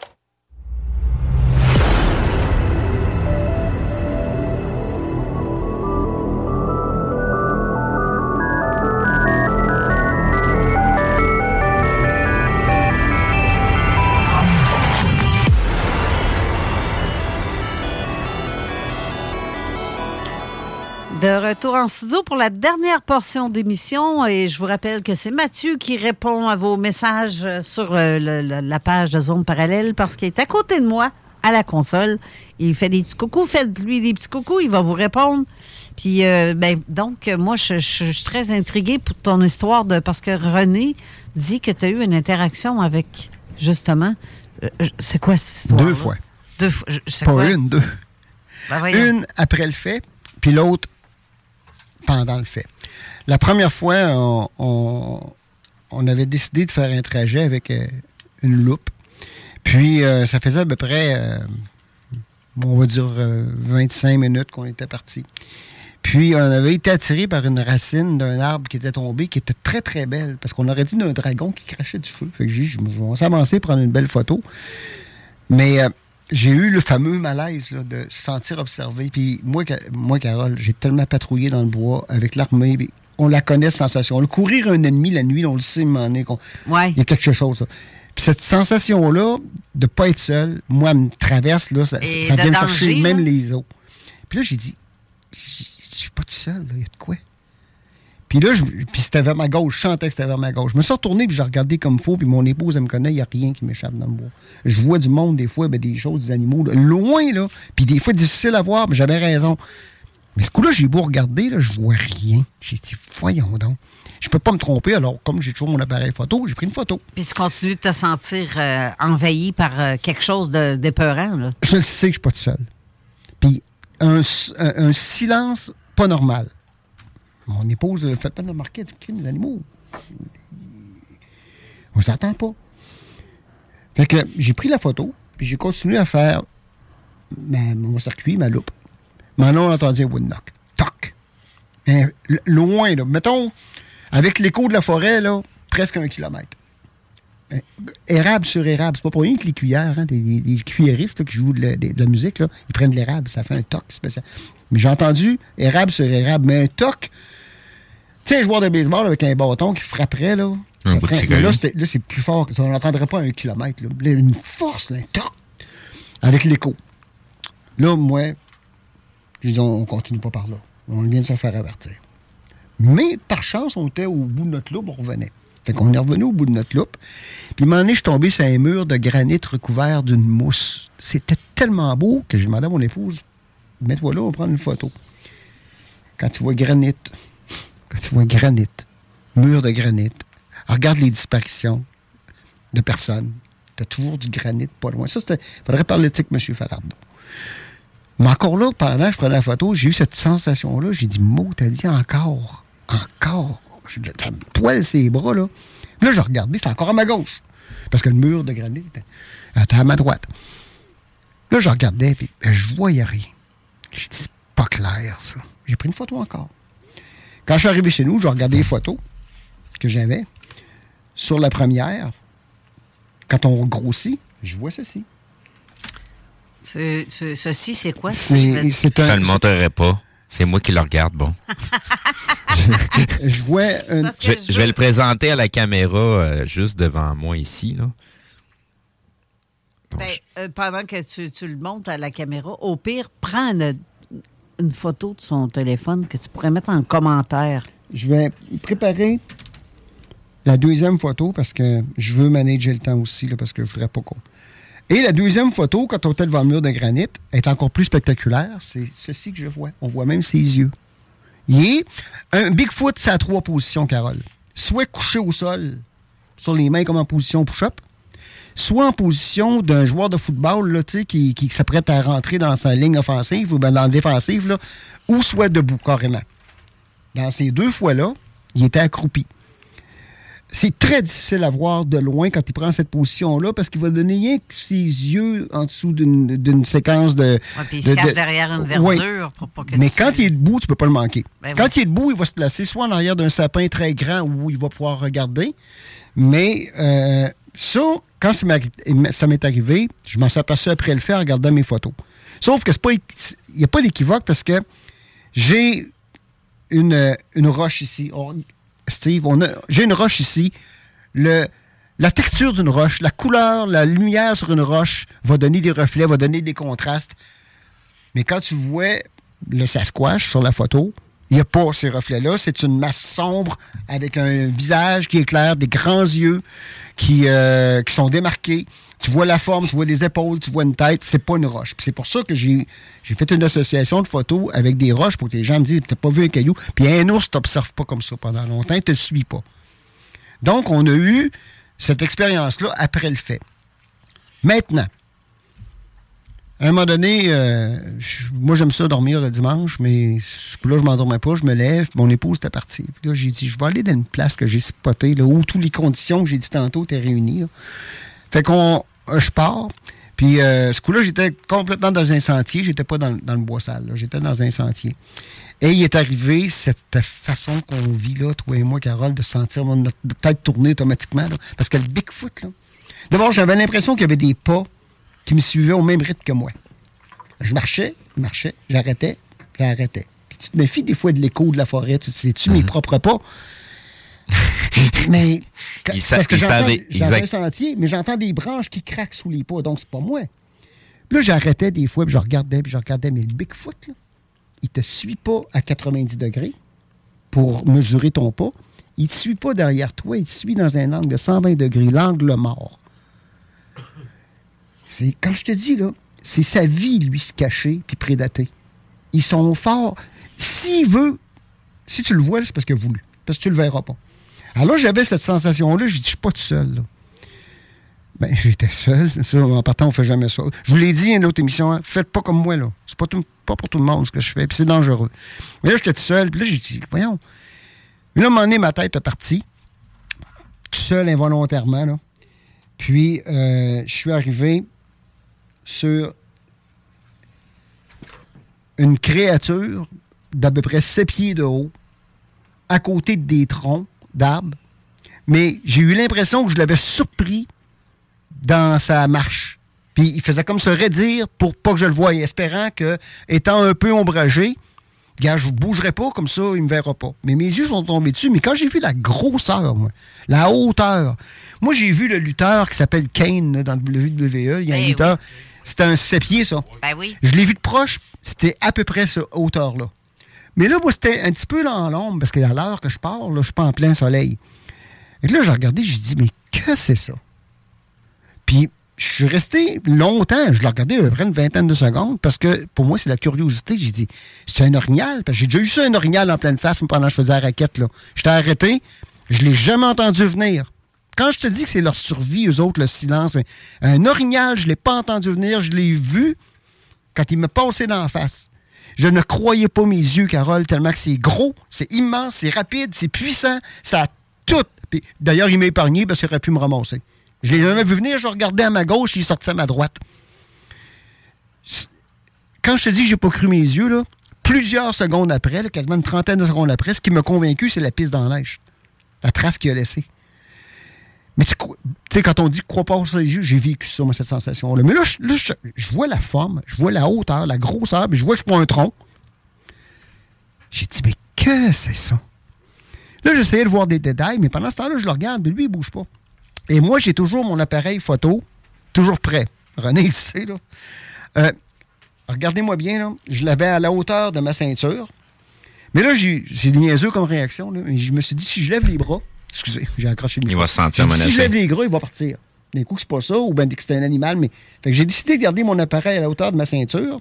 Speaker 4: De retour en studio pour la dernière portion d'émission et je vous rappelle que c'est Mathieu qui répond à vos messages euh, sur euh, le- le- la page de Zone Parallèle parce qu'il est à côté de moi à la console. Il fait des petits coucous. Faites-lui des petits coucous, il va vous répondre. Puis, euh, ben, donc, moi, je, je- je suis très intriguée pour ton histoire de. Parce que René dit que tu as eu une interaction avec, justement. euh, c'est quoi cette histoire?
Speaker 9: Deux fois.
Speaker 4: Deux fois. je-
Speaker 9: Pas
Speaker 4: quoi?
Speaker 9: une, deux.
Speaker 4: Ben.
Speaker 9: Une après le fait, puis l'autre pendant le fait. La première fois, on, avait décidé de faire un trajet avec euh, une loupe. Puis, euh, ça faisait à peu près, euh, on va dire, euh, 25 minutes qu'on était parti. Puis, on avait été attiré par une racine d'un arbre qui était tombé, qui était très, très belle, parce qu'on aurait dit d'un dragon qui crachait du feu. Fait que j'ai dit, on avancé prendre une belle photo. Mais j'ai eu le fameux malaise là, de se sentir observé. Puis moi, moi Carole, j'ai tellement patrouillé dans le bois avec l'armée. On la connaît, cette sensation. Le courir un ennemi la nuit, on le sait, il y a quelque chose. là. Puis cette sensation-là de ne pas être seul, moi, elle me traverse, là, ça,
Speaker 4: Et
Speaker 9: ça
Speaker 4: de
Speaker 9: vient me chercher même les os. Puis là, j'ai dit, je suis pas tout seul, il y a de quoi? Puis là, je- puis c'était vers ma gauche, je sentais que c'était vers ma gauche. Je me suis retourné, puis j'ai regardé comme faux, puis mon épouse, elle me connaît, il n'y a rien qui m'échappe dans le bois. Je vois du monde, des fois, ben, des choses, des animaux, là, loin, là, puis des fois difficile à voir, mais j'avais raison. Mais ce coup-là, j'ai beau regarder, là, je vois rien. J'ai dit, voyons donc. Je peux pas me tromper, alors comme j'ai toujours mon appareil photo, j'ai pris une photo.
Speaker 4: Puis tu continues de te sentir euh, envahi par euh, quelque chose d'épeurant, là.
Speaker 9: Je sais que je suis pas tout seul. Puis un, s- un- un silence pas normal. Mon épouse ne fait pas de remarquer, elle dit les animaux. On s'entend pas. Fait que j'ai pris la photo, puis j'ai continué à faire ma- mon circuit, ma loupe. Maintenant, on entendait un woodknock. Toc! Hein, loin, là. Mettons, avec l'écho de la forêt, là, presque un kilomètre. Euh, érable sur érable. C'est pas pour rien que les cuillères, hein, des, des- là, qui jouent de la, la musique, là, ils prennent de l'érable. Ça fait un toc spécial. Mais j'ai entendu érable sur érable, mais un toc. Tu sais, un joueur de baseball avec un bâton qui frapperait, là.
Speaker 5: Un bout de
Speaker 9: là, c'est plus fort. On n'entendrait pas un kilomètre. Là. Là, Une force, là, toc. Avec l'écho. Là, moi, j'ai dit, on, on continue pas par là. On vient de se faire avertir. Mais par chance, on était au bout de notre loupe, on revenait. Fait qu'on est revenu au bout de notre loupe. Puis, à un moment donné, je suis tombé sur un mur de granit recouvert d'une mousse. C'était tellement beau que j'ai demandé à mon épouse, mets-toi là, on va prendre une photo. Quand tu vois granit, tu vois granit, mur de granit, regarde les disparitions de personnes. Tu as toujours du granit pas loin. Ça, c'était. faudrait parler de M. Falardeau. Mais encore là, pendant que je prenais la photo, j'ai eu cette sensation-là. J'ai dit, Mo, t'as dit encore, encore. J'ai poil ses bras, là. Là, je regardais, c'était encore à ma gauche. Parce que le mur de granit était à ma droite. Là, je regardais, puis ben, je voyais rien. J'ai dit, c'est pas clair, ça. J'ai pris une photo encore. Quand je suis arrivé chez nous, je regardais les photos que j'avais. Sur la première, quand on grossit, je vois ceci.
Speaker 4: Ce- ce- ceci, c'est quoi?
Speaker 9: C'est- c'est un-
Speaker 5: Je ne le montrerai pas. C'est moi qui le regarde, bon.
Speaker 9: je vois un-
Speaker 5: Je,
Speaker 4: je
Speaker 5: je vais le présenter à la caméra euh, juste devant moi ici. Là.
Speaker 4: Ben, euh, pendant que tu, tu le montes à la caméra, au pire, prends une, une photo de son téléphone que tu pourrais mettre en commentaire?
Speaker 9: Je vais préparer la deuxième photo parce que je veux manager le temps aussi, parce que je voudrais pas qu'on. Et la deuxième photo, quand on était devant le mur de granit, est encore plus spectaculaire. C'est ceci que je vois. On voit même ses yeux. Il est un Bigfoot, c'est à trois positions, Carole. Soit couché au sol, sur les mains comme en position push-up, soit en position d'un joueur de football là, qui, qui s'apprête à rentrer dans sa ligne offensive ou ben dans la défensive, là, ou soit debout carrément. Dans ces deux fois-là, il était accroupi. C'est très difficile à voir de loin quand il prend cette position-là parce qu'il va donner rien que ses yeux en dessous d'une séquence de.
Speaker 4: Ouais, puis il se cache
Speaker 9: de-
Speaker 4: derrière une
Speaker 9: Ouais.
Speaker 4: verdure pour pas que
Speaker 9: Mais
Speaker 4: tu-
Speaker 9: quand il est debout, tu peux pas le manquer.
Speaker 4: Ben
Speaker 9: quand
Speaker 4: oui.
Speaker 9: il est debout, il va se placer soit en arrière d'un sapin très grand où il va pouvoir regarder. Mais euh, ça, quand ça m'est- arrivé, je m'en suis aperçu après le fait en regardant mes photos. Sauf que c'est pas, n'y a pas d'équivoque parce que j'ai une, une roche ici. On- Steve, j'ai une roche ici. Le, la texture d'une roche, la couleur, la lumière sur une roche va donner des reflets, va donner des contrastes. Mais quand tu vois le Sasquatch sur la photo, il n'y a pas ces reflets-là. C'est une masse sombre avec un visage qui éclaire, des grands yeux qui, euh, qui sont démarqués. Tu vois la forme, tu vois les épaules, tu vois une tête, c'est pas une roche. C'est pour ça que j'ai fait une association de photos avec des roches pour que les gens me disent T'as pas vu un caillou? Puis un ours t'observe pas comme ça pendant longtemps, il te suit pas. Donc, on a eu cette expérience-là après le fait. Maintenant, à un moment donné, euh, moi j'aime ça dormir le dimanche, mais ce coup-là, je m'endormais pas, je me lève, mon épouse était partie. Puis là, j'ai dit, je vais aller dans une place que j'ai spotée, là, où toutes les conditions que j'ai dit tantôt étaient réunies. Fait qu'on, euh, je pars, puis euh, ce coup-là, j'étais complètement dans un sentier, j'étais pas dans, le bois sale, j'étais dans un sentier. Et il est arrivé cette façon qu'on vit là, toi et moi, Carole, de sentir notre tête tourner automatiquement, là, parce que le Bigfoot, là, d'abord, j'avais l'impression qu'il y avait des pas qui me suivaient au même rythme que moi. Je marchais, je marchais, j'arrêtais, j'arrêtais. Puis tu te méfies des fois de l'écho de la forêt, tu te sais-tu mes propres pas? mais quand-
Speaker 5: Il
Speaker 9: parce que j'entends un sentier, mais j'entends des branches qui craquent sous les pas, donc c'est pas moi. Puis là, j'arrêtais des fois, puis je regardais, puis je regardais, mais le Bigfoot, là, il te suit pas à 90 degrés pour mesurer ton pas. Il te suit pas derrière toi, il te suit dans un angle de 120 degrés, l'angle mort. C'est quand je te dis là, c'est sa vie lui se cacher puis prédater. Ils sont forts. S'il veut, si tu le vois, c'est parce qu'il a voulu, parce que tu le verras pas. Alors là, j'avais cette sensation-là, je dis, je suis pas tout seul. Là. Ben, j'étais seul. En partant, on fait jamais ça. Je vous l'ai dit, une autre émission, hein, faites pas comme moi, là. C'est pas, pour tout le monde ce que je fais, puis c'est dangereux. Mais là, j'étais tout seul, puis là, j'ai dit, voyons. Là, à un moment donné, ma tête est partie, tout seul, involontairement, là. Puis, euh, je suis arrivé sur une créature d'à peu près 7 pieds de haut, à côté des troncs d'arbres. Mais j'ai eu l'impression que je l'avais surpris dans sa marche. Puis il faisait comme se raidir pour pas que je le voie, espérant que, étant un peu ombragé, gars, je ne bougerai pas, comme ça, il me verra pas. Mais mes yeux sont tombés dessus. Mais quand j'ai vu la grosseur, moi, la hauteur, moi, j'ai vu le lutteur qui s'appelle Kane là, dans le WWE. Il y a un
Speaker 4: Ben
Speaker 9: lutteur. C'était un sept pieds, ça.
Speaker 4: Ben oui.
Speaker 9: Je l'ai vu de proche, c'était à peu près cette hauteur-là. Mais là, moi, c'était un petit peu dans l'ombre, parce qu'à l'heure que je pars, là, je suis pas en plein soleil. Et là, j'ai regardé, j'ai dit, mais que c'est ça? Puis, je suis resté longtemps, je l'ai regardé à peu près une vingtaine de secondes, parce que pour moi, c'est la curiosité. J'ai dit, c'est un orignal? Parce que j'ai déjà eu ça, un orignal en pleine face, pendant que je faisais la raquette, là. J'étais arrêté, je l'ai jamais entendu venir. Quand je te dis que c'est leur survie, eux autres, le silence, mais un orignal, je l'ai pas entendu venir, je l'ai vu quand il me passait dans la face. Je ne croyais pas mes yeux, Carole, tellement que c'est gros, c'est immense, c'est rapide, c'est puissant, ça a tout. D'ailleurs, il m'a épargné parce qu'il aurait pu me ramasser. Je l'ai jamais vu venir, je regardais à ma gauche, il sortait à ma droite. Quand je te dis que j'ai pas cru mes yeux, plusieurs secondes après, quasiment une trentaine de secondes après, ce qui m'a convaincu, c'est la piste dans neige. La trace qu'il a laissée. Mais tu sais, quand on dit crois pas sur les yeux, j'ai vécu ça, moi, cette sensation-là. Mais là, je, vois la forme, je vois la hauteur, la grosseur, puis je vois que c'est pas un tronc. J'ai dit, mais que c'est ça? Là, j'essayais de voir des détails, mais pendant ce temps-là, je le regarde, mais lui, il bouge pas. Et moi, j'ai toujours mon appareil photo, toujours prêt. René, il sait, là. Euh, Regardez-moi bien, là. Je l'avais à la hauteur de ma ceinture. Mais là, j'ai- c'est niaiseux comme réaction. Là. Mais je me suis dit, si je lève les bras, excusez, j'ai accroché le
Speaker 5: Il
Speaker 9: micro.
Speaker 5: va se sentir
Speaker 9: Si
Speaker 5: menacé.
Speaker 9: je lève les bras, il va partir. D'un coup, c'est pas ça, ou bien que c'est un animal. Mais... Fait que j'ai décidé de garder mon appareil à la hauteur de ma ceinture.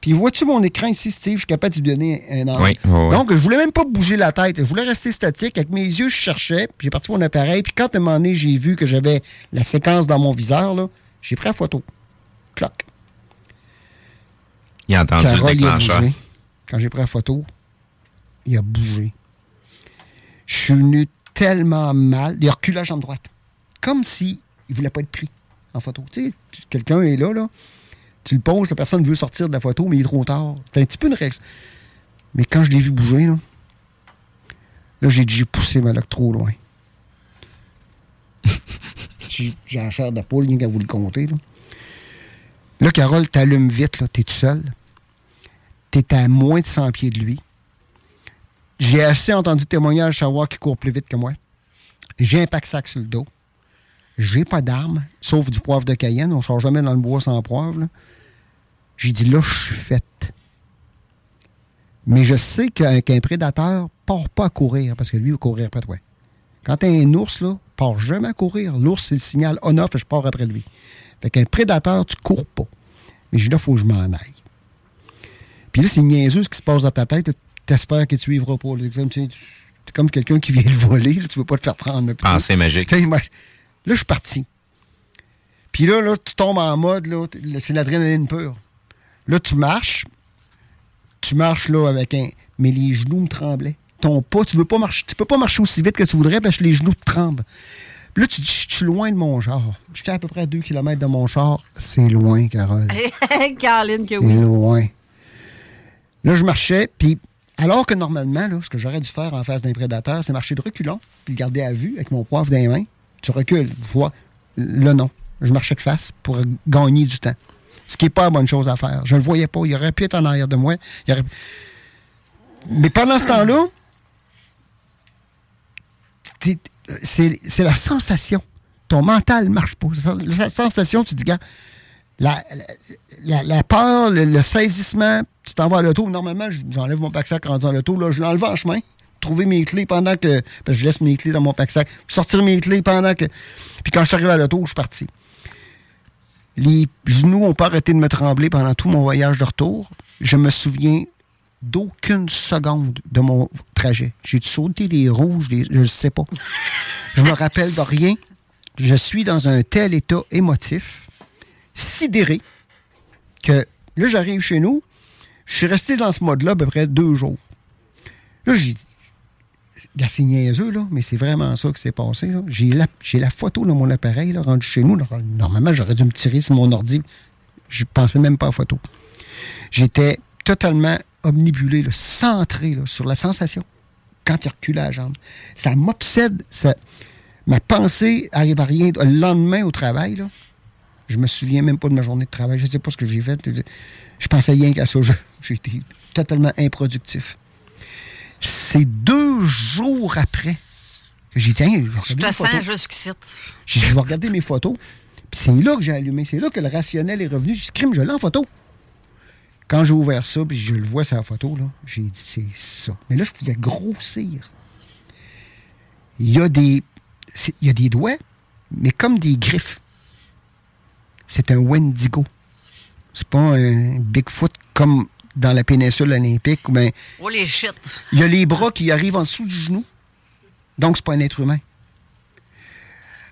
Speaker 9: Puis vois-tu mon écran ici, Steve? Je suis capable de lui donner un angle.
Speaker 5: Oui, oui, oui.
Speaker 9: Donc, je voulais même pas bouger la tête. Je voulais rester statique. Avec mes yeux, je cherchais. Puis j'ai parti mon appareil. Puis quand à un moment donné, j'ai vu que j'avais la séquence dans mon viseur, là, j'ai pris la photo. Cloc.
Speaker 5: Il a entendu le
Speaker 9: il a
Speaker 5: déclencheur.
Speaker 9: bougé. Quand j'ai pris la photo, il a bougé. Je suis venu tellement mal. Il a reculé la jambe droite. Comme si il voulait pas être pris en photo. Tu sais, quelqu'un est là, là. Tu le poses, la personne veut sortir de la photo, mais il est trop tard. C'est un petit peu une réaction. Mais quand je l'ai vu bouger, là, là, j'ai dit, j'ai poussé ma loque trop loin. j'ai j'ai la chair de poule, rien qu'à vous le compter, là. Là, Carole, t'allumes vite, là. T'es tout seul. T'es à moins de 100 pieds de lui. J'ai assez entendu témoignages savoir qu'il court plus vite que moi. J'ai un pack-sac sur le dos. J'ai pas d'armes, sauf du poivre de Cayenne. On sort jamais dans le bois sans poivre. J'ai dit là, je suis faite. Mais je sais qu'un qu'un prédateur part pas à courir parce que lui, il va courir après toi. Quand t'as un ours, là, part jamais à courir. L'ours, c'est le signal on-off et je pars après lui. Fait qu'un prédateur, tu cours pas. Mais je dis là, faut que je m'en aille. Puis là, c'est niaiseux ce qui se passe dans ta tête. T'espères que tu vivras pas. là. Comme, tu sais, t'es comme quelqu'un qui vient le voler. là, tu veux pas te faire prendre. là.
Speaker 5: Pensée magique.
Speaker 9: Là, je suis parti. Puis là, là, tu tombes en mode, là, c'est l'adrénaline pure. Là, tu marches. Tu marches là avec un. Mais les genoux me tremblaient. Ton pas, tu veux pas marcher. Tu peux pas marcher aussi vite que tu voudrais parce que les genoux te tremblent. Puis là, tu dis, je suis loin de mon char. J'étais à peu près à 2 km de mon char. C'est loin, Carole.
Speaker 4: Caroline, que
Speaker 9: C'est
Speaker 4: oui.
Speaker 9: loin. Là, je marchais, puis alors que normalement, ce que j'aurais dû faire en face d'un prédateur, c'est marcher de reculons, puis le garder à vue avec mon poivre dans les mains. Tu recules, vois. Là, non. Je marchais de face pour gagner du temps. Ce qui n'est pas la bonne chose à faire. Je ne le voyais pas. Il aurait pu être en arrière de moi. Mais pendant ce temps-là, c'est c'est la sensation. Ton mental ne marche pas. La sensation, tu dis, gars, la, la, la peur, le, saisissement, tu t'en vas à l'auto. Normalement, je- j'enlève mon pack-sac en dans l'auto. Là, je l'enlève en chemin. Trouver mes clés pendant que. Parce que je laisse mes clés dans mon pack-sac. Sortir mes clés pendant que. Puis quand je suis arrivé à l'auto, je suis parti. Les genoux n'ont pas arrêté de me trembler pendant tout mon voyage de retour. Je me souviens d'aucune seconde de mon trajet. J'ai sauté des rouges, des- je ne sais pas. Je me rappelle de rien. Je suis dans un tel état émotif, sidéré, que là, j'arrive chez nous. Je suis resté dans ce mode-là à peu près deux jours. Là, j'ai dit, c'est niaiseux, là, mais c'est vraiment ça qui s'est passé. J'ai la, la photo dans mon appareil, là, rendu chez nous. Normalement, j'aurais dû me tirer sur mon ordi. Je pensais même pas à photo. J'étais totalement omnibulé, centré sur la sensation quand il reculait la jambe. Ça m'obsède. Ça, ma pensée arrive à rien. Le lendemain au travail, là, je me souviens même pas de ma journée de travail. Je ne sais pas ce que j'ai fait. Je pensais rien qu'à ça. Été totalement improductif. C'est deux jours après que j'ai dit, Tiens, je vais
Speaker 4: Je
Speaker 9: regarder
Speaker 4: te
Speaker 9: mes
Speaker 4: sens
Speaker 9: photos.
Speaker 4: jusqu'ici.
Speaker 9: Je vais regarder mes photos. Puis c'est là que j'ai allumé. C'est là que le rationnel est revenu. J'ai dit, crime, je l'ai en photo. Quand j'ai ouvert ça, puis je le vois sur la photo, là, j'ai dit, c'est ça. Mais là, je pouvais grossir. Il y a des, il y a des doigts, mais comme des griffes. C'est un Wendigo. C'est pas un Bigfoot comme dans la péninsule olympique. Ben,
Speaker 4: Oh shit.
Speaker 9: il y a les bras qui arrivent en dessous du genou. Donc, c'est pas un être humain.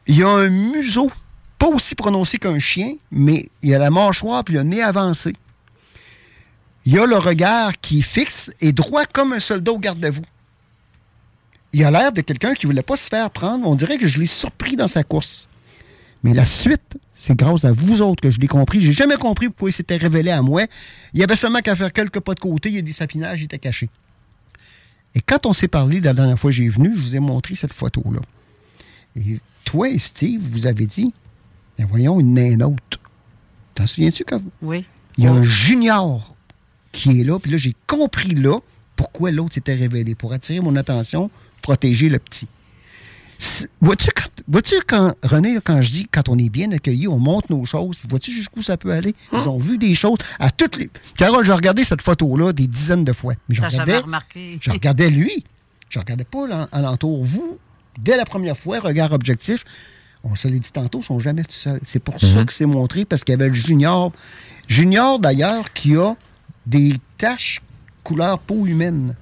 Speaker 9: Il y a un museau, pas aussi prononcé qu'un chien, mais il y a la mâchoire puis le nez avancé. Il y a le regard qui est fixe et droit comme un soldat au garde-à-vous. Il a l'air de quelqu'un qui voulait pas se faire prendre. On dirait que je l'ai surpris dans sa course. Mais la suite, c'est grâce à vous autres que je l'ai compris. J'ai jamais compris pourquoi il s'était révélé à moi. Il y avait seulement qu'à faire quelques pas de côté, il y a des sapinages, il était caché. Et quand on s'est parlé la dernière fois que j'ai venu, je vous ai montré cette photo-là. Et toi et Steve, vous avez dit, ben voyons, une naine autre. T'en souviens-tu quand
Speaker 4: Oui.
Speaker 9: il y a un junior qui est là, puis là, j'ai compris là pourquoi l'autre s'était révélé, pour attirer mon attention, protéger le petit. Vois-tu quand, vois-tu quand, René, là, quand je dis quand on est bien accueilli, on monte nos choses, vois-tu jusqu'où ça peut aller? Ils ont vu des choses à toutes les. Carole, j'ai regardé cette photo-là des dizaines de fois. Mais je regardais,
Speaker 4: remarqué.
Speaker 9: je regardais lui. Je regardais pas l'en- alentour. Vous, dès la première fois, regard objectif, on se l'a dit tantôt, ils sont jamais tout seuls. C'est pour ça
Speaker 5: Mhm.
Speaker 9: que c'est montré, parce qu'il y avait le junior. Junior, d'ailleurs, qui a des taches couleur peau humaine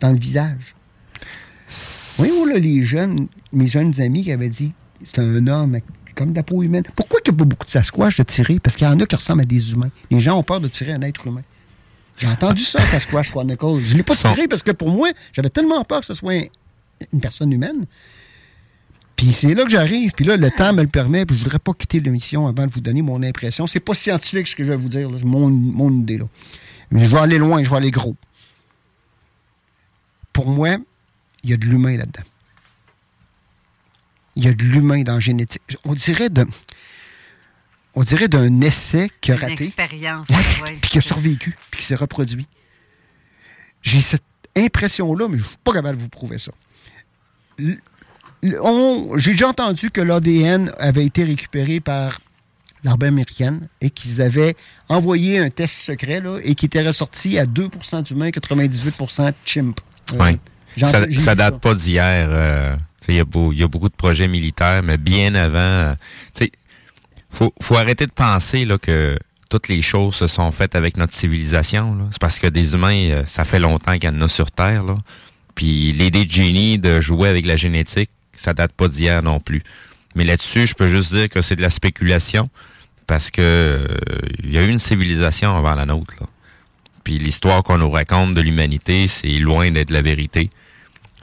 Speaker 9: dans le visage. Ou là, les jeunes, mes jeunes amis qui avaient dit, c'est un homme comme de la peau humaine. Pourquoi il n'y a pas beaucoup de Sasquatch de tirer? Parce qu'il y en a qui ressemblent à des humains. Les gens ont peur de tirer un être humain. J'ai entendu ça, Sasquatch Chronicle. Je ne l'ai pas
Speaker 5: Son-
Speaker 9: tiré parce que pour moi, j'avais tellement peur que ce soit un- une personne humaine. Puis c'est là que j'arrive, puis là, le temps me le permet, puis je voudrais pas quitter l'émission avant de vous donner mon impression. C'est pas scientifique ce que je vais vous dire, c'est mon, mon idée. Là. Mais je vais aller loin, je vais aller gros. Pour moi, il y a de l'humain là-dedans. Il y a de l'humain dans la génétique. On dirait de. On dirait d'un essai qui a
Speaker 4: Une
Speaker 9: raté.
Speaker 4: expérience.
Speaker 9: Ouais,
Speaker 4: ouais.
Speaker 9: puis qui a survécu, puis qui s'est reproduit. J'ai cette impression-là, mais je ne suis pas capable de vous prouver ça. J'ai déjà entendu que l'ADN avait été récupéré par l'armée américaine et qu'ils avaient envoyé un test secret là, et qui était ressorti à 2% d'humains, 98 de chimp. Euh,
Speaker 5: Oui. Ça, ça date pas d'hier. euh, Il y, a y beaucoup de projets militaires, mais bien avant. euh, faut, faut arrêter de penser là, que toutes les choses se sont faites avec notre civilisation. C'est parce que des humains, euh, ça fait longtemps qu'il y en a sur Terre. Là. Puis l'idée de génie de jouer avec la génétique, ça date pas d'hier non plus. Mais là-dessus, je peux juste dire que c'est de la spéculation parce que euh, il y a eu une civilisation avant la nôtre. là. Puis l'histoire qu'on nous raconte de l'humanité, c'est loin d'être la vérité.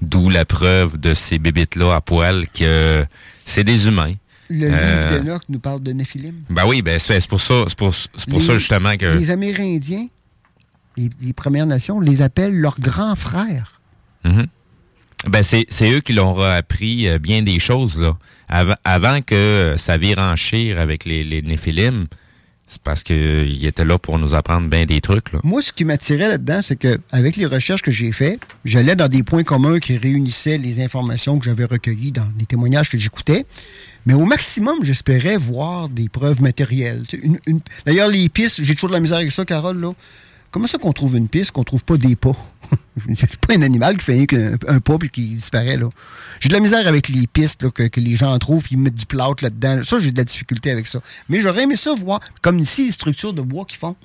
Speaker 5: D'où la preuve de ces bébites-là à poil que c'est des humains.
Speaker 9: Le
Speaker 5: Euh,
Speaker 9: livre d'Enoch nous parle de Néphilim.
Speaker 5: Ben oui, ben c'est pour ça, c'est pour, c'est pour
Speaker 9: Les-
Speaker 5: ça justement que.
Speaker 9: Les Amérindiens, les, les Premières Nations, les appellent leurs grands frères.
Speaker 5: Mhm. Ben c'est eux qui leur ont appris euh, bien des choses là. Avant, avant que ça vire en chire avec les, les Néphilim, c'est parce qu'ils étaient là pour nous apprendre bien des trucs là.
Speaker 9: Moi, ce qui m'attirait là-dedans, c'est que avec les recherches que j'ai faites, j'allais dans des points communs qui réunissaient les informations que j'avais recueillies dans les témoignages que j'écoutais. Mais au maximum, j'espérais voir des preuves matérielles. D'ailleurs, les pistes, j'ai toujours de la misère avec ça, Carole. Là. Comment ça qu'on trouve une piste, qu'on trouve pas des pas? C'est pas un animal qui fait qu'un un pas puis qui disparaît. là. J'ai de la misère avec les pistes que, les gens trouvent, ils mettent du plâtre là-dedans. Ça, j'ai de la difficulté avec ça. Mais j'aurais aimé ça voir, comme ici, les structures de bois qu'ils font.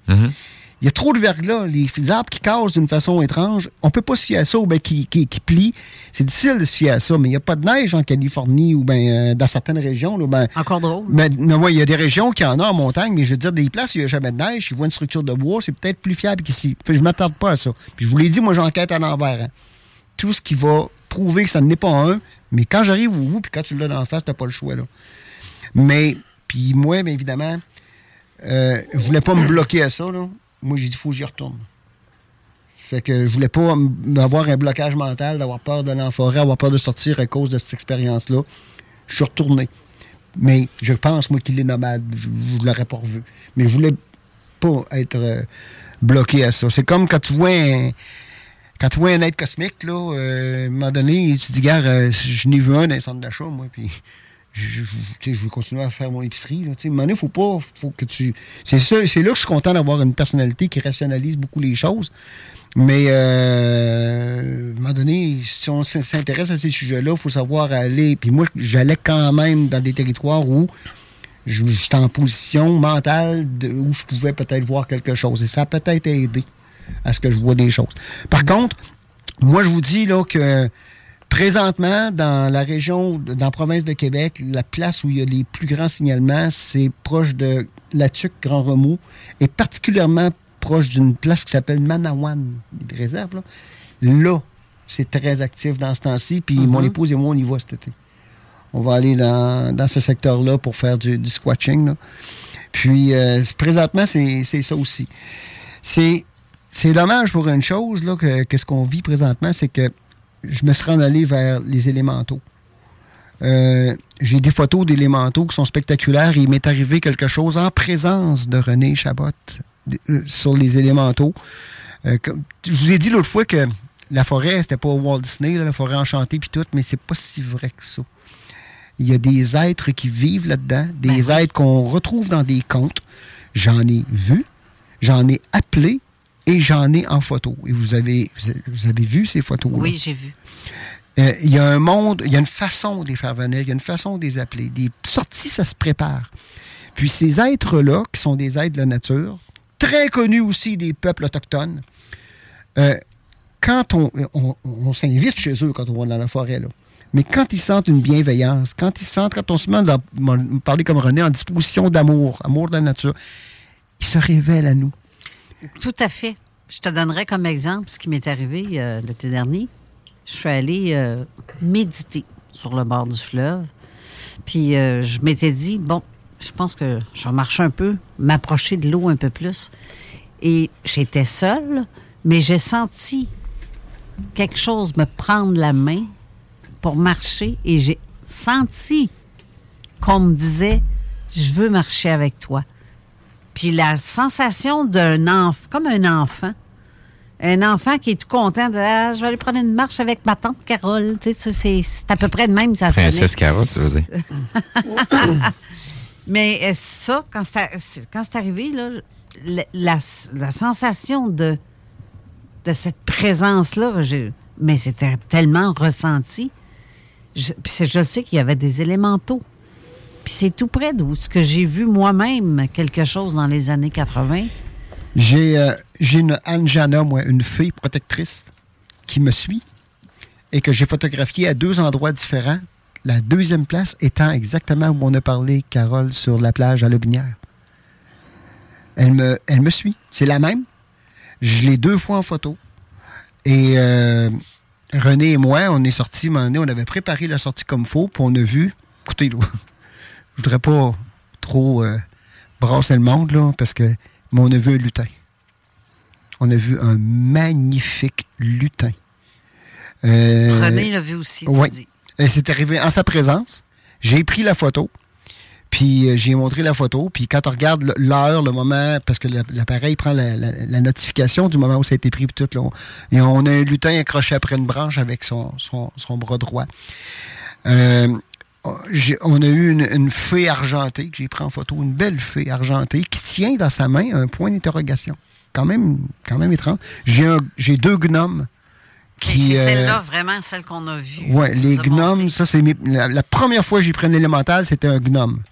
Speaker 9: Il y a trop de verglas, les arbres qui cassent d'une façon étrange. On peut pas se fier à ça ou bien qui, qui, qui plient. C'est difficile de se fier à ça, mais il n'y a pas de neige en Californie ou bien euh, dans certaines régions. Là, ben,
Speaker 4: Encore drôle.
Speaker 9: ben, non, ouais, il y a des régions qui en ont en montagne, mais je veux dire, des places où il n'y a jamais de neige, ils voient une structure de bois, c'est peut-être plus fiable qu'ici. Fait je ne m'attarde pas à ça. Puis je vous l'ai dit, moi, j'enquête à l'envers. hein. Tout ce qui va prouver que ça n'est pas un, mais quand j'arrive au bout, puis quand tu l'as d'en face, tu n'as pas le choix. Là. Mais, puis moi, bien évidemment, euh, je voulais pas me bloquer à ça. Là. Moi, j'ai dit, faut que j'y retourne. Fait que je voulais pas avoir un blocage mental, d'avoir peur d'aller en avoir peur de sortir à cause de cette expérience-là. Je suis retourné. Mais je pense, moi, qu'il est nomade. Je ne l'aurais pas revu. Mais je voulais pas être euh, bloqué à ça. C'est comme quand tu vois un, quand tu vois un être cosmique, là, euh, à un moment donné, tu te dis, gars, euh, je n'ai vu un dans un centre d'achat, moi, puis je, je- veux continuer à faire mon épicerie. Là, donné, faut pas, faut que tu... C'est c'est là que je suis content d'avoir une personnalité qui rationalise beaucoup les choses. Mais euh, à un moment donné, si on s'intéresse à ces sujets-là, il faut savoir aller. Puis moi, j'allais quand même dans des territoires où j'étais en position mentale où je pouvais peut-être voir quelque chose. Et ça a peut-être aidé à ce que je vois des choses. Par contre, moi, je vous dis là que présentement, dans la région, dans la province de Québec, la place où il y a les plus grands signalements, c'est proche de la Tuque Grand Remous et particulièrement proche d'une place qui s'appelle Manawan, des réserves. Là, Là, c'est très actif dans ce temps-ci. Puis mon épouse et moi, on y va cet été. On va aller dans, dans ce secteur-là pour faire du, du squatching. là. Puis euh, présentement, c'est ça aussi. C'est c'est dommage pour une chose, là, que, que ce qu'on vit présentement, c'est que je me serais en allé vers les élémentaux. Euh, J'ai des photos d'élémentaux qui sont spectaculaires et il m'est arrivé quelque chose en présence de René Chabot euh, sur les élémentaux. Euh, comme- je vous ai dit l'autre fois que la forêt, c'était pas Walt Disney, là, la forêt enchantée puis tout, mais c'est pas si vrai que ça. Il y a des êtres qui vivent là-dedans, des êtres qu'on retrouve dans des contes. J'en ai vu, j'en ai appelé et j'en ai en photo. Et vous avez, vous avez vu ces photos-là?
Speaker 4: Oui, j'ai vu.
Speaker 9: Euh, il y a un monde, il y a une façon de les faire venir, il y a une façon de les appeler. Des sorties, ça se prépare. Puis ces êtres-là, qui sont des êtres de la nature, très connus aussi des peuples autochtones, euh, quand on, on, on s'invite chez eux quand on va dans la forêt, là, mais quand ils sentent une bienveillance, quand ils sentent, quand on se met, on parlait comme René, en disposition d'amour, amour de la nature, ils se révèlent à nous.
Speaker 4: Tout à fait. Je te donnerai comme exemple ce qui m'est arrivé euh, l'été dernier. Je suis allée euh, méditer sur le bord du fleuve. Puis euh, je m'étais dit, bon, je pense que je vais marcher un peu, m'approcher de l'eau un peu plus. Et j'étais seule, mais j'ai senti quelque chose me prendre la main pour marcher et j'ai senti qu'on me disait, je veux marcher avec toi. Puis la sensation d'un enfant, comme un enfant, un enfant qui est tout content de ah, je vais aller prendre une marche avec ma tante Carole. Tu sais, c'est à peu près de même, ça.
Speaker 5: Princesse Carotte, tu veux dire.
Speaker 4: Mais euh, ça, quand c'est arrivé, là, la, la- la sensation de, de cette présence-là, mais c'était tellement ressenti. Je, je sais qu'il y avait des élémentaux. Puis c'est tout près d'où? Ce que j'ai vu moi-même quelque chose dans les années 80.
Speaker 9: J'ai euh, une Anjana, moi, une fille protectrice qui me suit et que j'ai photographiée à deux endroits différents. La deuxième place étant exactement où on a parlé, Carole, sur la plage à Lobinière. Elle me, suit. C'est la même. Je l'ai deux fois en photo. Et euh, René et moi, on est sortis, on avait préparé la sortie comme faux, puis on a vu. Écoutez, je voudrais pas trop euh, brasser le monde, là, parce que. Mais on a vu un lutin. On a vu un magnifique lutin. Euh,
Speaker 4: René l'a vu aussi,
Speaker 9: oui. C'est arrivé en sa présence. J'ai pris la photo. Puis euh, j'ai montré la photo. Puis quand on regarde l'heure, le moment, parce que la- l'appareil prend la, la- la notification du moment où ça a été pris, puis tout, là, on, et on a un lutin accroché après une branche avec son, son, son bras droit. Euh, on a eu une, une fée argentée que j'ai pris en photo, une belle fée argentée qui tient dans sa main un point d'interrogation. Quand même, quand même étrange. J'ai deux gnomes qui.
Speaker 4: c'est
Speaker 9: euh,
Speaker 4: celle-là, vraiment, celle qu'on a vue.
Speaker 9: oui, les gnomes, ça c'est la, la première fois que j'ai pris un élémental, c'était un gnome.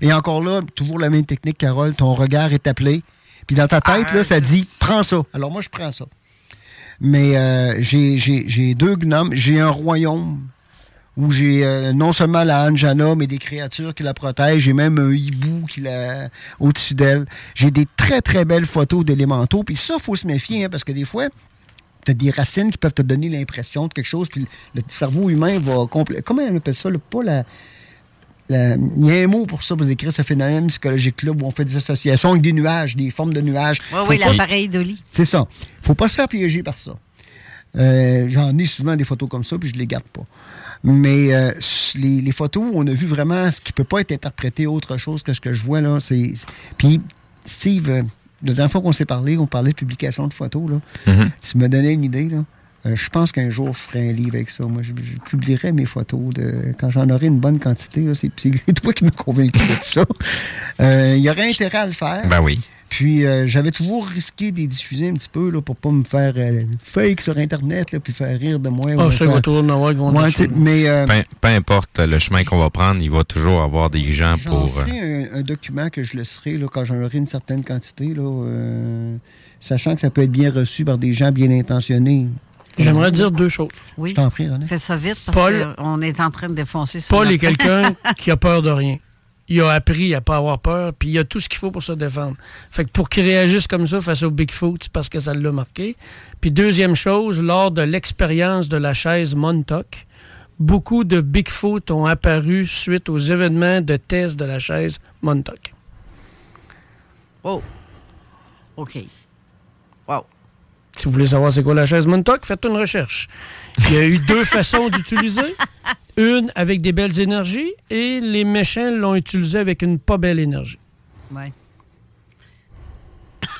Speaker 9: Et encore là, toujours la même technique, Carole, ton regard est appelé. Puis dans ta tête, là, ça dit prends ça. Alors moi, je prends ça. Mais euh, j'ai deux gnomes. J'ai un royaume où j'ai euh, non seulement la Anjana, mais des créatures qui la protègent. J'ai même un hibou qui la au-dessus d'elle. J'ai des très, très belles photos d'élémentaux. Puis ça, il faut se méfier, hein, parce que des fois, tu as des racines qui peuvent te donner l'impression de quelque chose, puis le cerveau humain va. Comment on appelle ça? là? Pas la. la- Il y a un mot pour ça, pour décrire ce phénomène psychologique-là, où on fait des associations avec des nuages, des formes de nuages.
Speaker 4: Oui,
Speaker 9: Faut
Speaker 4: oui,
Speaker 9: pas-
Speaker 4: l'appareil d'Oli.
Speaker 9: c'est ça. faut pas se faire piéger par ça. Euh, J'en ai souvent des photos comme ça, puis je les garde pas. Mais euh, les, les photos, on a vu vraiment ce qui peut pas être interprété autre chose que ce que je vois là. C'est puis Steve, euh, la dernière fois qu'on s'est parlé, on parlait de publication de photos là.
Speaker 5: Mhm.
Speaker 9: Tu me donnais une idée là. Euh, je pense qu'un jour, je ferai un livre avec ça. Moi, je, je publierai mes photos de, quand j'en aurai une bonne quantité. là. C'est c'est toi qui m'as convaincu de ça. Il y aurait intérêt à le faire.
Speaker 5: Ben oui.
Speaker 9: Puis euh, j'avais toujours risqué de les diffuser un petit peu là, pour pas me faire euh, fake sur Internet là, puis faire rire de moi.
Speaker 6: Ah, ça, il va toujours en avoir qui vont
Speaker 9: Ouais,
Speaker 6: dire
Speaker 9: mais euh,
Speaker 5: Peu, peu importe le chemin qu'on va prendre, il va toujours avoir des gens pour.
Speaker 9: ferai un, un document que je laisserai là, quand j'en aurai une certaine quantité, là, euh, sachant que ça peut être bien reçu par des gens bien intentionnés.
Speaker 6: J'aimerais dire deux choses.
Speaker 4: Oui.
Speaker 9: Je t'en prie, René.
Speaker 4: Fais ça vite parce
Speaker 6: Paul-
Speaker 4: qu'on est en train de défoncer ça.
Speaker 6: Paul est quelqu'un qui a peur de rien. Il a appris à pas avoir peur, puis il a tout ce qu'il faut pour se défendre. Fait que pour qu'il réagisse comme ça face au Bigfoot, c'est parce que ça l'a marqué. Puis deuxième chose, lors de l'expérience de la chaise Montauk, beaucoup de Bigfoot ont apparu suite aux événements de test de la chaise Montauk.
Speaker 4: Oh. OK. Wow.
Speaker 6: Si vous voulez savoir c'est quoi la chaise Montauk, faites une recherche. Il y a eu deux façons d'utiliser. Une avec des belles énergies et les méchants l'ont utilisé avec une pas belle énergie.
Speaker 4: Ouais.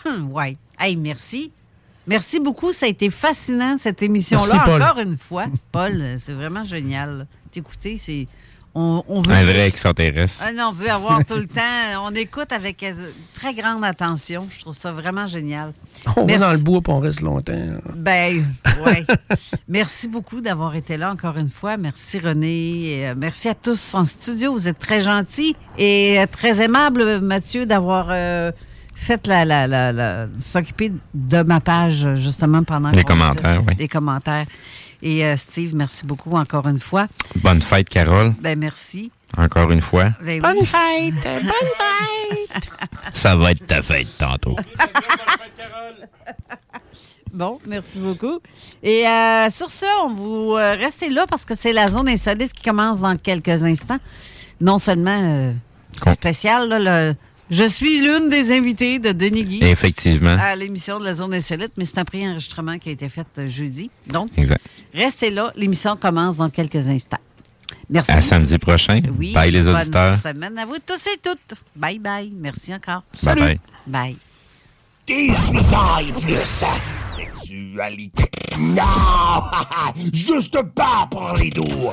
Speaker 4: ouais. Hey, merci. Merci beaucoup. Ça a été fascinant, cette émission-là. Encore une fois. Paul, c'est vraiment génial. T'écouter, c'est. On, on veut.
Speaker 5: Un vrai extraterrestre.
Speaker 4: Ah non, on veut avoir tout le temps. On écoute avec euh, très grande attention. Je trouve ça vraiment génial.
Speaker 6: On
Speaker 4: Merci.
Speaker 6: va dans le bois et on reste longtemps.
Speaker 4: Ben, oui. merci beaucoup d'avoir été là encore une fois. Merci René. Euh, merci à tous en studio. Vous êtes très gentils et euh, très aimables, Mathieu, d'avoir euh, fait la, la, la, la- s'occuper de ma page justement pendant
Speaker 5: Les commentaires, oui.
Speaker 4: Les commentaires. Et euh, Steve, merci beaucoup encore une fois.
Speaker 5: Bonne fête, Carole.
Speaker 4: Ben merci.
Speaker 5: Encore une fois.
Speaker 4: Ben oui.
Speaker 6: Bonne fête! Bonne fête!
Speaker 5: Ça va être ta fête tantôt.
Speaker 4: Bon, merci beaucoup. Et euh, sur ce, on vous euh, restez là parce que c'est la zone insolite qui commence dans quelques instants. Non seulement euh, spécial, là, le- je suis l'une des invitées de Denis Guy
Speaker 5: Effectivement.
Speaker 4: à l'émission de la zone insolite, mais c'est un pré-enregistrement qui a été fait euh, jeudi. Donc,
Speaker 5: Exact.
Speaker 4: restez là. L'émission commence dans quelques instants. Merci.
Speaker 5: À samedi prochain.
Speaker 4: Oui,
Speaker 5: Bye les
Speaker 4: bonne
Speaker 5: auditeurs.
Speaker 4: semaine à vous tous et toutes. Bye bye. Merci encore.
Speaker 5: Bye bye.
Speaker 4: Bye.
Speaker 12: 18 ans et plus. Sexualité. Non! Juste pas pour les doux.